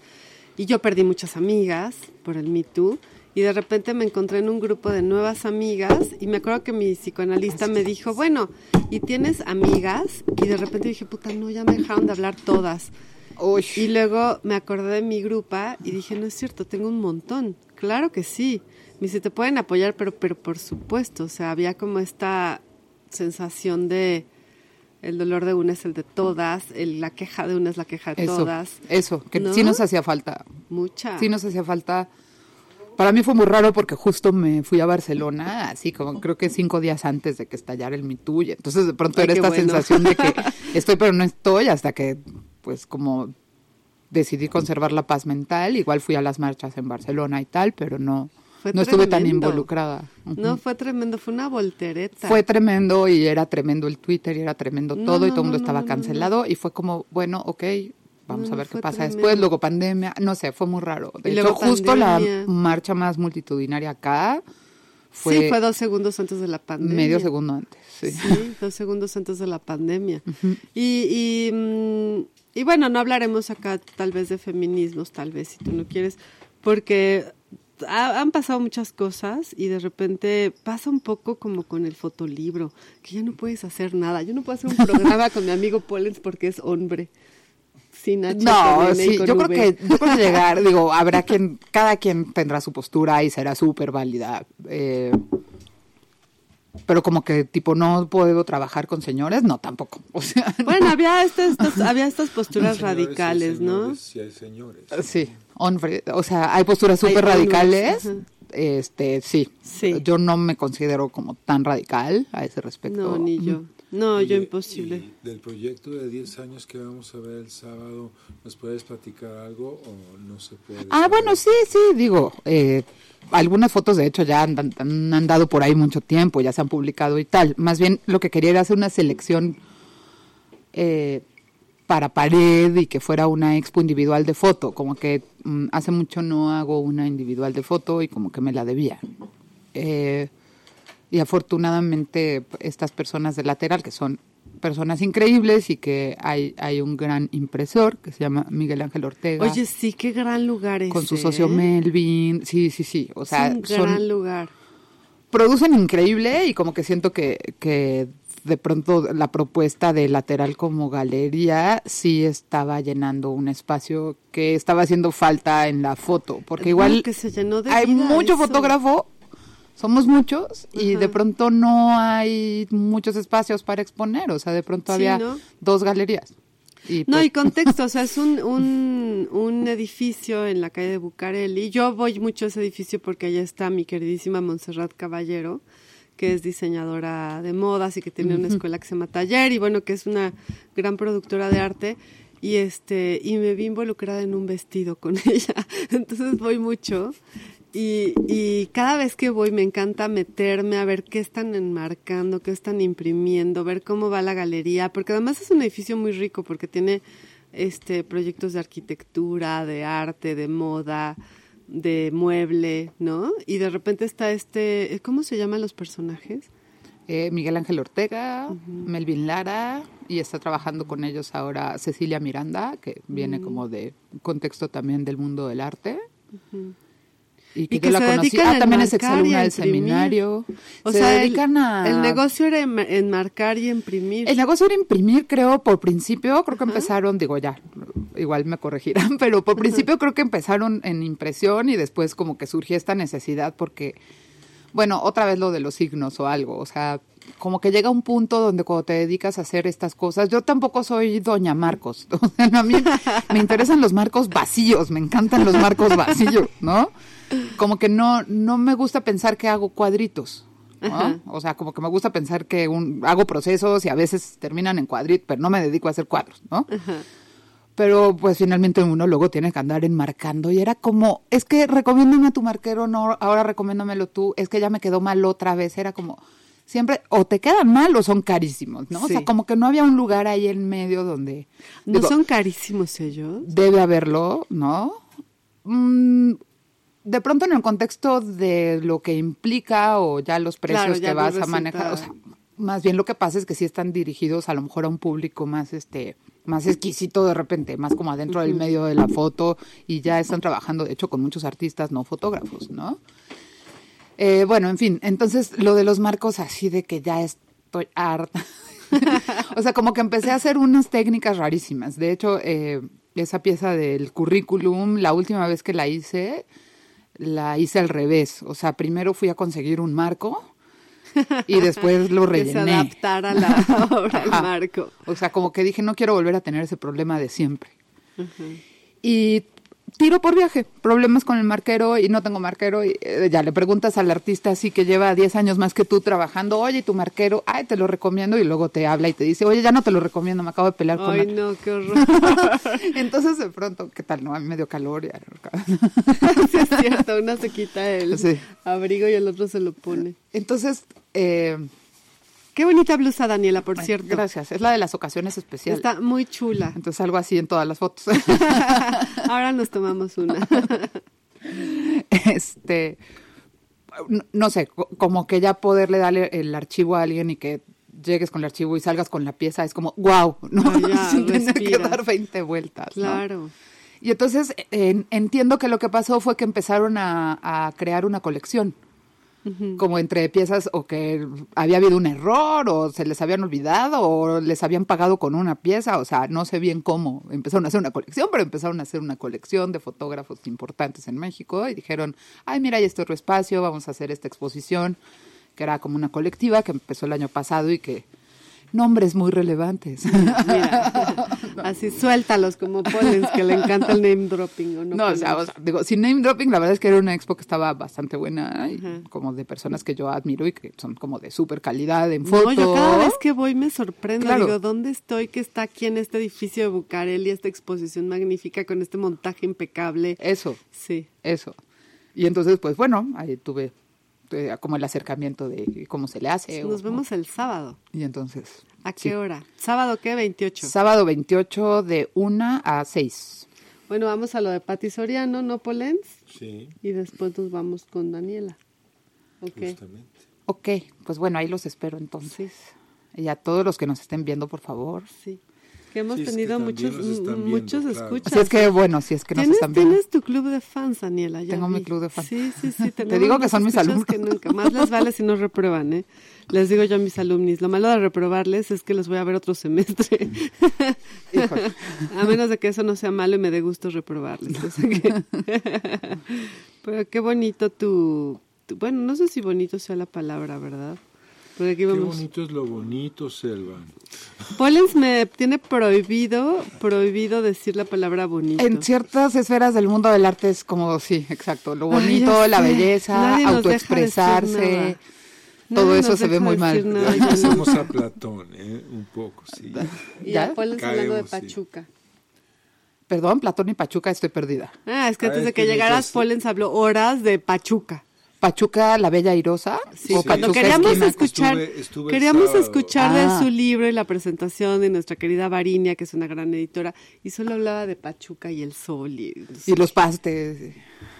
y yo perdí muchas amigas por el Me Too y de repente me encontré en un grupo de nuevas amigas y me acuerdo que mi psicoanalista me dijo, bueno, ¿y tienes amigas? Y de repente dije, puta, no, ya me dejaron de hablar todas. Uy. Y luego me acordé de mi grupa y dije, no es cierto, tengo un montón. Claro que sí. Me dice, te pueden apoyar, pero, pero por supuesto. O sea, había como esta sensación de el dolor de una es el de todas, el- la queja de una es la queja de Eso, todas. eso, que ¿No? sí nos hacía falta. Mucha. Sí nos hacía falta. Para mí fue muy raro porque justo me fui a Barcelona, así como creo que cinco días antes de que estallara el y entonces de pronto Ay, era esta bueno. sensación de que [LAUGHS] estoy pero no estoy, hasta que pues como decidí conservar la paz mental, igual fui a las marchas en Barcelona y tal, pero no, Fue no estuve tan involucrada. No, fue tremendo, fue una voltereta. Fue tremendo y era tremendo el Twitter y era tremendo No, todo y todo el mundo no, estaba cancelado y fue como, bueno, ok, vamos a ver qué pasa tremendo. después, luego pandemia, no sé, fue muy raro. De Y hecho, luego justo pandemia. la marcha más multitudinaria acá fue, sí, fue dos segundos antes de la pandemia. medio segundo antes. Sí. Sí, dos segundos antes de la pandemia. y, y, mm, y bueno, no hablaremos acá tal vez de feminismos, tal vez si tú no quieres, porque ha- han pasado muchas cosas y de repente pasa un poco como con el fotolibro, que ya no puedes hacer nada. Yo no puedo hacer un [LAUGHS] programa con mi amigo Pollens porque es hombre. Sin H, No, con sí, con yo creo que yo creo que llegar, digo, habrá [LAUGHS] quien, cada quien tendrá su postura y será súper válida. eh, pero como que tipo no puedo trabajar con señores, no tampoco. O sea, Bueno, había estas, estas- había estas posturas Señores y radicales, ¿no? Sí, hay señores. Sí, hombre, o sea, hay posturas súper radicales. Este, sí. Sí. Yo no me considero como tan radical a ese respecto. No, ni yo. No, Oye, yo imposible. del proyecto de 10 años que vamos a ver el sábado, ¿nos puedes platicar algo o no se puede? Ah, saber? bueno, sí, sí, digo, eh, algunas fotos de hecho ya han, han andado por ahí mucho tiempo, ya se han publicado y tal. Más bien lo que quería era hacer una selección eh, para pared y que fuera una expo individual de foto, como que mm, hace mucho no hago una individual de foto y como que me la debía. Eh, y afortunadamente estas personas de lateral, que son personas increíbles y que hay, hay un gran impresor que se llama Miguel Ángel Ortega Oye, sí, qué gran lugar es. con su socio Melvin, sí, sí, sí, o sea, es un son, gran lugar. producen increíble y como que siento que, que de pronto la propuesta de lateral como galería sí estaba llenando un espacio que estaba haciendo falta en la foto, porque igual que se llenó de hay mucho eso. fotógrafo, somos muchos y Ajá. de pronto no hay muchos espacios para exponer, o sea, de pronto Sí, había ¿no? dos galerías. Y No, pues, y contexto, o sea, es un, un, un edificio en la calle de Bucareli. Yo voy mucho a ese edificio porque allá está mi queridísima Montserrat Caballero, que es diseñadora de modas y que tiene una escuela que se llama Taller y bueno, que es una gran productora de arte. Y este, y me vi involucrada en un vestido con [LAUGHS] ella. Entonces voy mucho. Y, y cada vez que voy me encanta meterme a ver qué están enmarcando, qué están imprimiendo, ver cómo va la galería, porque además es un edificio muy rico porque tiene este proyectos de arquitectura, de arte, de moda, de mueble, ¿no? Y de repente está este, ¿cómo se llaman los personajes? Eh, Miguel Ángel Ortega, Melvin Lara, y está trabajando con ellos ahora Cecilia Miranda, que viene como de contexto también del mundo del arte. Y que, Y que yo la se conocí. dedican Ah, también es exalumna del seminario. O se sea, el, dedican a... el negocio era enma- enmarcar y imprimir. El negocio era imprimir, creo, por principio, creo que empezaron, digo ya, igual me corregirán, [LAUGHS] pero por principio creo que empezaron en impresión y después como que surgió esta necesidad porque, bueno, otra vez lo de los signos o algo, o sea, como que llega un punto donde cuando te dedicas a hacer estas cosas, yo tampoco soy doña Marcos, [LAUGHS] o sea, a mí me interesan los marcos vacíos, me encantan los marcos vacíos, ¿no? Como que no, no me gusta pensar que hago cuadritos. ¿no? O sea, como que me gusta pensar que un, hago procesos y a veces terminan en cuadritos, pero no me dedico a hacer cuadros, ¿no? Pero pues finalmente uno luego tiene que andar enmarcando y era como, es que recomiéndame a tu marquero, no, ahora recomiéndamelo tú, es que ya me quedó mal otra vez, era como, siempre, o te quedan mal o son carísimos, ¿no? O sea, como que no había un lugar ahí en medio donde... ¿No digo, son carísimos ellos? Debe haberlo, ¿no? Mm, de pronto en el contexto de lo que implica o ya los precios Claro, ya que vas a manejar, o sea, más bien lo que pasa es que sí están dirigidos a lo mejor a un público más este más exquisito de repente, más como adentro del medio de la foto y ya están trabajando de hecho con muchos artistas no fotógrafos, ¿no? Eh, bueno, en fin, entonces lo de los marcos así de que ya estoy harta. [LAUGHS] o sea, como que empecé a hacer unas técnicas rarísimas. De hecho, eh, esa pieza del currículum, la última vez que la hice, la hice al revés. O sea, primero fui a conseguir un marco y después lo [LAUGHS] Que se rellené. adaptara la [LAUGHS] obra, al marco. O sea, como que dije, no quiero volver a tener ese problema de siempre. Y tiro por viaje, problemas con el marquero y no tengo marquero. Y eh, ya le preguntas al artista así que lleva 10 años más que tú trabajando, oye, tu marquero, ay, te lo recomiendo. Y luego te habla y te dice, oye, ya no te lo recomiendo, me acabo de pelear con Ay, la-". no, qué horror. [LAUGHS] Entonces, de pronto, ¿qué tal? No, a mí me dio calor. y- [LAUGHS] sí, es cierto, una se quita el Sí. abrigo y el otro se lo pone. Entonces, eh, Qué bonita blusa, Daniela, por ay, cierto. gracias. Es la de las ocasiones especiales. Está muy chula. Entonces, algo así en todas las fotos. [LAUGHS] Ahora nos tomamos una. este, no, no sé, co- como que ya poderle darle el archivo a alguien y que llegues con el archivo y salgas con la pieza es como, wow, ¿no? Ah, ya, [LAUGHS] Sin tener que dar 20 vueltas. ¿no? Claro. Y entonces en- entiendo que lo que pasó fue que empezaron a, a crear una colección. Como entre piezas o que había habido un error o se les habían olvidado o les habían pagado con una pieza, o sea, no sé bien cómo. Empezaron a hacer una colección, pero empezaron a hacer una colección de fotógrafos importantes en México y dijeron, ay, mira, hay este otro espacio, vamos a hacer esta exposición, que era como una colectiva que empezó el año pasado y que nombres muy relevantes. [LAUGHS] Mira, así suéltalos como Pollens, que le encanta el name dropping. ¿o no, No, o sea, Pollens? o sea, digo, sin name dropping, la verdad es que era una expo que estaba bastante buena, y como de personas que yo admiro y que son como de súper calidad en foto. No, yo cada vez que voy me sorprendo. Claro. Digo, ¿dónde estoy que está aquí en este edificio de Bucareli, esta exposición magnífica con este montaje impecable? Eso, Sí. eso. Y entonces, pues bueno, ahí tuve eh, como el acercamiento de cómo se le hace. Nos o- vemos el sábado. Y entonces, ¿A qué Sí. hora? ¿Sábado qué? 28. sábado 28 de 1 a 6. bueno, vamos a lo de Pati Soriano, ¿no, Polens? Sí, Y después nos vamos con Daniela. Ok. justamente. Ok, pues bueno, ahí los espero entonces. Y a todos los que nos estén viendo, por favor. Sí. Que hemos Sí, que tenido también muchos, nos viendo, muchos claro. escuchas. Así es que, bueno, si es que nos ¿Tienes, están viendo. tienes tu club de fans, Daniela. ya Tengo mi vi. club de fans. Sí, sí, sí. [LAUGHS] Te digo que más son mis alumnos. que nunca. Más les vale si no reprueban, ¿eh? Les digo yo a mis alumnis. Lo malo de reprobarles es que los voy a ver otro semestre. [LAUGHS] [LAUGHS] A menos de que eso no sea malo y me dé gusto reprobarles. O sea que- Pero qué bonito tu, tu- Bueno, no sé si bonito sea la palabra, ¿verdad? Porque aquí Qué bonito es lo bonito, Selva. Pollens me tiene prohibido, prohibido decir la palabra bonito. En ciertas esferas del mundo del arte es como, sí, exacto, lo bonito, la sé. belleza, autoexpresarse, todo Nadie eso se ve muy mal. nada, Ya ya no. pasamos a Platón, ¿eh? Un poco, sí. Y ¿Ya? a Pollens hablando de sí. Pachuca. Perdón, Platón y Pachuca, estoy perdida. Ah, es que antes es de que que llegaras, Pollens habló horas de Pachuca. Pachuca la Bella Irosa. Sí, o cuando Pachuca queríamos Esquina. escuchar, Estuve- estuve queríamos escuchar Ah. de su libro y la presentación de nuestra querida Varinia, que es una gran editora, y solo hablaba de Pachuca y el sol. Y, Y los pastes.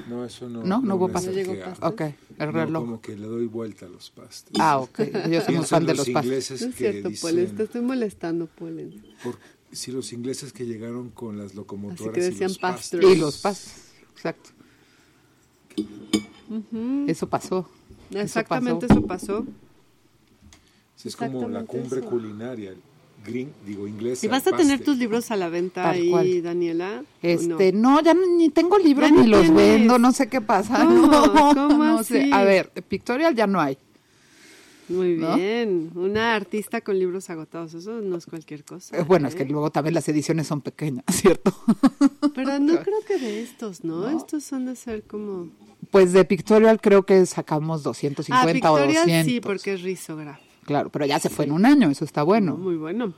No, eso no. No, no hubo me pastel. acerqué No llegó a- pastel. Ok, el No, reloj. como que le doy vuelta a los pastes. Ah, ok. Yo soy muy fan de los pastes. No es cierto, dicen- Polen, te estoy molestando, Polen. por- si los ingleses que llegaron con las locomotoras Así que decían y los pastes. pastors. Y los pastes. Exacto. Eso pasó. Eso Exactamente pasó. eso pasó. Es como la cumbre eso. culinaria, el green, digo inglés. ¿Y vas a tener tus libros a la venta Tal ahí, cual. Daniela? ¿O Este, no? ya ni tengo libros Ya ni ni los vendo, no sé qué pasa. ¿Cómo? [LAUGHS] No, ¿Cómo no así? sé. A ver, Pictorial ya no hay. Muy ¿No? bien. Una artista con libros agotados, eso no es cualquier cosa. Eh, Bueno, es ¿eh? que luego también las ediciones son pequeñas, [LAUGHS] ¿cierto? Pero no creo que de estos, ¿no? Estos son de ser como... Pues de Pictorial creo que sacamos 250 ah, o Victoria 200. sí, porque es risógrafo. Claro, pero ya se fue en un año, eso está bueno. Muy bueno.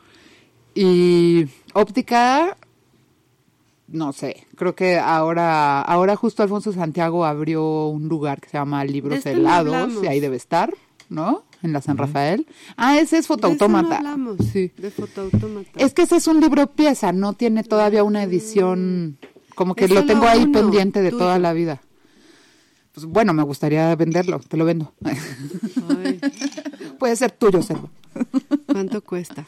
Y óptica, no sé, creo que ahora, ahora justo Alfonso Santiago abrió un lugar que se llama Libros este Helados y ahí debe estar, ¿no? En la San Rafael. Ah, ese es Fotoautómata. hablamos. Sí. De fotoautómata. Es que ese es un libro pieza, no tiene todavía una edición, como que lo tengo ahí uno, pendiente de tuyo. toda la vida. Pues bueno, me gustaría venderlo, te lo vendo. Ay, [LAUGHS] Puede ser tuyo, Sergio. ¿Cuánto cuesta?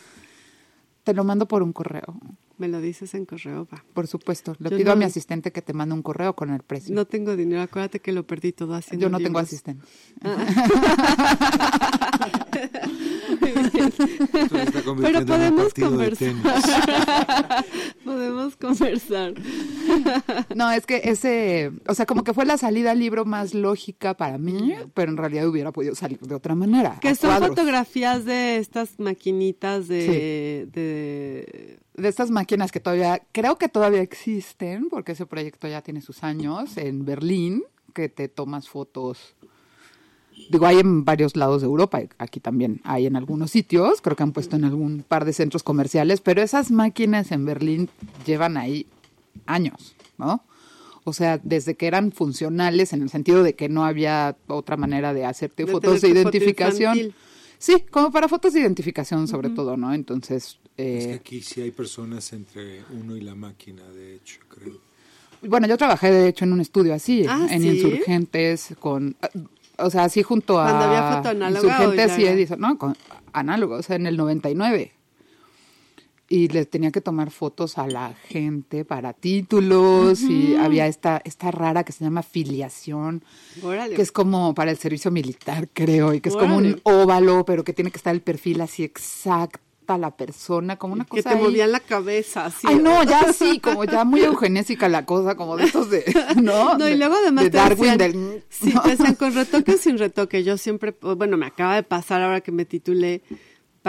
Te lo mando por un correo, Me lo dices en correo, va. por supuesto. Le Yo pido a mi asistente que te mande un correo con el precio. No tengo dinero, acuérdate que lo perdí todo haciendo Yo no tengo asistente. [LAUGHS] En un podemos conversar. [LAUGHS] Podemos conversar. No, es que ese, o sea, como que fue la salida al libro más lógica para mí, pero en realidad hubiera podido salir de otra manera. Que son cuadros. fotografías de estas maquinitas de, de de estas máquinas que todavía, creo que todavía existen, porque ese proyecto ya tiene sus años, en Berlín, que te tomas fotos. Digo, hay en varios lados de Europa, aquí también hay en algunos sitios, creo que han puesto en algún par de centros comerciales, pero esas máquinas en Berlín llevan ahí años, ¿no? O sea, desde que eran funcionales en el sentido de que no había otra manera de hacerte De fotos de foto identificación. Sí, como para fotos de identificación sobre todo, ¿no? Entonces, Es que eh, aquí sí hay personas entre uno y la máquina, de hecho, creo. Bueno, yo trabajé de hecho en un estudio así, Ah, en ¿sí? Insurgentes, con, o sea, así junto a Cuando había foto análoga Insurgentes y? Edison, no, con análogo, o sea, en el 99. Y les tenía que tomar fotos a la gente para títulos y había esta esta rara que se llama filiación, Órale. que es como para el servicio militar, creo, y que es como un óvalo, pero que tiene que estar el perfil así exacta la persona, como una que cosa te ahí. movían la cabeza así. Ay, no, ya [LAUGHS] sí, como ya muy eugenésica la cosa, como de estos de, [LAUGHS] ¿no? No, y luego además de te Darwin decían, del... sí, te decían [LAUGHS] con retoque o sin retoque. Yo siempre, bueno, me acaba de pasar ahora que me titulé,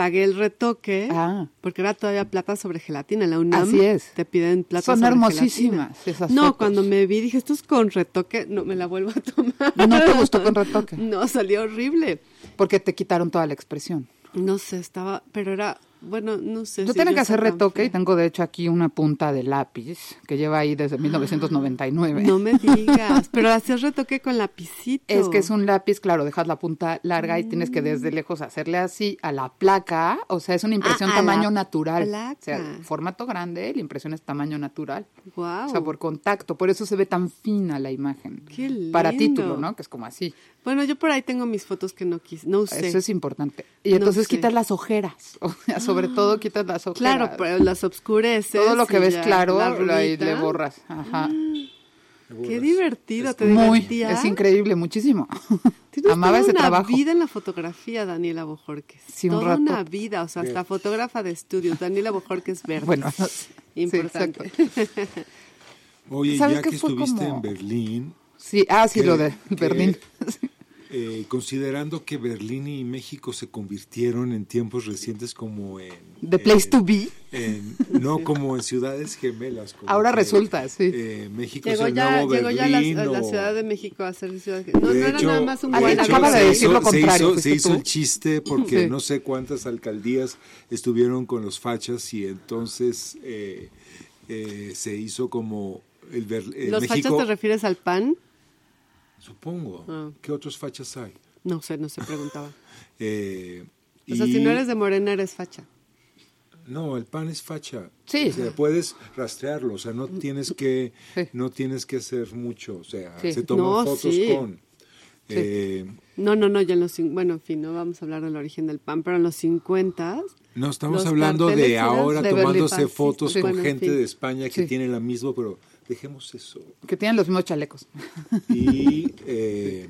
pagué el retoque, Ah. porque era todavía plata sobre gelatina. En la UNAM Así es. te piden plata Son sobre hermosísimas gelatina. esas No, fotos. cuando me vi dije, esto es con retoque, no me la vuelvo a tomar. ¿No te gustó con retoque? [LAUGHS] No, salió horrible. Porque te quitaron toda la expresión. No sé, estaba, pero era, bueno, no sé. Yo si tenía que hacer retoque y tengo de hecho aquí una punta de lápiz que lleva ahí desde 1999. No me digas, [LAUGHS] pero hacías retoque con lapicito. Es que es un lápiz, claro, dejas la punta larga y tienes que desde lejos hacerle así a la placa, o sea, es una impresión Ah, tamaño natural. placa. O sea, formato grande, la impresión es tamaño natural. Wow. O sea, por contacto, por eso se ve tan fina la imagen. Qué Para lindo. título, ¿no? Que es como así. Bueno, yo por ahí tengo mis fotos que no quise, no usé. Eso es importante. Y No entonces sé. quitas las ojeras, [LAUGHS] o sea, sobre todo quitas las ojeras. Claro, pero las obscureces. todo lo que y ves ya, claro, la rulita. le borras. Ajá. Qué divertido, te Muy, divertías. es increíble, muchísimo. [LAUGHS] Amaba toda ese una trabajo. vida en la fotografía, Daniela Bojorques. Sí, un toda rato. una vida, o sea, hasta fotógrafa de estudios. Daniela Bojorques [LAUGHS] Verde. Bueno, [LAUGHS] sí, Importante. exacto. Oye, ¿Sabes ya qué que fue estuviste como- en Berlín, Sí, ah, sí, que- lo de que, Berlín. Eh, considerando que Berlín y México se convirtieron en tiempos recientes como en... The place eh, to be. en- no como en ciudades gemelas. como Ahora que, resulta, sí. eh, México Llegó es el ya, nuevo llegó ya la, Berlín. a la o- Ciudad de México a hacer ciudad. No, no De era hecho- nada más un buen hecho, acaba de se decir hizo- lo contrario, Se hizo, se hizo el chiste porque Sí. no sé cuántas alcaldías estuvieron con los fachas y entonces eh, eh, se hizo como el Ber- ¿Los México. fachas te refieres al PAN? Supongo. Ah. ¿Qué otros fachas hay? No sé, no se preguntaba. [LAUGHS] Eh, O sea, y- si no eres de morena, eres facha. No, el pan es facha. Sí. O sea, puedes rastrearlo, o sea, no tienes que, Sí. no tienes que hacer mucho, o sea, Sí. se toman No, fotos sí. con. eh, No, no, no, ya en los... Bueno, en fin, no vamos a hablar del origen del pan, pero en los 50 no estamos hablando de ahora de tomándose fotos con bueno, en gente fin. de España que tiene la misma, pero dejemos eso. Que tienen los mismos chalecos. Y [LAUGHS] eh,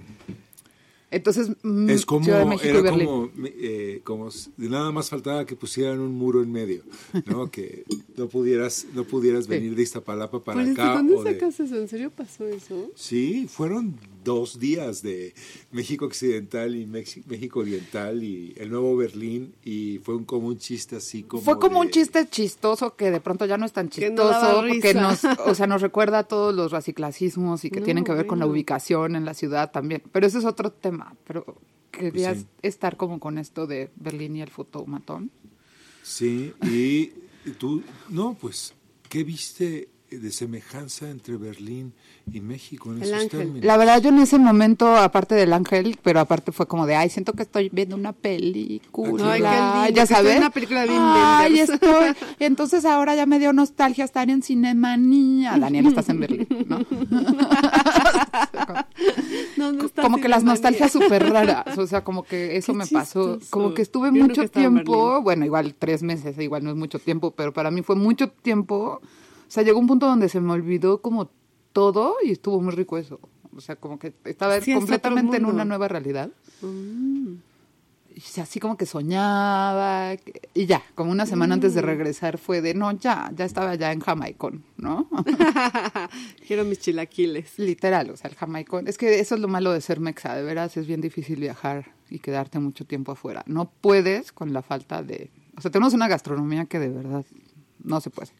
Entonces, mm, es como, Ciudad de México y era Berlín. como, eh, como nada más faltaba que pusieran un muro en medio, ¿no? [LAUGHS] que no pudieras, no pudieras Sí. venir de Iztapalapa para ¿Pero acá. ¿De dónde o de- sacas eso? ¿En serio pasó eso? Sí, fueron dos días de México Occidental y Mexi- México Oriental y el nuevo Berlín y fue un, como un chiste así como Fue como de- un chiste chistoso que de pronto ya no es tan Que no chistoso, risa. nos, o sea, nos recuerda a todos los raciclasismos y que No, tienen que ver con la ubicación en la ciudad también. Pero ese es otro tema. Pero querías sí. estar como con esto de Berlín y el fotomatón. Sí, y tú, no, pues, ¿qué viste de semejanza entre Berlín y México en El esos ángel. términos? La verdad, yo en ese momento, aparte del ángel, pero aparte fue como de, ay, siento que estoy viendo una película. Ay, qué lindo, ya sabes. una película de Ay, estoy. Entonces ahora ya me dio nostalgia estar en Cinemanía. Daniel, estás en Berlín, ¿no? [LAUGHS] No, no está como que las nostalgias súper raras, o sea, como que eso Qué me pasó, como que estuve Yo mucho tiempo, bueno, igual tres meses, igual no es mucho tiempo, pero para mí fue mucho tiempo, sea, llegó un punto donde se me olvidó como todo y estuvo muy rico eso, o sea, como que estaba Sí, completamente en una nueva realidad. Mm. Y así como que soñaba, y ya, como una semana antes Mm. de regresar fue de, no, ya, ya estaba ya en Jamaicón, ¿no? [LAUGHS] Quiero mis chilaquiles. Literal, o sea, el jamaicón. Es que eso es lo malo de ser mexa, de veras es bien difícil viajar y quedarte mucho tiempo afuera. No puedes con la falta de... O sea, tenemos una gastronomía que de verdad no se puede.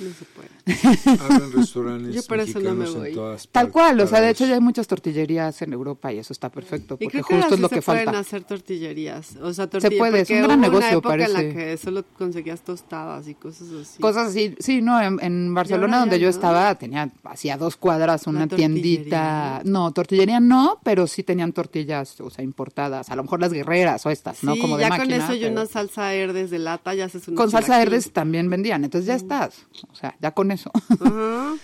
No se puede. [LAUGHS] Abren [LAUGHS] restaurantes Yo por eso no me en voy. todas Tal partes cual, o sea, de hecho ya hay muchas tortillerías en Europa y eso está perfecto, Y porque justo es lo que se pueden falta. hacer tortillerías. O sea, tortillas. puede, es un porque gran hubo negocio, una época en parece. la que solo conseguías tostadas y cosas así. Cosas así, sí, no, en, en Barcelona donde yo no. estaba tenía hacía dos cuadras una Una tiendita, no, tortillería no, pero sí tenían tortillas, o sea, importadas, a lo mejor las guerreras o estas, ¿no? Sí, Como de ya máquina. con eso y pero- una salsa herdes de lata ya haces una con salsa verdes también vendían, entonces ya estás, o sea, ya con eso. [LAUGHS]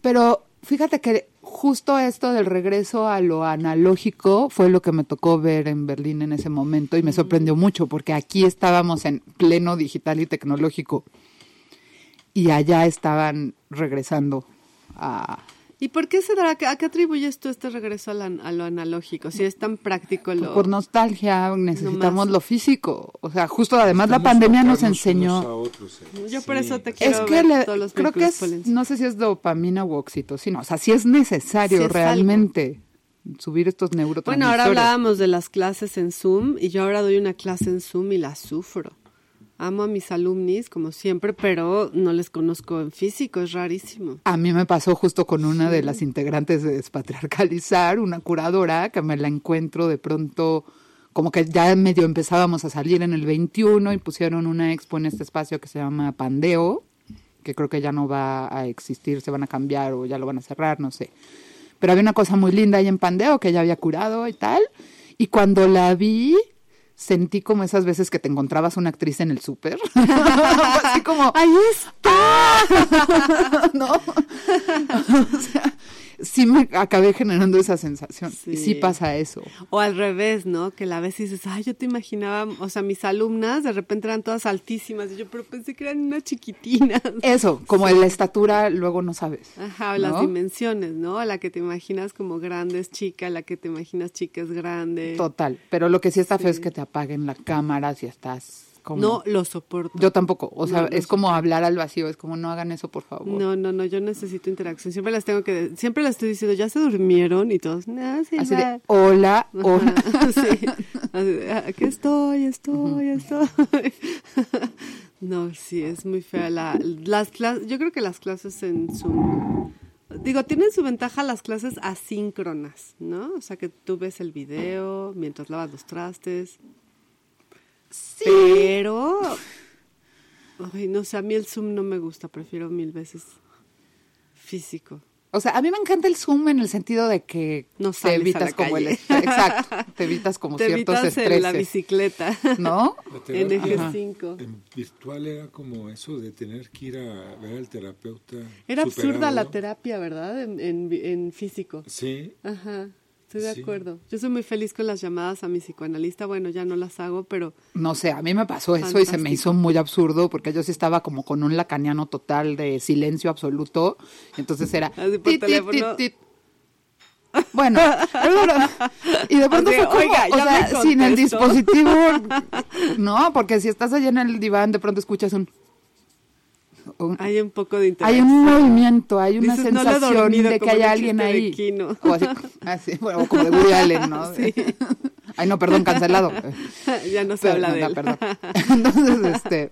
Pero fíjate que justo esto del regreso a lo analógico fue lo que me tocó ver en Berlín en ese momento y me sorprendió mucho porque aquí estábamos en pleno digital y tecnológico y allá estaban regresando a... ¿Y por qué se dará? ¿A qué atribuyes tú este regreso a, la- a lo analógico? Si es tan práctico lo... Por nostalgia necesitamos Nomás. lo físico. O sea, justo además la pandemia nos a enseñó... otros, eh. Yo por Sí. eso te Es quiero que ver le- todos los creo que es, no sé si es dopamina u oxitocina, o sea, si es necesario es realmente subir estos neurotransmisores. Bueno, ahora hablábamos de las clases en Zoom y yo ahora doy una clase en Zoom y la sufro. Amo a mis alumnis, como siempre, pero no les conozco en físico, es rarísimo. A mí me pasó justo con una de las integrantes de Despatriarcalizar, una curadora, que me la encuentro de pronto, como que ya medio empezábamos a salir en el 21 y pusieron una expo en este espacio que se llama Pandeo, que creo que ya no va a existir, se van a cambiar o ya lo van a cerrar, no sé. Pero había una cosa muy linda ahí en Pandeo que ella había curado y tal. Y cuando la vi, sentí como esas veces que te encontrabas una actriz en el súper. [LAUGHS] Así como, ¡ahí está! [LAUGHS] ¿No? [LAUGHS] o sea, sí me acabé generando esa sensación. Y sí pasa eso. O al revés, ¿no? Que la ves y dices, ay, yo te imaginaba, o sea, mis alumnas de repente eran todas altísimas, y yo, pero pensé que eran unas chiquitinas. [LAUGHS] Eso, como en la estatura, luego no sabes. Ajá, o las dimensiones, ¿no? La que te imaginas como grande es chica, la que te imaginas chica es grande. Total. Pero lo que sí está feo es que te apaguen la cámara si estás como... No lo soporto. Yo tampoco. O sea, No, es como hablar al vacío. Es como, no hagan eso, por favor. No, no, no, yo necesito interacción. Siempre les tengo que, siempre les estoy diciendo, ya se durmieron y todos, no, sí, Así va". de, hola, hola. [LAUGHS] Sí. Así de, "Ah, aquí estoy, estoy, estoy. [LAUGHS] No, sí, es muy fea. La, las clases, yo creo que las clases en Zoom, digo, tienen su ventaja las clases asíncronas, ¿no? O sea, que tú ves el video mientras lavas los trastes. Pero, [LAUGHS] ay, no sé, a mí el Zoom no me gusta, prefiero mil veces físico. O sea, a mí me encanta el Zoom en el sentido de que No te evitas como el exacto, te evitas como [LAUGHS] Te ciertos evitas estreses, en la bicicleta. ¿no? [LAUGHS] En eje 5. En virtual era como eso de tener que ir a ver al terapeuta. Era absurda la terapia, ¿verdad? En, en, en físico. Sí, Ajá, estoy de Sí. acuerdo. Yo soy muy feliz con las llamadas a mi psicoanalista. Bueno, ya no las hago, pero No sé, a mí me pasó eso y se me hizo muy absurdo porque yo sí estaba como con un lacaniano total de silencio absoluto. Entonces era... Así por tit, teléfono. tit, tit. Bueno, [LAUGHS] y de pronto Así, fue como, oiga, o sea, sin el dispositivo, [LAUGHS] no, porque si estás allá en el diván, de pronto escuchas un, un- hay un poco de hay interacción. un movimiento, hay una Dices, "No sensación dormido", de que hay alguien ahí. [LAUGHS] O así, así, bueno, como de Woody Allen, ¿no? [LAUGHS] Sí. Ay, no, perdón, cancelado. [LAUGHS] ya no se habla de no, él. perdón. Entonces, este,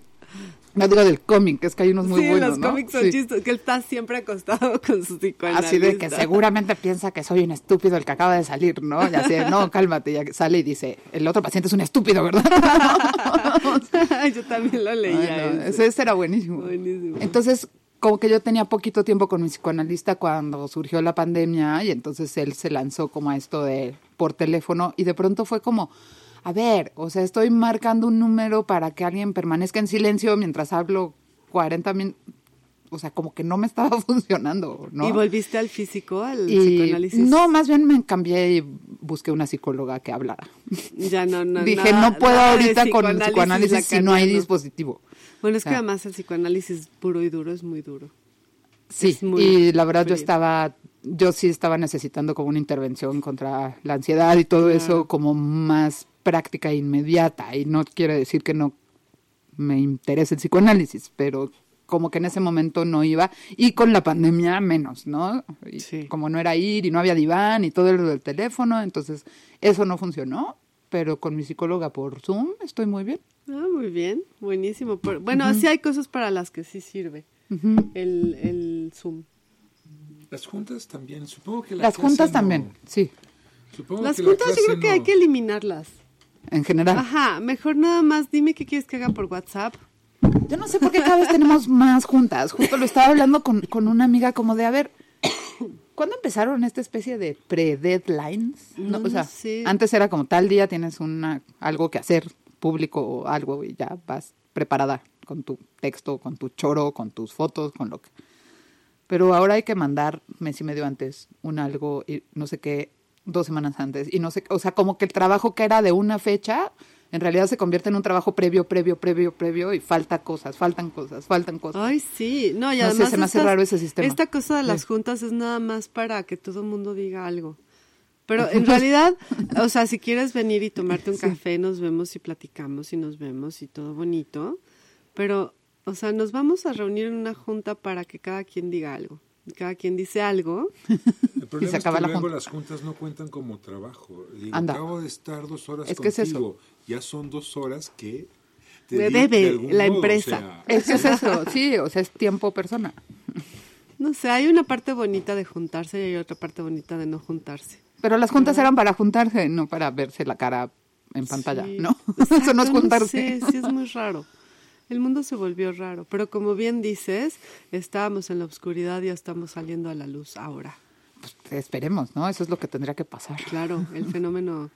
no digo del cómic, es que hay unos muy sí, buenos, los ¿no? cómics son Sí. chistosos, que él está siempre acostado [LAUGHS] con su psicoanalista. Así de que seguramente piensa que soy un estúpido el que acaba de salir, ¿no? Y así, de, no, [LAUGHS] cálmate, ya sale y dice, el otro paciente es un estúpido, ¿verdad? [LAUGHS] Yo también lo leía. Ay, no, ese. ese, ese era buenísimo. Buenísimo. Entonces, como que yo tenía poquito tiempo con mi psicoanalista cuando surgió la pandemia y entonces él se lanzó como a esto de por teléfono y de pronto fue como, a ver, o sea, estoy marcando un número para que alguien permanezca en silencio mientras hablo 40 minutos. O sea, como que no me [LAUGHS] estaba funcionando, ¿no? ¿Y volviste al físico, al Y- psicoanálisis? no, más bien me cambié y busqué una psicóloga que hablara. [LAUGHS] Ya no, no. Dije, nada- no puedo ahorita con el psicoanálisis si no hay dispositivo. Bueno, es que O sea, además el psicoanálisis puro y duro es muy duro. Sí, muy y la verdad yo estaba, yo sí estaba necesitando como una intervención contra la ansiedad y todo eso como más práctica inmediata. Y no quiere decir que no me interese el psicoanálisis, pero como que en ese momento no iba. Y con la pandemia menos, ¿no? Y Sí. Como no era ir y no había diván y todo lo del teléfono, entonces eso no funcionó. Pero con mi psicóloga por Zoom estoy muy bien. Ah, muy bien, buenísimo. Pero- [CLEARS THROAT] bueno, sí hay cosas para las que sí sirve el, el Zoom. las juntas también, supongo que la Las juntas no- también, sí, supongo Las que la juntas yo creo que hay que eliminarlas. En general. Ajá, mejor nada más dime qué quieres que haga por WhatsApp. Yo no sé por qué cada vez tenemos más juntas. Justo lo estaba hablando con, con una amiga como de, a ver, [COUGHS] ¿cuándo empezaron esta especie de pre-deadlines? No, o sea, no sé. antes era como tal día tienes una, algo que hacer público o algo y ya vas preparada con tu texto, con tu choro, con tus fotos, con lo que... Pero ahora hay que mandar mes y medio antes un algo y no sé qué, dos semanas antes. Y no sé, o sea, como que el trabajo que era de una fecha, en realidad se convierte en un trabajo previo, previo, previo, previo y falta cosas, faltan cosas, faltan cosas. Ay, sí. No, y No sé, además se me hace estas- raro ese sistema. Esta cosa de las Sí. juntas es nada más para que todo el mundo diga algo. Pero [LAUGHS] en realidad, o sea, si quieres venir y tomarte un café, nos vemos y platicamos y nos vemos y todo bonito. Pero, o sea, nos vamos a reunir en una junta para que cada quien diga algo. Y Cada quien dice algo. El problema se es acaba que la luego junta. las juntas no cuentan como trabajo. Digo, Anda. acabo de estar dos horas Es que es eso. contigo. Ya son dos horas que te Me debe de algún la modo, o empresa. sea, [LAUGHS] Es que es eso, sí, o sea, es tiempo persona. No sé, hay una parte bonita de juntarse y hay otra parte bonita de no juntarse. Pero las juntas eran para juntarse, no para verse la cara en pantalla, Sí, ¿no? exacto, [LAUGHS] Eso no es juntarse. sé, sí, es muy raro. El mundo se volvió raro, pero como bien dices, estábamos en la oscuridad y ya estamos saliendo a la luz ahora. Pues, esperemos, ¿no? Eso es lo que tendría que pasar. Claro, el fenómeno,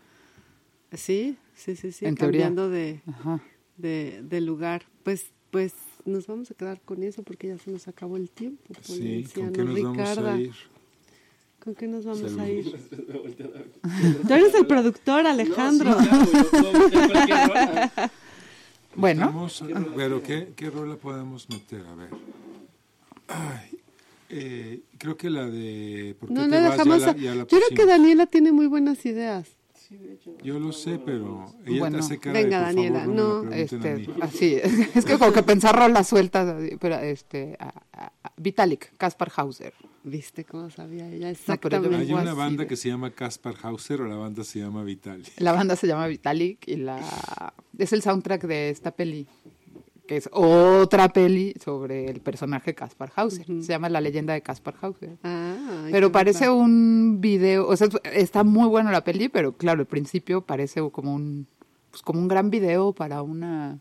sí, sí, sí, sí, En cambiando de, Ajá. de, de lugar. Pues, pues nos vamos a quedar con eso porque ya se nos acabó el tiempo. Sí, ¿con qué nos vamos Ricarda. a ir? ¿Con qué nos vamos Salud. a ir? Tú eres el productor, Alejandro. Bueno, pero ¿qué, ¿qué rola podemos meter? A ver. Ay, eh, creo que la de... ¿por qué No te le vas? Ya dejamos. la- a- ya la Yo creo que. Daniela tiene muy buenas ideas. Yo lo sé, pero ella Bueno. te hace cara Venga, de, por Daniela, favor, no, este, así, [LAUGHS] es que como que pensar rolas sueltas, pero este, a- a- a- Vitalik, Kaspar Hauser. ¿Viste cómo sabía ella? Exactamente. Hay vengo una banda de- que se llama Kaspar Hauser o la banda se llama Vitali. La banda se llama Vitalik y la es el soundtrack de esta peli, que es otra peli sobre el personaje Kaspar Hauser. Se llama La leyenda de Kaspar Hauser. Ah, Pero parece un video, o sea, está muy bueno la peli, pero claro, al principio parece como un pues como un gran video para una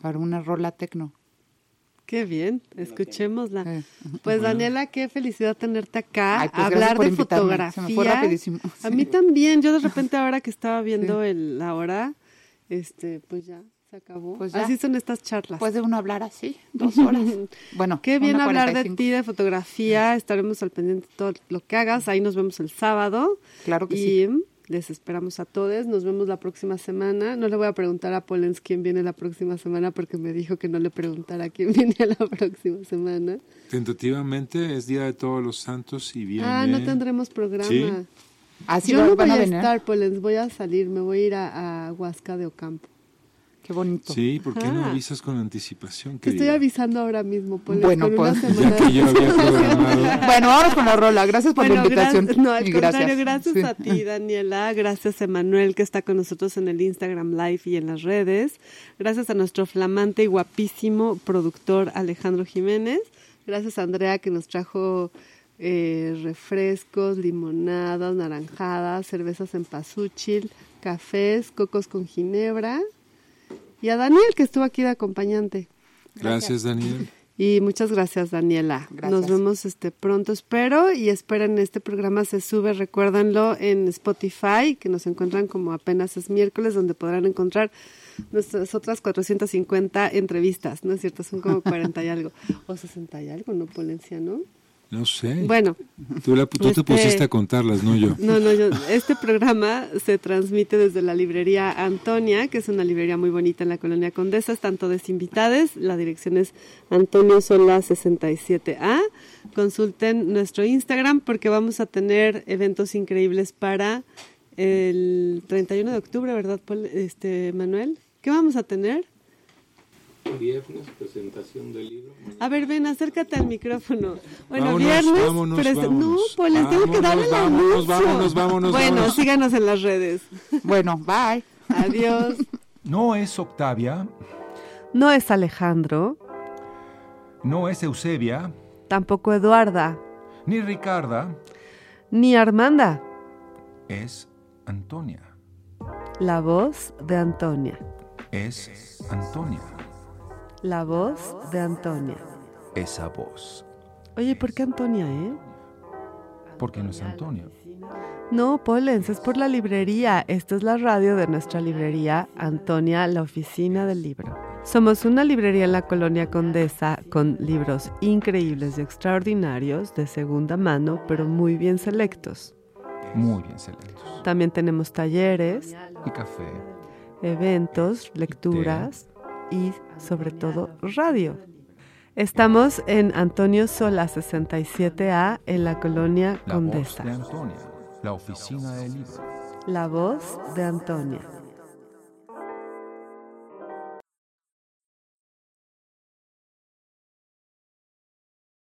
para una rola tecno. Qué bien, escuchémosla. Eh, Pues Daniela, qué felicidad tenerte acá, Ay, pues, hablar de invitarme. fotografía. Se me fue rapidísimo. A mí también, yo de repente ahora que estaba viendo el, la hora, este, pues ya, se acabó. Pues ya. Así son estas charlas. Puede uno hablar así, [LAUGHS] dos horas. Bueno, Qué bien hablar de 45. ti, de fotografía. Estaremos al pendiente de todo lo que hagas. Ahí nos vemos el sábado. Claro que y sí. les esperamos a todos. Nos vemos la próxima semana. No le voy a preguntar a Polens quién viene la próxima semana porque me dijo que no le preguntara quién [LAUGHS] viene la próxima semana. Tentativamente es Día de Todos los Santos y viene... Ah, no tendremos programa. Sí. Así Yo van, no voy van a a venir. estar, Polens. Voy a salir. Me voy a ir a, a Huasca de Ocampo. Qué bonito. Sí, ¿por qué no avisas con anticipación? Te estoy avisando ahora mismo. Bueno, una pues, Ya que yo había programado. [LAUGHS] Bueno, vamos con la rola. Gracias por la Bueno, invitación. gra- no, al Y contrario, gracias Sí. a ti, [LAUGHS] Daniela. Gracias a Emanuel, que está con nosotros en el Instagram Live y en las redes. Gracias a nuestro flamante y guapísimo productor Alejandro Jiménez. Gracias a Andrea, que nos trajo eh, refrescos, limonadas, naranjadas, cervezas en pasuchil, cafés, cocos con ginebra. Y a Daniel, que estuvo aquí de acompañante. Gracias, Daniel. [LAUGHS] Y muchas gracias, Daniela. Gracias. Nos vemos este pronto, espero. Y esperen, este programa se sube, recuérdanlo, en Spotify, que nos encuentran como apenas es miércoles, donde podrán encontrar nuestras otras 450 entrevistas. ¿No es cierto? Son como 40 y algo. O 60 y algo, ¿no, Polencia, no? No sé. Bueno, tú la- tú este- te pusiste a contarlas, no yo. no, no, yo, este programa se transmite desde la librería Antonia, que es una librería muy bonita en la colonia Condesa. Están todos invitados. La dirección es Antonio Sola 67A. Consulten nuestro Instagram porque vamos a tener eventos increíbles para el 31 de octubre, ¿verdad, Paul- este Manuel? ¿Qué vamos a tener? Viernes, presentación del libro. A ver, ven, acércate al micrófono. Bueno, Vámonos, viernes. vámonos, presen- vámonos. No, pues les tengo que la vámonos, anuncio. vámonos, vámonos, Bueno, vámonos. síganos en las redes. Bueno, bye. Adiós. No es Octavia, No es Alejandro, no es Eusebia, tampoco Eduarda, ni Ricarda, ni Armanda. es Antonia. La voz de Antonia. Es Antonia. La voz de Antonia. Esa voz. Oye, ¿por qué Antonia, eh? Porque no es Antonia. No, Polens, es por la librería. Esta es la radio de nuestra librería, Antonia, la oficina del libro. Somos una librería en la colonia Condesa con libros increíbles y extraordinarios de segunda mano, pero muy bien selectos. Muy bien selectos. También tenemos talleres, Y café. eventos, lecturas y sobre todo radio. Estamos en Antonio Sola 67A en la colonia La voz Condesa. de Antonia. La oficina del libro. La voz de Antonia.